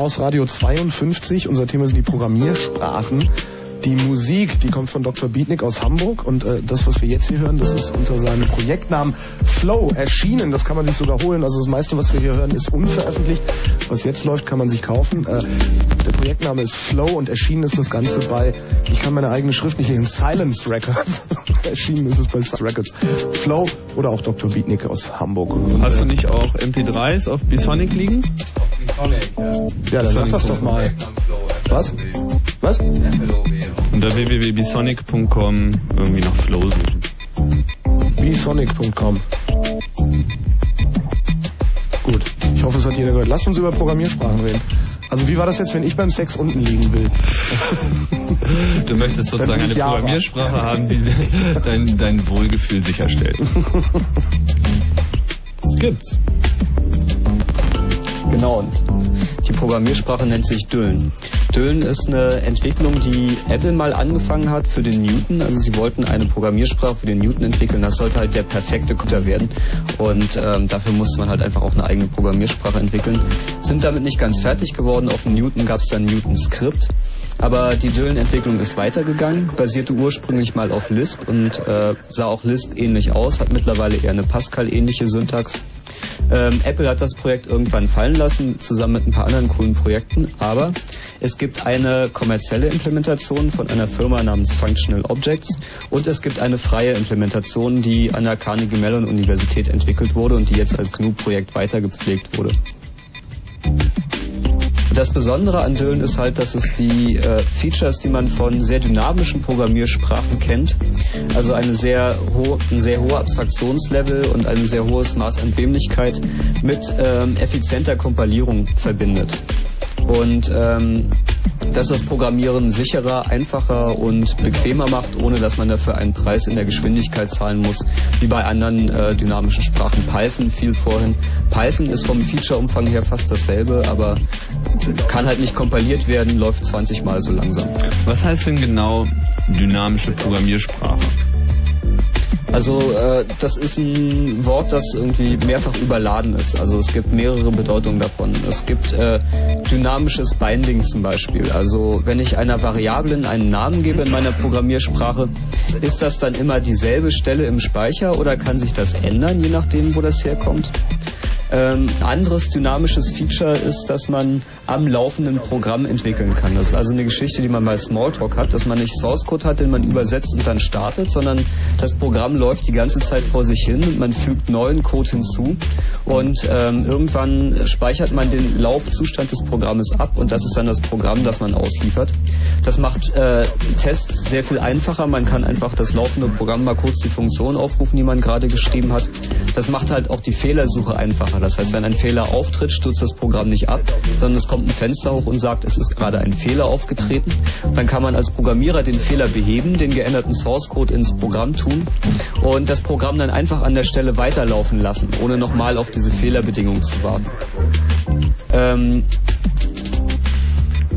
Chaos Radio 52. Unser Thema sind die Programmiersprachen. Die Musik, die kommt von Dr. Beatnik aus Hamburg und äh, das, was wir jetzt hier hören, das ist unter seinem Projektnamen Flow erschienen. Das kann man sich sogar holen. Also das meiste, was wir hier hören, ist unveröffentlicht. Was jetzt läuft, kann man sich kaufen. Äh, der Projektname ist Flow und erschienen ist das Ganze bei, ich kann meine eigene Schrift nicht lesen, Silence Records. erschienen ist es bei Silence Records. Flow oder auch Dr. Beatnik aus Hamburg. Hast du nicht auch MP3s auf Bisonic liegen? Ja. Ja, dann sag das doch mal. Was? Was? Unter www.bisonic.com irgendwie nach Flow suchen. Bisonic.com Gut, ich hoffe, es hat jeder gehört. Lasst uns über Programmiersprachen reden. Also wie war das jetzt, wenn ich beim Sex unten liegen will? Du möchtest sozusagen eine Java. Programmiersprache haben, die dein, dein Wohlgefühl sicherstellt. Das gibt's. Genau, die Programmiersprache nennt sich Düllen. Düllen ist eine Entwicklung, die Apple mal angefangen hat für den Newton. Also sie wollten eine Programmiersprache für den Newton entwickeln. Das sollte halt der perfekte Computer werden. Und ähm, dafür musste man halt einfach auch eine eigene Programmiersprache entwickeln. Sind damit nicht ganz fertig geworden. Auf dem Newton gab es dann Newton Script. Aber die Düllen-Entwicklung ist weitergegangen, basierte ursprünglich mal auf Lisp und äh, sah auch Lisp ähnlich aus, hat mittlerweile eher eine Pascal-ähnliche Syntax. Ähm, Apple hat das Projekt irgendwann fallen lassen, zusammen mit ein paar anderen coolen Projekten, aber es gibt eine kommerzielle Implementation von einer Firma namens Functional Objects und es gibt eine freie Implementation, die an der Carnegie Mellon Universität entwickelt wurde und die jetzt als GNU-Projekt weitergepflegt wurde. Das Besondere an Düllen ist halt, dass es die äh, Features, die man von sehr dynamischen Programmiersprachen kennt, also eine sehr ein sehr hoher Abstraktionslevel und ein sehr hohes Maß an Bequemlichkeit mit ähm, effizienter Kompilierung verbindet. Und ähm, dass das Programmieren sicherer, einfacher und bequemer macht, ohne dass man dafür einen Preis in der Geschwindigkeit zahlen muss, wie bei anderen äh, dynamischen Sprachen. Python fiel vorhin. Python ist vom Featureumfang her fast dasselbe, aber kann halt nicht kompiliert werden, läuft 20 Mal so langsam. Was heißt denn genau dynamische Programmiersprache? Also äh, das ist ein Wort, das irgendwie mehrfach überladen ist. Also es gibt mehrere Bedeutungen davon. Es gibt äh, dynamisches Binding zum Beispiel. Also wenn ich einer Variablen einen Namen gebe in meiner Programmiersprache, ist das dann immer dieselbe Stelle im Speicher oder kann sich das ändern, je nachdem, wo das herkommt? Ähm, anderes dynamisches Feature ist, dass man am laufenden Programm entwickeln kann. Das ist also eine Geschichte, die man bei Smalltalk hat, dass man nicht Source Code hat, den man übersetzt und dann startet, sondern das Programm läuft die ganze Zeit vor sich hin und man fügt neuen Code hinzu und ähm, irgendwann speichert man den Laufzustand des Programmes ab und das ist dann das Programm, das man ausliefert. Das macht äh, Tests sehr viel einfacher. Man kann einfach das laufende Programm mal kurz die Funktion aufrufen, die man gerade geschrieben hat. Das macht halt auch die Fehlersuche einfacher. Das heißt, wenn ein Fehler auftritt, stürzt das Programm nicht ab, sondern es kommt ein Fenster hoch und sagt, es ist gerade ein Fehler aufgetreten. Dann kann man als Programmierer den Fehler beheben, den geänderten Source Code ins Programm tun und das Programm dann einfach an der Stelle weiterlaufen lassen, ohne nochmal auf diese Fehlerbedingungen zu warten. Ähm,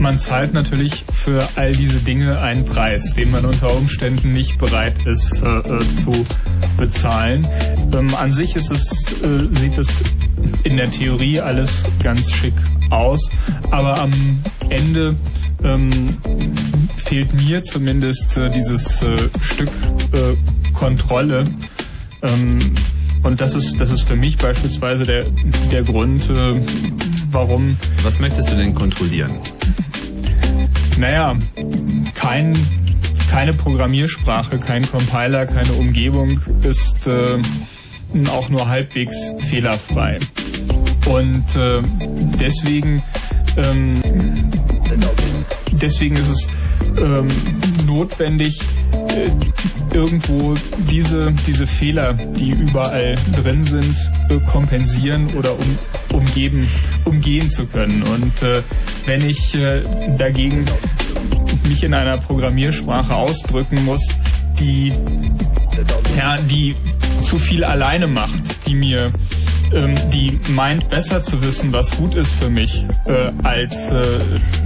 man zahlt natürlich für all diese Dinge einen Preis, den man unter Umständen nicht bereit ist äh, äh, zu bezahlen. Ähm, an sich ist es, äh, sieht es in der Theorie alles ganz schick aus, aber am Ende ähm, fehlt mir zumindest äh, dieses äh, Stück äh, Kontrolle. Ähm, und das ist, das ist für mich beispielsweise der, der Grund, äh, warum. Was möchtest du denn kontrollieren? Naja, kein, keine Programmiersprache, kein Compiler, keine Umgebung ist äh, auch nur halbwegs fehlerfrei. Und äh, deswegen, ähm, deswegen ist es ähm, notwendig, äh, irgendwo diese, diese Fehler, die überall drin sind, äh, kompensieren oder um, umgeben, umgehen zu können. Und äh, wenn ich dagegen mich in einer Programmiersprache ausdrücken muss, die, ja, die zu viel alleine macht, die mir ähm, die meint besser zu wissen, was gut ist für mich, äh, als äh,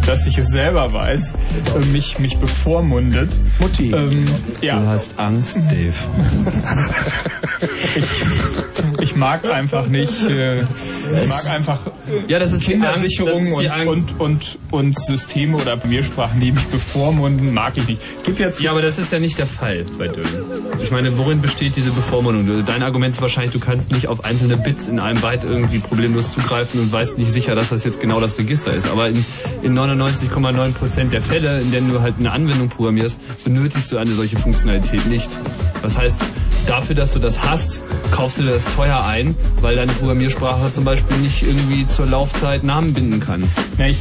dass ich es selber weiß, äh, mich, mich bevormundet. Mutti. Ähm, ja. Du hast Angst, Dave. ich, ich mag einfach nicht, äh, ich mag einfach Ja, das ist die Kindersicherung Angst, das ist die und, und, und, und Systeme oder Programmiersprachen, mich bevormunden, mag ich nicht. Gib jetzt Ja, aber das ist ja nicht der Fall bei Dylan. Ich meine, worin besteht diese Bevormundung? Dein Argument ist wahrscheinlich, du kannst nicht auf einzelne Bits in einem Byte irgendwie problemlos zugreifen und weißt nicht sicher, dass das jetzt genau das Register ist. Aber in, in 99,9% der Fälle, in denen du halt eine Anwendung programmierst, benötigst du eine solche Funktionalität nicht. Das heißt, dafür, dass du das hast, kaufst du das teuer ein, weil deine Programmiersprache zum Beispiel nicht irgendwie zur Laufzeit Namen binden kann.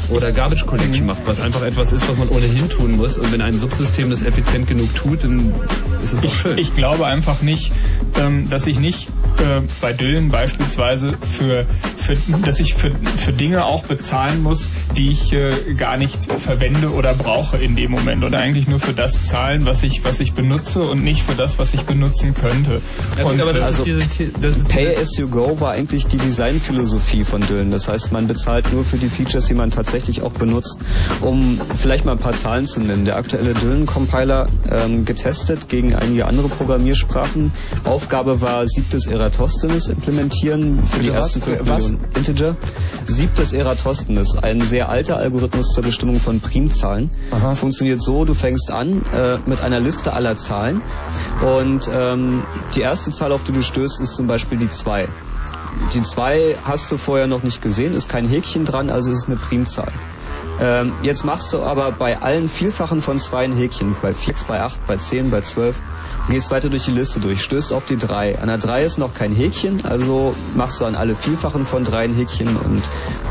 Oder Garbage Collection macht, was einfach etwas ist, was man ohnehin tun muss. Und wenn ein Subsystem das effizient genug tut, dann ist es doch schön. Ich glaube einfach nicht, ähm, dass ich nicht äh, bei Dylan beispielsweise für, für dass ich für, für Dinge auch bezahlen muss, die ich äh, gar nicht verwende oder brauche in dem Moment oder eigentlich nur für das zahlen, was ich was ich benutze und nicht für das, was ich benutzen könnte. Ja, und, aber das also, das ist Pay as you go war eigentlich die Designphilosophie von Dylan. Das heißt, man bezahlt nur für die Features, die man tatsächlich auch benutzt. Um vielleicht mal ein paar Zahlen zu nennen. Der aktuelle Dylan-Compiler ähm, getestet gegen einige andere Programmiersprachen. Aufgabe war siebtes Eratosthenes implementieren für die Bitte ersten was? fünf Was? Millionen Integer. Siebtes Eratosthenes, ein sehr alter Algorithmus zur Bestimmung von Primzahlen. Funktioniert so, du fängst an äh, mit einer Liste aller Zahlen und ähm, die erste Zahl, auf die du stößt, ist zum Beispiel die 2. Die 2 hast du vorher noch nicht gesehen, ist kein Häkchen dran, also ist eine Primzahl. Ähm, jetzt machst du aber bei allen Vielfachen von 2 ein Häkchen, bei 4, bei 8, bei 10, bei 12, gehst weiter durch die Liste durch, stößt auf die 3. An der 3 ist noch kein Häkchen, also machst du an alle Vielfachen von 3 ein Häkchen und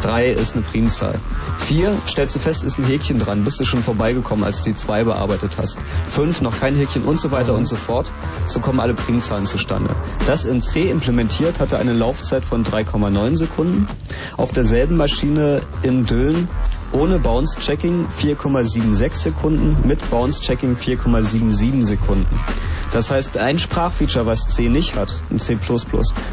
3 ist eine Primzahl. 4 stellst du fest, ist ein Häkchen dran, bist du schon vorbeigekommen, als du die 2 bearbeitet hast. 5 noch kein Häkchen und so weiter und so fort. So kommen alle Primzahlen zustande. Das in C implementiert hatte eine Laufzeit von 3,9 Sekunden. Auf derselben Maschine in Düllen ohne Bounce Checking 4,76 Sekunden, mit Bounce Checking 4,77 Sekunden. Das heißt, ein Sprachfeature, was C nicht hat, in C++,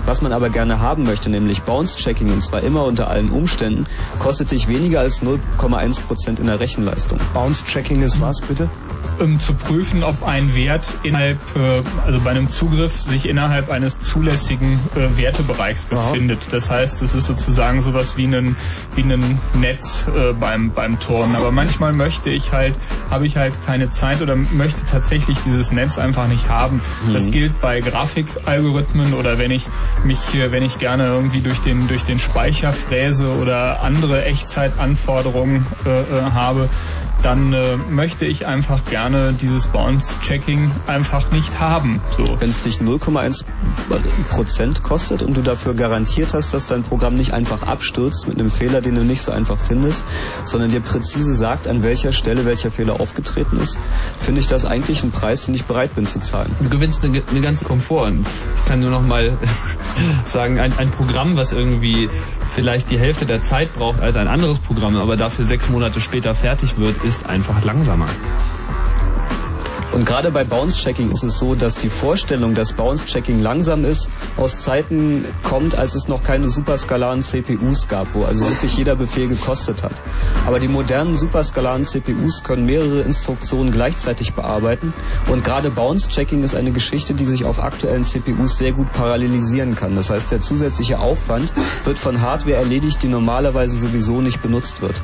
was man aber gerne haben möchte, nämlich Bounce Checking, und zwar immer unter allen Umständen, kostet dich weniger als 0,1% in der Rechenleistung. Bounce Checking ist was, bitte? um zu prüfen, ob ein Wert innerhalb, äh, also bei einem Zugriff sich innerhalb eines zulässigen äh, Wertebereichs befindet. Das heißt, es ist sozusagen sowas wie ein wie ein Netz äh, beim beim Turnen. Aber manchmal möchte ich halt, habe ich halt keine Zeit oder möchte tatsächlich dieses Netz einfach nicht haben. Das Mhm. gilt bei Grafikalgorithmen oder wenn ich mich, äh, wenn ich gerne irgendwie durch den durch den Speicher fräse oder andere Echtzeitanforderungen äh, äh, habe dann äh, möchte ich einfach gerne dieses Bounce-Checking einfach nicht haben. So. Wenn es dich 0,1 Prozent kostet und du dafür garantiert hast, dass dein Programm nicht einfach abstürzt mit einem Fehler, den du nicht so einfach findest, sondern dir präzise sagt, an welcher Stelle welcher Fehler aufgetreten ist, finde ich das eigentlich ein Preis, den ich bereit bin zu zahlen. Du gewinnst eine, eine ganze Komfort. Ich kann nur noch mal sagen, ein, ein Programm, was irgendwie vielleicht die Hälfte der Zeit braucht als ein anderes Programm, aber dafür sechs Monate später fertig wird, ist einfach langsamer. Und gerade bei Bounce-Checking ist es so, dass die Vorstellung, dass Bounce-Checking langsam ist, aus Zeiten kommt, als es noch keine superskalaren CPUs gab, wo also wirklich jeder Befehl gekostet hat. Aber die modernen superskalaren CPUs können mehrere Instruktionen gleichzeitig bearbeiten und gerade Bounce-Checking ist eine Geschichte, die sich auf aktuellen CPUs sehr gut parallelisieren kann. Das heißt, der zusätzliche Aufwand wird von Hardware erledigt, die normalerweise sowieso nicht benutzt wird.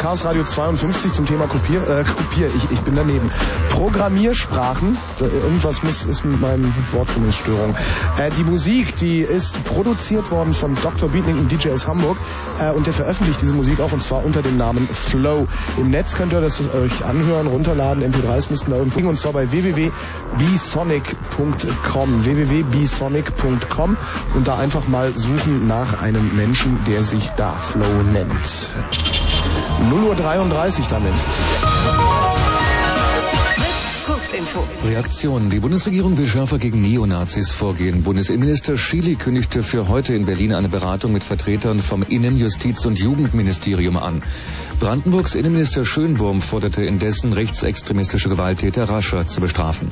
Chaos Radio 52 zum Thema Kopier, äh, Kopier, ich, ich bin daneben. Programmiersprachen, irgendwas muss, ist mit meinen Wortfindungsstörungen. Äh, die Musik, die ist produziert worden von Dr. Beatnik und DJ aus Hamburg äh, und der veröffentlicht diese Musik auch und zwar unter dem Namen Flow. Im Netz könnt ihr das euch anhören, runterladen, MP3s müssten da irgendwo und zwar bei www.bsonic.com www.bsonic.com und da einfach mal suchen nach einem Menschen, der sich da Flow nennt. 0.33 Uhr damit. Kurzinfo. Reaktion. Die Bundesregierung will schärfer gegen Neonazis vorgehen. Bundesinnenminister Schily kündigte für heute in Berlin eine Beratung mit Vertretern vom Innen-, Justiz- und Jugendministerium an. Brandenburgs Innenminister Schönwurm forderte indessen rechtsextremistische Gewalttäter rascher zu bestrafen.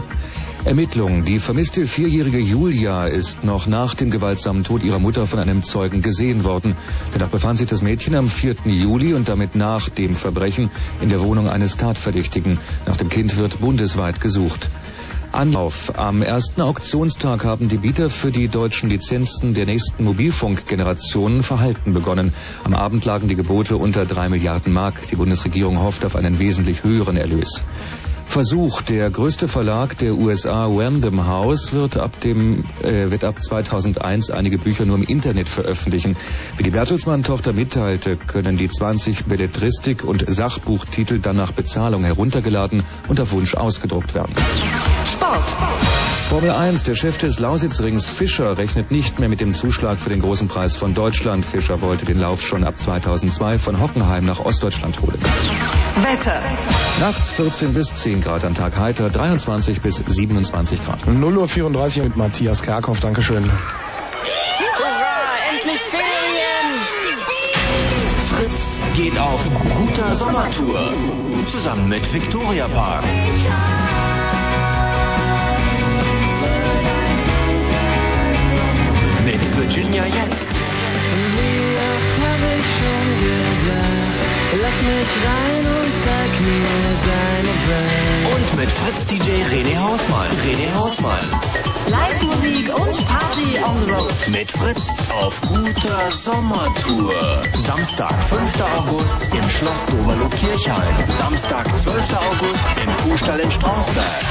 Ermittlungen. Die vermisste vierjährige Julia ist noch nach dem gewaltsamen Tod ihrer Mutter von einem Zeugen gesehen worden. Danach befand sich das Mädchen am 4. Juli und damit nach dem Verbrechen in der Wohnung eines Tatverdächtigen. Nach dem Kind wird bundesweit gesucht. Anlauf. Am ersten Auktionstag haben die Bieter für die deutschen Lizenzen der nächsten Mobilfunkgenerationen verhalten begonnen. Am Abend lagen die Gebote unter drei Milliarden Mark. Die Bundesregierung hofft auf einen wesentlich höheren Erlös. Versuch. Der größte Verlag der USA, Random House, wird ab dem äh, wird ab 2001 einige Bücher nur im Internet veröffentlichen. Wie die Bertelsmann-Tochter mitteilte, können die 20 Belletristik- und Sachbuchtitel dann nach Bezahlung heruntergeladen und auf Wunsch ausgedruckt werden. Sport. Formel 1. Der Chef des Lausitzrings Fischer rechnet nicht mehr mit dem Zuschlag für den großen Preis von Deutschland. Fischer wollte den Lauf schon ab 2002 von Hockenheim nach Ostdeutschland holen. Wetter. Nachts 14 bis 10 Grad am Tag heiter, 23 bis 27 Grad. 0.34 Uhr mit Matthias Kerkhoff, Dankeschön. Hurra, endlich Ferien! Fritz geht auf guter Sommertour. Zusammen mit Victoria Park. Mit Virginia jetzt. Lass mich rein und zeig mir deine Welt. Und mit Fritz DJ René Hausmann. René Hausmann. Live-Musik und Party on the road. Mit Fritz auf guter Sommertour. Samstag, 5. August im Schloss Doverloh Kirchheim. Samstag, 12. August im Kuhstall in Strausberg.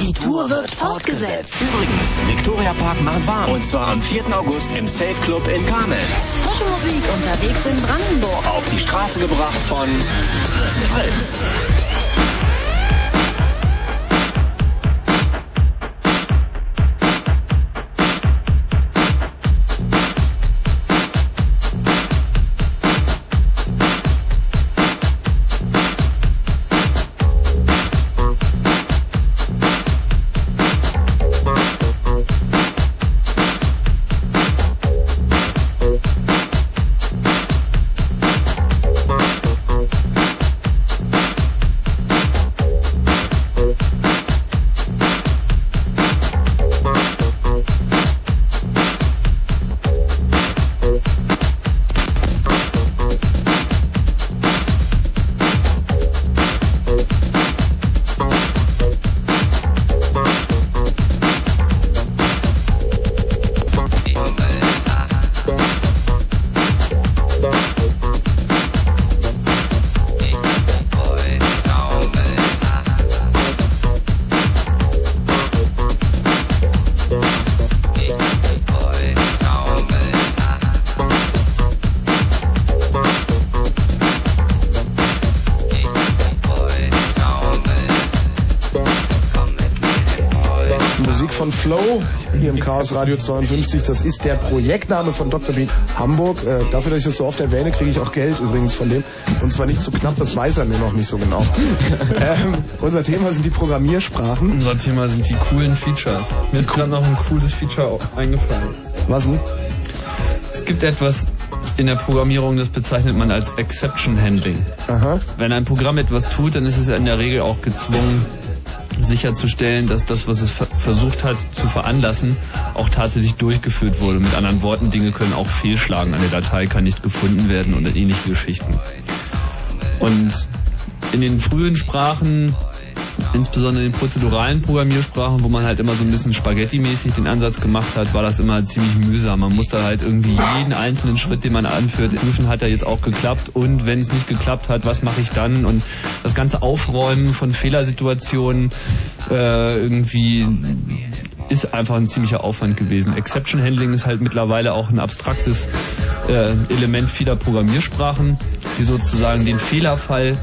Die Tour wird fortgesetzt. Übrigens, Victoria Park macht warm. Und zwar am 4. August im Safe Club in Kamenz. Frische Musik unterwegs in Brandenburg. Auf die Straße gebracht von Fritz. Chaos Radio 52. Das ist der Projektname von Dr. Beat Hamburg. Äh, dafür, dass ich das so oft erwähne, kriege ich auch Geld übrigens von dem. Und zwar nicht zu knapp, das weiß er mir noch nicht so genau. ähm, unser Thema sind die Programmiersprachen. Unser Thema sind die coolen Features. Mir ist gerade noch ein cooles Feature eingefallen. Was denn? Es gibt etwas in der Programmierung, das bezeichnet man als Exception Handling. Aha. Wenn ein Programm etwas tut, dann ist es in der Regel auch gezwungen, sicherzustellen, dass das, was es ver versucht hat zu veranlassen, auch tatsächlich durchgeführt wurde. Mit anderen Worten, Dinge können auch fehlschlagen. Eine Datei kann nicht gefunden werden und ähnliche Geschichten. Und in den frühen Sprachen insbesondere in den prozeduralen Programmiersprachen, wo man halt immer so ein bisschen Spaghetti-mäßig den Ansatz gemacht hat, war das immer ziemlich mühsam. Man musste halt irgendwie jeden einzelnen Schritt, den man anführt, prüfen, hat er jetzt auch geklappt und wenn es nicht geklappt hat, was mache ich dann? Und das ganze Aufräumen von Fehlersituationen äh, irgendwie ist einfach ein ziemlicher Aufwand gewesen. Exception Handling ist halt mittlerweile auch ein abstraktes äh, Element vieler Programmiersprachen, die sozusagen den Fehlerfall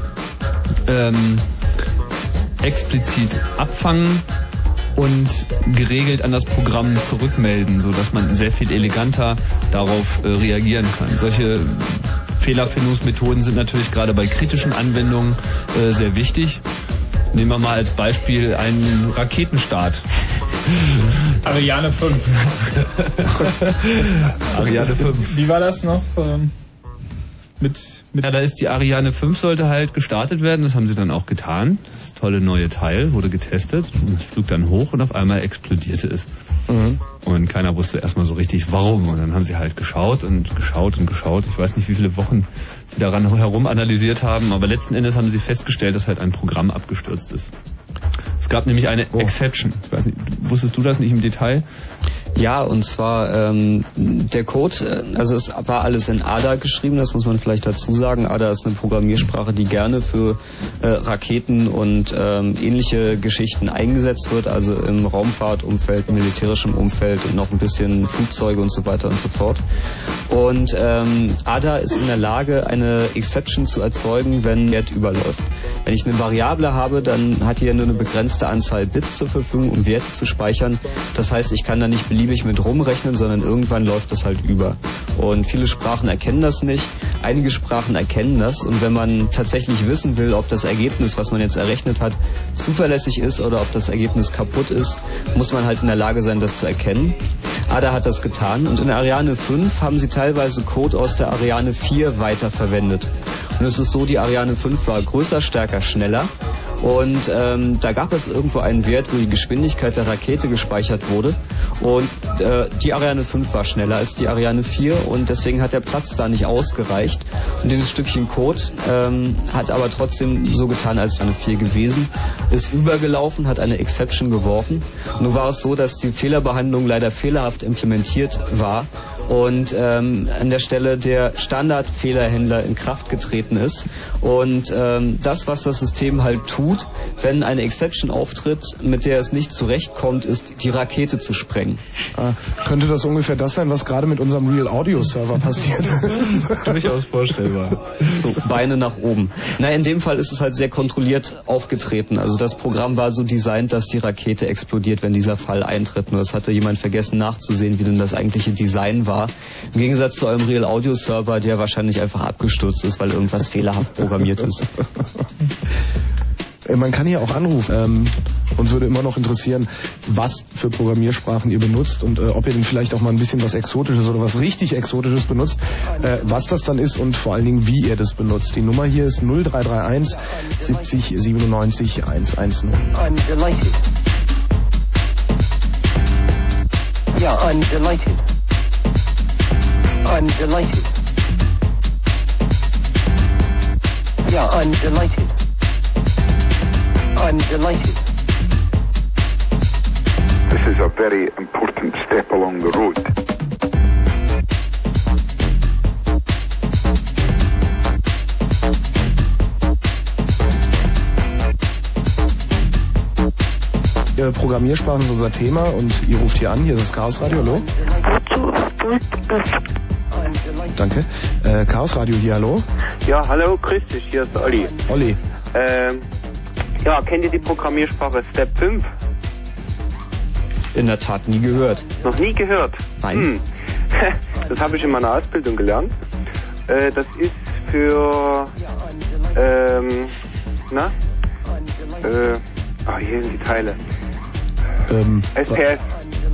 ähm, explizit abfangen und geregelt an das Programm zurückmelden, so dass man sehr viel eleganter darauf äh, reagieren kann. Solche Fehlerfindungsmethoden sind natürlich gerade bei kritischen Anwendungen äh, sehr wichtig. Nehmen wir mal als Beispiel einen Raketenstart. Ariane 5. Ariane 5. Wie war das noch? Ähm, mit, mit ja, da ist die Ariane 5 sollte halt gestartet werden, das haben sie dann auch getan. Das tolle neue Teil wurde getestet und es flog dann hoch und auf einmal explodierte es. Mhm. Und keiner wusste erstmal so richtig warum. Und dann haben sie halt geschaut und geschaut und geschaut. Ich weiß nicht, wie viele Wochen sie daran herum analysiert haben, aber letzten Endes haben sie festgestellt, dass halt ein Programm abgestürzt ist. Es gab nämlich eine Exception. Ich weiß nicht, wusstest du das nicht im Detail? Ja, und zwar ähm, der Code, äh, also es war alles in ADA geschrieben, das muss man vielleicht dazu sagen. ADA ist eine Programmiersprache, die gerne für äh, Raketen und ähm, ähnliche Geschichten eingesetzt wird, also im Raumfahrtumfeld, militärischem Umfeld und noch ein bisschen Flugzeuge und so weiter und so fort. Und ähm, ADA ist in der Lage, eine Exception zu erzeugen, wenn Wert überläuft. Wenn ich eine Variable habe, dann hat die ja nur eine begrenzte Anzahl Bits zur Verfügung, um Werte zu speichern. Das heißt, ich kann da nicht beliebig mit rumrechnen, sondern irgendwann läuft das halt über. Und viele Sprachen erkennen das nicht. Einige Sprachen erkennen das. Und wenn man tatsächlich wissen will, ob das Ergebnis, was man jetzt errechnet hat, zuverlässig ist oder ob das Ergebnis kaputt ist, muss man halt in der Lage sein, das zu erkennen. ADA hat das getan. Und in Ariane 5 haben sie teilweise Code aus der Ariane 4 weiterverwendet. Und es ist so, die Ariane 5 war größer, stärker, schneller. Und ähm, da gab es irgendwo einen Wert, wo die Geschwindigkeit der Rakete gespeichert wurde. Und die Ariane 5 war schneller als die Ariane 4 und deswegen hat der Platz da nicht ausgereicht. Und dieses Stückchen Code ähm, hat aber trotzdem so getan, als Ariane 4 gewesen, ist übergelaufen, hat eine Exception geworfen. Nur war es so, dass die Fehlerbehandlung leider fehlerhaft implementiert war und ähm, an der Stelle der Standardfehlerhändler in Kraft getreten ist. Und ähm, das, was das System halt tut, wenn eine Exception auftritt, mit der es nicht zurechtkommt, ist die Rakete zu sprengen. Ah, könnte das ungefähr das sein, was gerade mit unserem Real Audio Server passiert? Durchaus vorstellbar. So, Beine nach oben. Na, in dem Fall ist es halt sehr kontrolliert aufgetreten. Also das Programm war so designt, dass die Rakete explodiert, wenn dieser Fall eintritt. Nur es hatte jemand vergessen nachzusehen, wie denn das eigentliche Design war. Im Gegensatz zu eurem Real Audio Server, der wahrscheinlich einfach abgestürzt ist, weil irgendwas fehlerhaft programmiert ist. Äh, Man kann hier auch anrufen. Ähm, uns würde immer noch interessieren, was für Programmiersprachen ihr benutzt und äh, ob ihr denn vielleicht auch mal ein bisschen was Exotisches oder was richtig Exotisches benutzt, äh, was das dann ist und vor allen Dingen, wie ihr das benutzt. Die Nummer hier ist 0331 70 97 110. I'm delighted. Yeah, I'm delighted. I'm delighted. Yeah, I'm delighted. I'm delighted. This is a very important step along the road. Programmiersprachen ist unser Thema und ihr ruft hier an. Hier ist das Chaos Radio. Hallo. Danke. Äh, Chaos Radio hier. Hallo. Ja, hallo, grüß dich, hier ist Olli. Olli. Ähm, ja, kennt ihr die Programmiersprache Step 5? In der Tat nie gehört. Noch nie gehört? Nein. Hm. Das habe ich in meiner Ausbildung gelernt. Äh, das ist für, ähm, na? Äh, ah, hier sind die Teile. Ähm, SPS.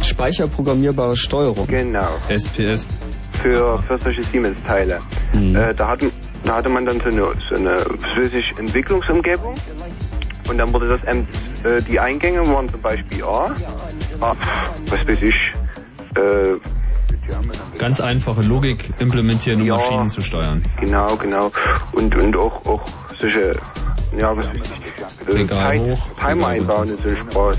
Speicherprogrammierbare Steuerung. Genau. SPS. Für, für solche Siemens-Teile. Mhm. Äh, da, hatten, da hatte man dann so eine, so eine Entwicklungsumgebung. Und dann wurde das, ähm, äh, die Eingänge waren zum Beispiel A, A was weiß ich, äh, Ganz einfache Logik implementieren, um Ja. Maschinen zu steuern. Genau, genau. Und, und auch, auch solche ja, was ich, äh, Timer einbauen ist so Spaß.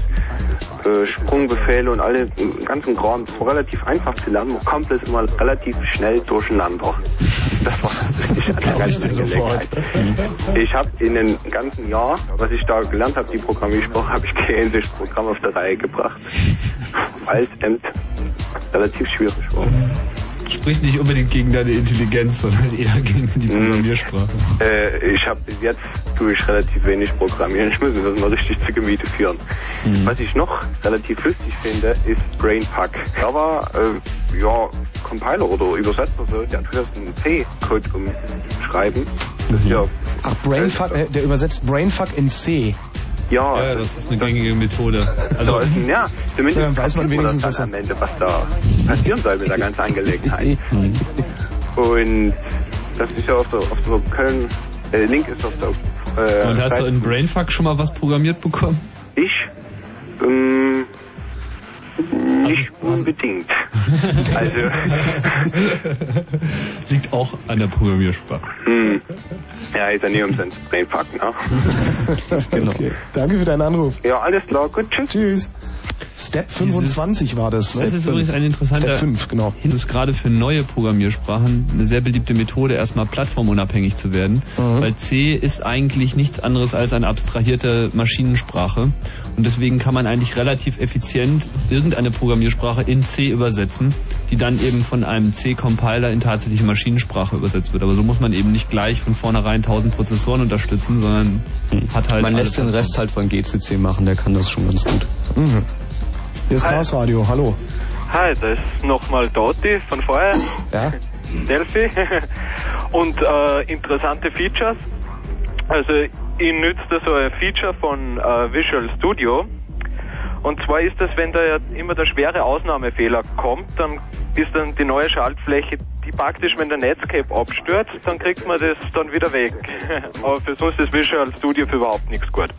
Äh, Sprungbefehle und alle ganzen Kram. Relativ einfach zu lernen. Man kommt das immer relativ schnell durcheinander. Das war wirklich eine Glaub ich dir sofort. Ich habe in dem ganzen Jahr, was ich da gelernt habe, die Programmiersprache, habe ich kein Programm auf der Reihe gebracht. Weil es relativ schwierig war. Spricht nicht unbedingt gegen deine Intelligenz, sondern eher gegen die Mhm. Programmiersprache. Äh, ich habe bis jetzt tue ich relativ wenig programmieren. Ich muss das mal richtig zu Gemüte führen. Mhm. Was ich noch relativ lustig finde, ist Brainfuck. Da war äh, ja Compiler oder Übersetzer so, der tut das in C-Code umschreiben. Das ist ja Ach, Brainfuck, äh, der übersetzt Brainfuck in C. ja, Ja, das ist eine gängige Methode. Also, ja, zumindest Ja, weiß man wenigstens, was am Ende, was da passieren soll mit der ganzen Angelegenheit. Und das ist ja auf der, auf der Köln, äh, Link ist auf der äh, und hast du Seite- in Brainfuck schon mal was programmiert bekommen? Ich? Ähm, nicht unbedingt. Also, Liegt auch an der Programmiersprache. hm. Ja, ist ja nie umsonst Brainfuck, ne? genau. Okay. Danke für deinen Anruf. Ja, alles klar, gut, tschüss. Tschüss. Step 25 war das. Ne? Das ist übrigens ein interessanter Step 5, genau. Das ist gerade für neue Programmiersprachen eine sehr beliebte Methode, erstmal plattformunabhängig zu werden. Mhm. Weil C ist eigentlich nichts anderes als eine abstrahierte Maschinensprache. Und deswegen kann man eigentlich relativ effizient irgendeine Programmiersprache in C übersetzen, die dann eben von einem C-Compiler in tatsächliche Maschinensprache übersetzt wird. Aber so muss man eben nicht gleich von vornherein 1000 Prozessoren unterstützen, sondern hat halt Man lässt den Rest halt von GCC machen, der kann das schon ganz gut. Mhm. Hier ist Chaos Radio, hallo. Hi, das ist nochmal Doti von vorher. Ja? Delphi. Und äh, interessante Features. Also ich nütze so ein Feature von äh, Visual Studio. Und zwar ist das, wenn da ja immer der schwere Ausnahmefehler kommt, dann ist dann die neue Schaltfläche, die praktisch, wenn der Netscape abstürzt, dann kriegt man das dann wieder weg. Aber für so ist das Visual Studio für überhaupt nichts gut.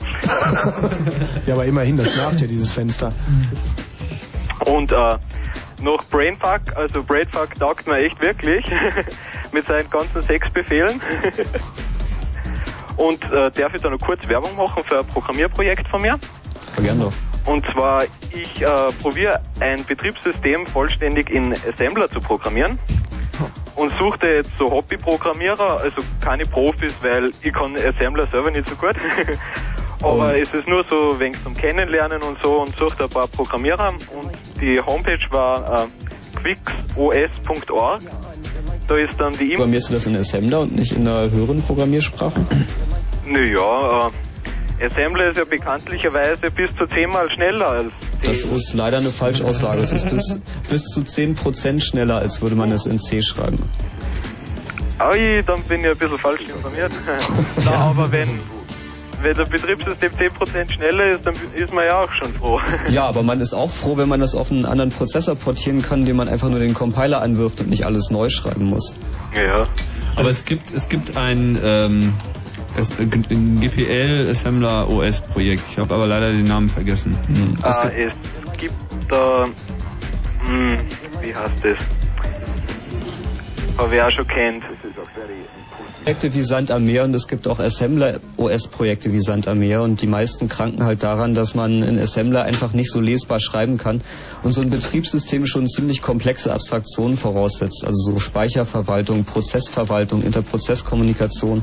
Ja, aber immerhin, das nervt ja dieses Fenster. Und äh, noch Brainfuck, also Brainfuck taugt mir echt wirklich mit seinen ganzen sechs Befehlen. Und äh, darf ich da noch kurz Werbung machen für ein Programmierprojekt von mir? Gern doch. Und zwar, ich äh, probiere ein Betriebssystem vollständig in Assembler zu programmieren und suchte jetzt so Hobbyprogrammierer, also keine Profis, weil ich kann Assembler selber nicht so gut. Aber es ist nur so wegen zum Kennenlernen und so und suchte ein paar Programmierer und die Homepage war äh, quicksos.org. Da ist dann die E-Mail. Programmierst du das in Assembler und nicht in einer höheren Programmiersprache? Naja, äh, Assembler ist ja bekanntlicherweise bis zu zehnmal schneller als Das ist leider eine Falschaussage. Es ist bis, bis zu 10% schneller, als würde man es in C schreiben. Ai, dann bin ich ein bisschen falsch informiert. Na, aber wenn, wenn das Betriebssystem 10% schneller ist, dann ist man ja auch schon froh. Ja, aber man ist auch froh, wenn man das auf einen anderen Prozessor portieren kann, indem man einfach nur den Compiler anwirft und nicht alles neu schreiben muss. Ja. Aber es gibt, es gibt ein, ähm, GPL Assembler OS Projekt. Ich habe aber leider den Namen vergessen. Hm. Ah, es gibt da, hm, wie heißt das? Habe ich auch schon kennt. Projekte wie Sand am Meer und es gibt auch Assembler OS-Projekte wie Sand am Meer und die meisten kranken halt daran, dass man in Assembler einfach nicht so lesbar schreiben kann und so ein Betriebssystem schon ziemlich komplexe Abstraktionen voraussetzt, also so Speicherverwaltung, Prozessverwaltung, Interprozesskommunikation.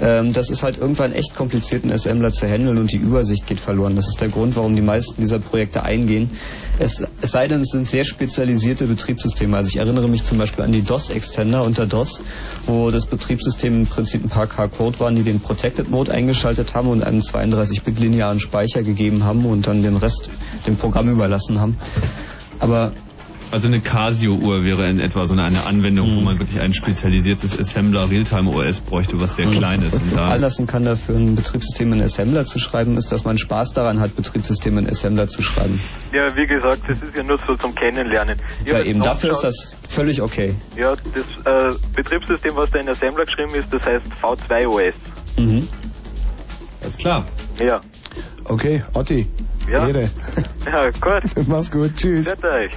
Ähm, das ist halt irgendwann echt kompliziert in Assembler zu handeln und die Übersicht geht verloren. Das ist der Grund, warum die meisten dieser Projekte eingehen. Es, es sei denn, es sind sehr spezialisierte Betriebssysteme. Also ich erinnere mich zum Beispiel an die DOS-Extender unter DOS, wo das Betriebssystem im Prinzip ein paar K-Code waren, die den Protected Mode eingeschaltet haben und einen 32-Bit linearen Speicher gegeben haben und dann den Rest dem Programm überlassen haben. Aber Also eine Casio-Uhr wäre in etwa so eine, eine Anwendung, wo man wirklich ein spezialisiertes Assembler Realtime OS bräuchte, was sehr klein ist. Und da anlassen kann, dafür ein Betriebssystem in Assembler zu schreiben, ist, dass man Spaß daran hat, Betriebssysteme in Assembler zu schreiben. Ja, wie gesagt, das ist ja nur so zum Kennenlernen. Ich Ja, eben dafür ist das völlig okay. Ja, das äh, Betriebssystem, was da in Assembler geschrieben ist, das heißt V2OS. Mhm. Alles klar. Ja. Okay, Otti. Ja. Ehre. Ja, gut. Mach's gut, tschüss. Seht euch.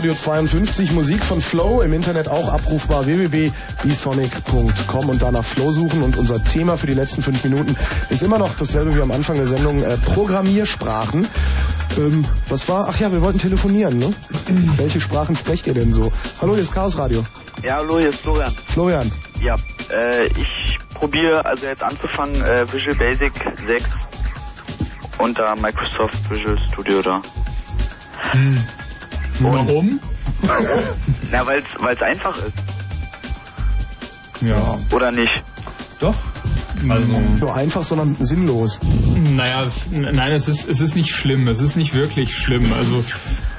Radio 52, Musik von Flow, im Internet auch abrufbar www.bsonic.com und danach Flow suchen. Und unser Thema für die letzten fünf Minuten ist immer noch dasselbe wie am Anfang der Sendung, äh, Programmiersprachen. Ähm, was war? Ach ja, wir wollten telefonieren, ne? Welche Sprachen sprecht ihr denn so? Hallo, hier ist Chaos Radio. Ja, hallo, hier ist Florian. Florian. Ja, äh, ich probiere also jetzt anzufangen äh, Visual Basic 6 unter Microsoft Visual Studio da. Warum? Warum? Na, weil es einfach ist. Ja. Oder nicht? Doch. Also, Nur einfach, sondern sinnlos. naja, nein, es ist, es ist nicht schlimm. Es ist nicht wirklich schlimm. Also,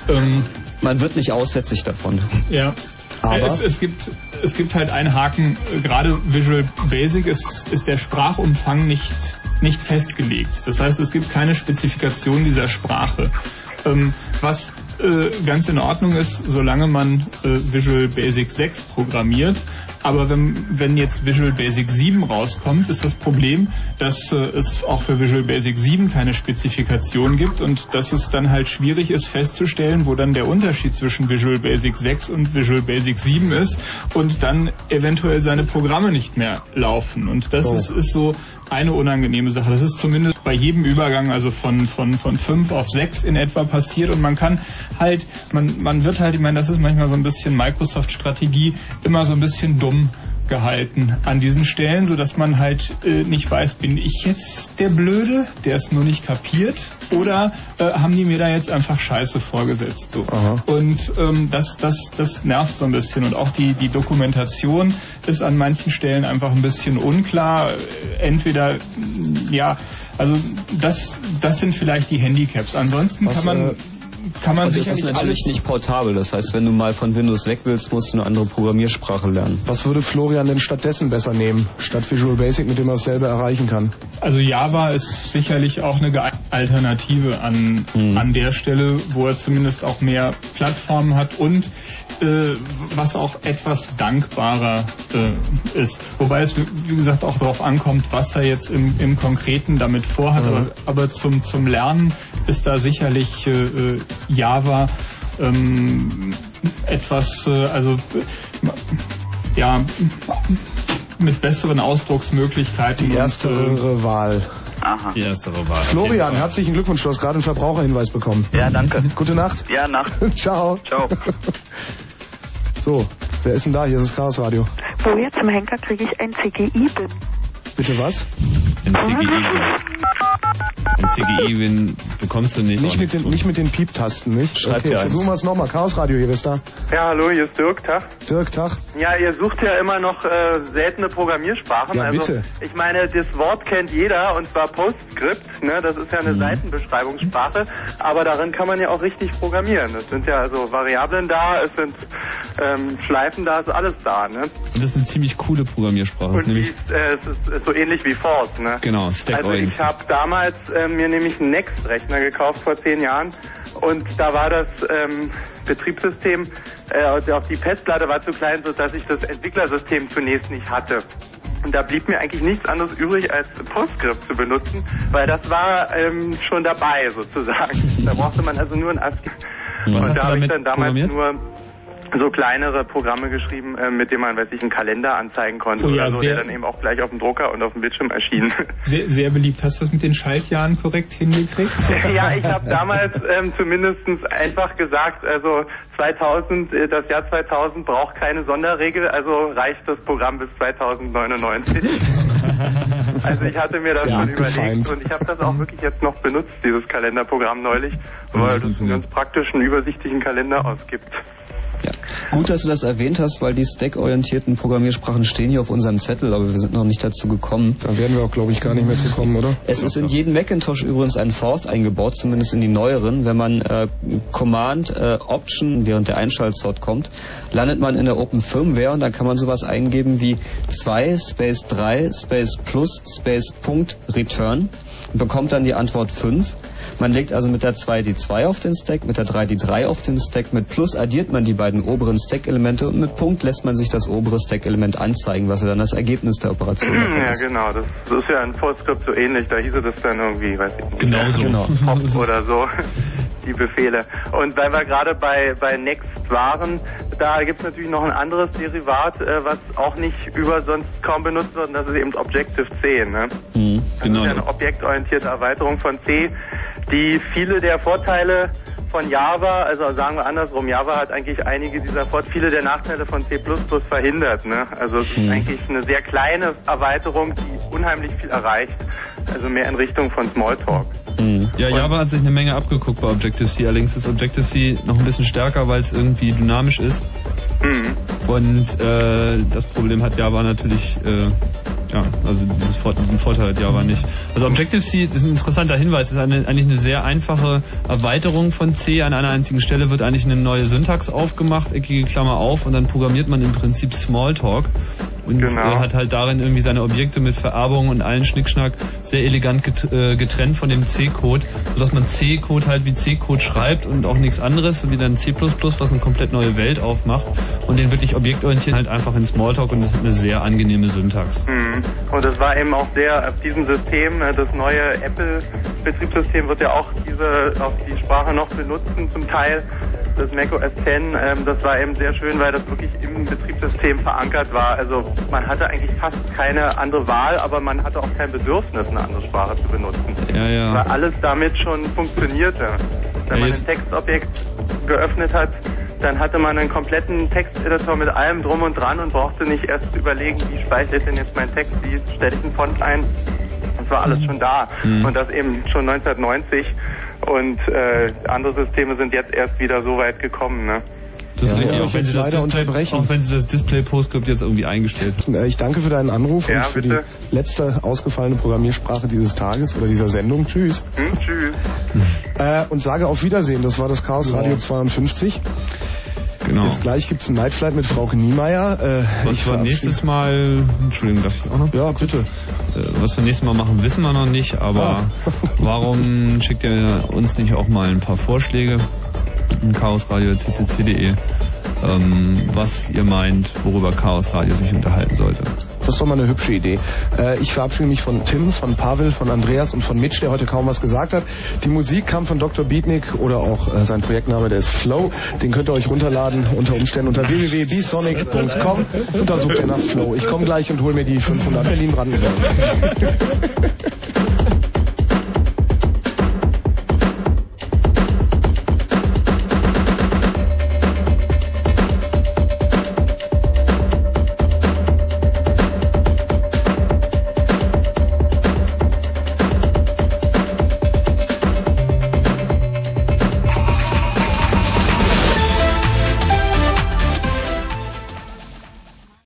ähm, Man wird nicht aussätzlich davon. Ja. Aber? Es, es, gibt, es gibt halt einen Haken, gerade Visual Basic ist, ist der Sprachumfang nicht, nicht festgelegt. Das heißt, es gibt keine Spezifikation dieser Sprache. Ähm, was äh, ganz in Ordnung ist, solange man äh, Visual Basic 6 programmiert. Aber wenn, wenn jetzt Visual Basic 7 rauskommt, ist das Problem, dass äh, es auch für Visual Basic 7 keine Spezifikation gibt und dass es dann halt schwierig ist festzustellen, wo dann der Unterschied zwischen Visual Basic 6 und Visual Basic 7 ist und dann eventuell seine Programme nicht mehr laufen. Und das Oh. ist, ist so eine unangenehme Sache. Das ist zumindest bei jedem Übergang, also von, von, von 5 auf 6 in etwa passiert und man kann halt, man, man wird halt, ich meine, das ist manchmal so ein bisschen Microsoft-Strategie, immer so ein bisschen dumm gehalten an diesen Stellen, so dass man halt äh, nicht weiß, bin ich jetzt der Blöde, der es nur nicht kapiert, oder äh, haben die mir da jetzt einfach Scheiße vorgesetzt so. Und ähm, das, das, das nervt so ein bisschen und auch die die Dokumentation ist an manchen Stellen einfach ein bisschen unklar. Äh, Entweder ja, also das das sind vielleicht die Handicaps. Ansonsten Was, kann man äh, kann man das ist natürlich nicht portabel. Das heißt, wenn du mal von Windows weg willst, musst du eine andere Programmiersprache lernen. Was würde Florian denn stattdessen besser nehmen, statt Visual Basic, mit dem er dasselbe erreichen kann? Also Java ist sicherlich auch eine geeignete Alternative an, an der Stelle, wo er zumindest auch mehr Plattformen hat und äh, was auch etwas dankbarer äh, ist. Wobei es, wie gesagt, auch darauf ankommt, was er jetzt im, im Konkreten damit vorhat. Aber, aber zum, zum Lernen ist da sicherlich äh, äh, Java ähm, etwas, äh, also äh, ja, mit besseren Ausdrucksmöglichkeiten. Die und, erstere Wahl. Aha. Die erstere Wahl. Florian, herzlichen Glückwunsch, du hast gerade einen Verbraucherhinweis bekommen. Ja, danke. Gute Nacht. Ja, Nacht. Ciao. Ciao. So, wer ist denn da? Hier ist das Chaos Radio. Woher zum Henker kriege ich ein CGI-Bin? Bitte was? Ein CGI-Win. Ein CGI-Win bekommst du nicht. Nicht mit den, nicht mit den Pieptasten, nicht? Schreibt okay, ihr eins. versuchen wir es nochmal. Chaos Radio, hier ist da. Ja, hallo, hier ist Dirk, Tag. Dirk, Tag. Ja, ihr sucht ja immer noch äh, seltene Programmiersprachen. Ja, also, bitte. Ich meine, das Wort kennt jeder und zwar PostScript. Ne? Das ist ja Mhm. eine Seitenbeschreibungssprache, aber darin kann man ja auch richtig programmieren. Es sind ja also Variablen da, es sind ähm, Schleifen da, ist alles da. Ne? Und das ist eine ziemlich coole Programmiersprache. Das ist Und nämlich, die, äh, es ist, ist so ähnlich wie Force. Ne? genau, Stack Also ich habe damals äh, mir nämlich einen Next-Rechner gekauft vor zehn Jahren und da war das ähm, Betriebssystem, äh, auch die Festplatte war zu klein, sodass ich das Entwicklersystem zunächst nicht hatte. Und da blieb mir eigentlich nichts anderes übrig, als PostScript zu benutzen, weil das war ähm, schon dabei sozusagen. Da brauchte man also nur ein ASCII. Und da habe ich dann damals nur so kleinere Programme geschrieben, äh, mit denen man, weiß ich, einen Kalender anzeigen konnte Oh ja, oder so, sehr- der dann eben auch gleich auf dem Drucker und auf dem Bildschirm erschien. Sehr, sehr beliebt. Hast du das mit den Schaltjahren korrekt hingekriegt? ja, ich habe damals ähm, zumindest einfach gesagt, also 2000, äh, das Jahr 2000 braucht keine Sonderregel, also reicht das Programm bis 2099. also ich hatte mir das Sehr schon abgefeimt. überlegt und ich habe das auch wirklich jetzt noch benutzt, dieses Kalenderprogramm neulich, weil das einen ganz praktischen, übersichtlichen Kalender ausgibt. Gut, dass du das erwähnt hast, weil die stack-orientierten Programmiersprachen stehen hier auf unserem Zettel, aber wir sind noch nicht dazu gekommen. Da werden wir auch, glaube ich, gar nicht mehr zu kommen, oder? Es ist in jedem Macintosh übrigens ein Forth eingebaut, zumindest in die neueren. Wenn man äh, Command äh, Option während der Einschaltzeit kommt, landet man in der Open Firmware und dann kann man sowas eingeben wie 2 Space 3 Space Plus Space Punkt Return und bekommt dann die Antwort 5. Man legt also mit der 2 die 2 auf den Stack, mit der 3 die 3 auf den Stack, mit Plus addiert man die beiden oberen Stack-Elemente und mit Punkt lässt man sich das obere Stack-Element anzeigen, was ja dann das Ergebnis der Operation davon Ja, ist. genau. Das, das ist ja in PostScript so ähnlich. Da hieße das dann irgendwie, weiß ich nicht. Genau. Pop oder so, die Befehle. Und weil wir gerade bei, bei Next waren, da gibt es natürlich noch ein anderes Derivat, äh, was auch nicht über sonst kaum benutzt wird, und das ist eben Objective-C. Ne? Mhm. Das Genau. ist ja eine objektorientierte Erweiterung von C, die viele der Vorteile von Java, also sagen wir andersrum, Java hat eigentlich einige dieser Vor viele der Nachteile von C++ verhindert. Ne? Also es ist eigentlich eine sehr kleine Erweiterung, die unheimlich viel erreicht. Also mehr in Richtung von Smalltalk. Ja, Java hat sich eine Menge abgeguckt bei Objective-C. Allerdings ist Objective-C noch ein bisschen stärker, weil es irgendwie dynamisch ist. Mhm. Und äh, das Problem hat Java natürlich, äh, ja, also diesen Vorteil hat Java nicht. Also Objective-C das ist ein interessanter Hinweis, ist eine, eigentlich eine sehr einfache Erweiterung von C. An einer einzigen Stelle wird eigentlich eine neue Syntax aufgemacht, eckige Klammer auf und dann programmiert man im Prinzip Smalltalk und Genau. äh, hat halt darin irgendwie seine Objekte mit Vererbung und allen Schnickschnack sehr elegant get äh, getrennt von dem C-Code, sodass man C-Code halt wie C-Code schreibt und auch nichts anderes, wie dann C++, was eine komplett neue Welt aufmacht und den wirklich objektorientiert halt einfach in Smalltalk und das ist eine sehr angenehme Syntax. Mhm. Und es war eben auch sehr auf diesem System, äh, das neue Apple-Betriebssystem wird ja auch diese, auch die Sprache noch benutzen zum Teil, das Mac OS X, ähm, das war eben sehr schön, weil das wirklich im Betriebssystem verankert war. Also man hatte eigentlich fast keine andere Wahl, aber man hatte auch kein Bedürfnis, eine andere Sprache zu benutzen. Ja, ja. Alles damit schon funktionierte. Wenn man ein Textobjekt geöffnet hat, dann hatte man einen kompletten Texteditor mit allem drum und dran und brauchte nicht erst überlegen, wie speichere ich denn jetzt meinen Text, wie stelle ich einen Font ein. Das war alles schon da. Mhm. Und das eben schon 1990. Und äh, andere Systeme sind jetzt erst wieder so weit gekommen. Ne? Das ist Ja, richtig, ja, auch wenn, sie das leider Display, unterbrechen. auch wenn sie das Display PostScript jetzt irgendwie eingestellt haben. Ich danke für deinen Anruf Ja, und für bitte. die letzte ausgefallene Programmiersprache dieses Tages oder dieser Sendung. Tschüss. Hm, tschüss. Äh, und sage auf Wiedersehen. Das war das Chaos Radio 52. Genau. Jetzt gleich gibt's ein Nightflight mit Frau Niemeyer. Äh, Was ich wir nächstes Mal, Entschuldigung, darf ich auch noch? Ja, bitte. Äh, Was wir nächstes Mal machen, wissen wir noch nicht, aber warum schickt ihr uns nicht auch mal ein paar Vorschläge chaosradio.ccc.de, ähm, was ihr meint, worüber Chaos Radio sich unterhalten sollte. Das ist doch mal eine hübsche Idee. Äh, ich verabschiede mich von Tim, von Pavel, von Andreas und von Mitch, der heute kaum was gesagt hat. Die Musik kam von Dr. Beatnik oder auch äh, sein Projektname, der ist Flow. Den könnt ihr euch runterladen unter Umständen unter www.bsonic.com und da sucht ihr nach Flow. Ich komme gleich und hole mir die 500 Berlin-Brandenburg.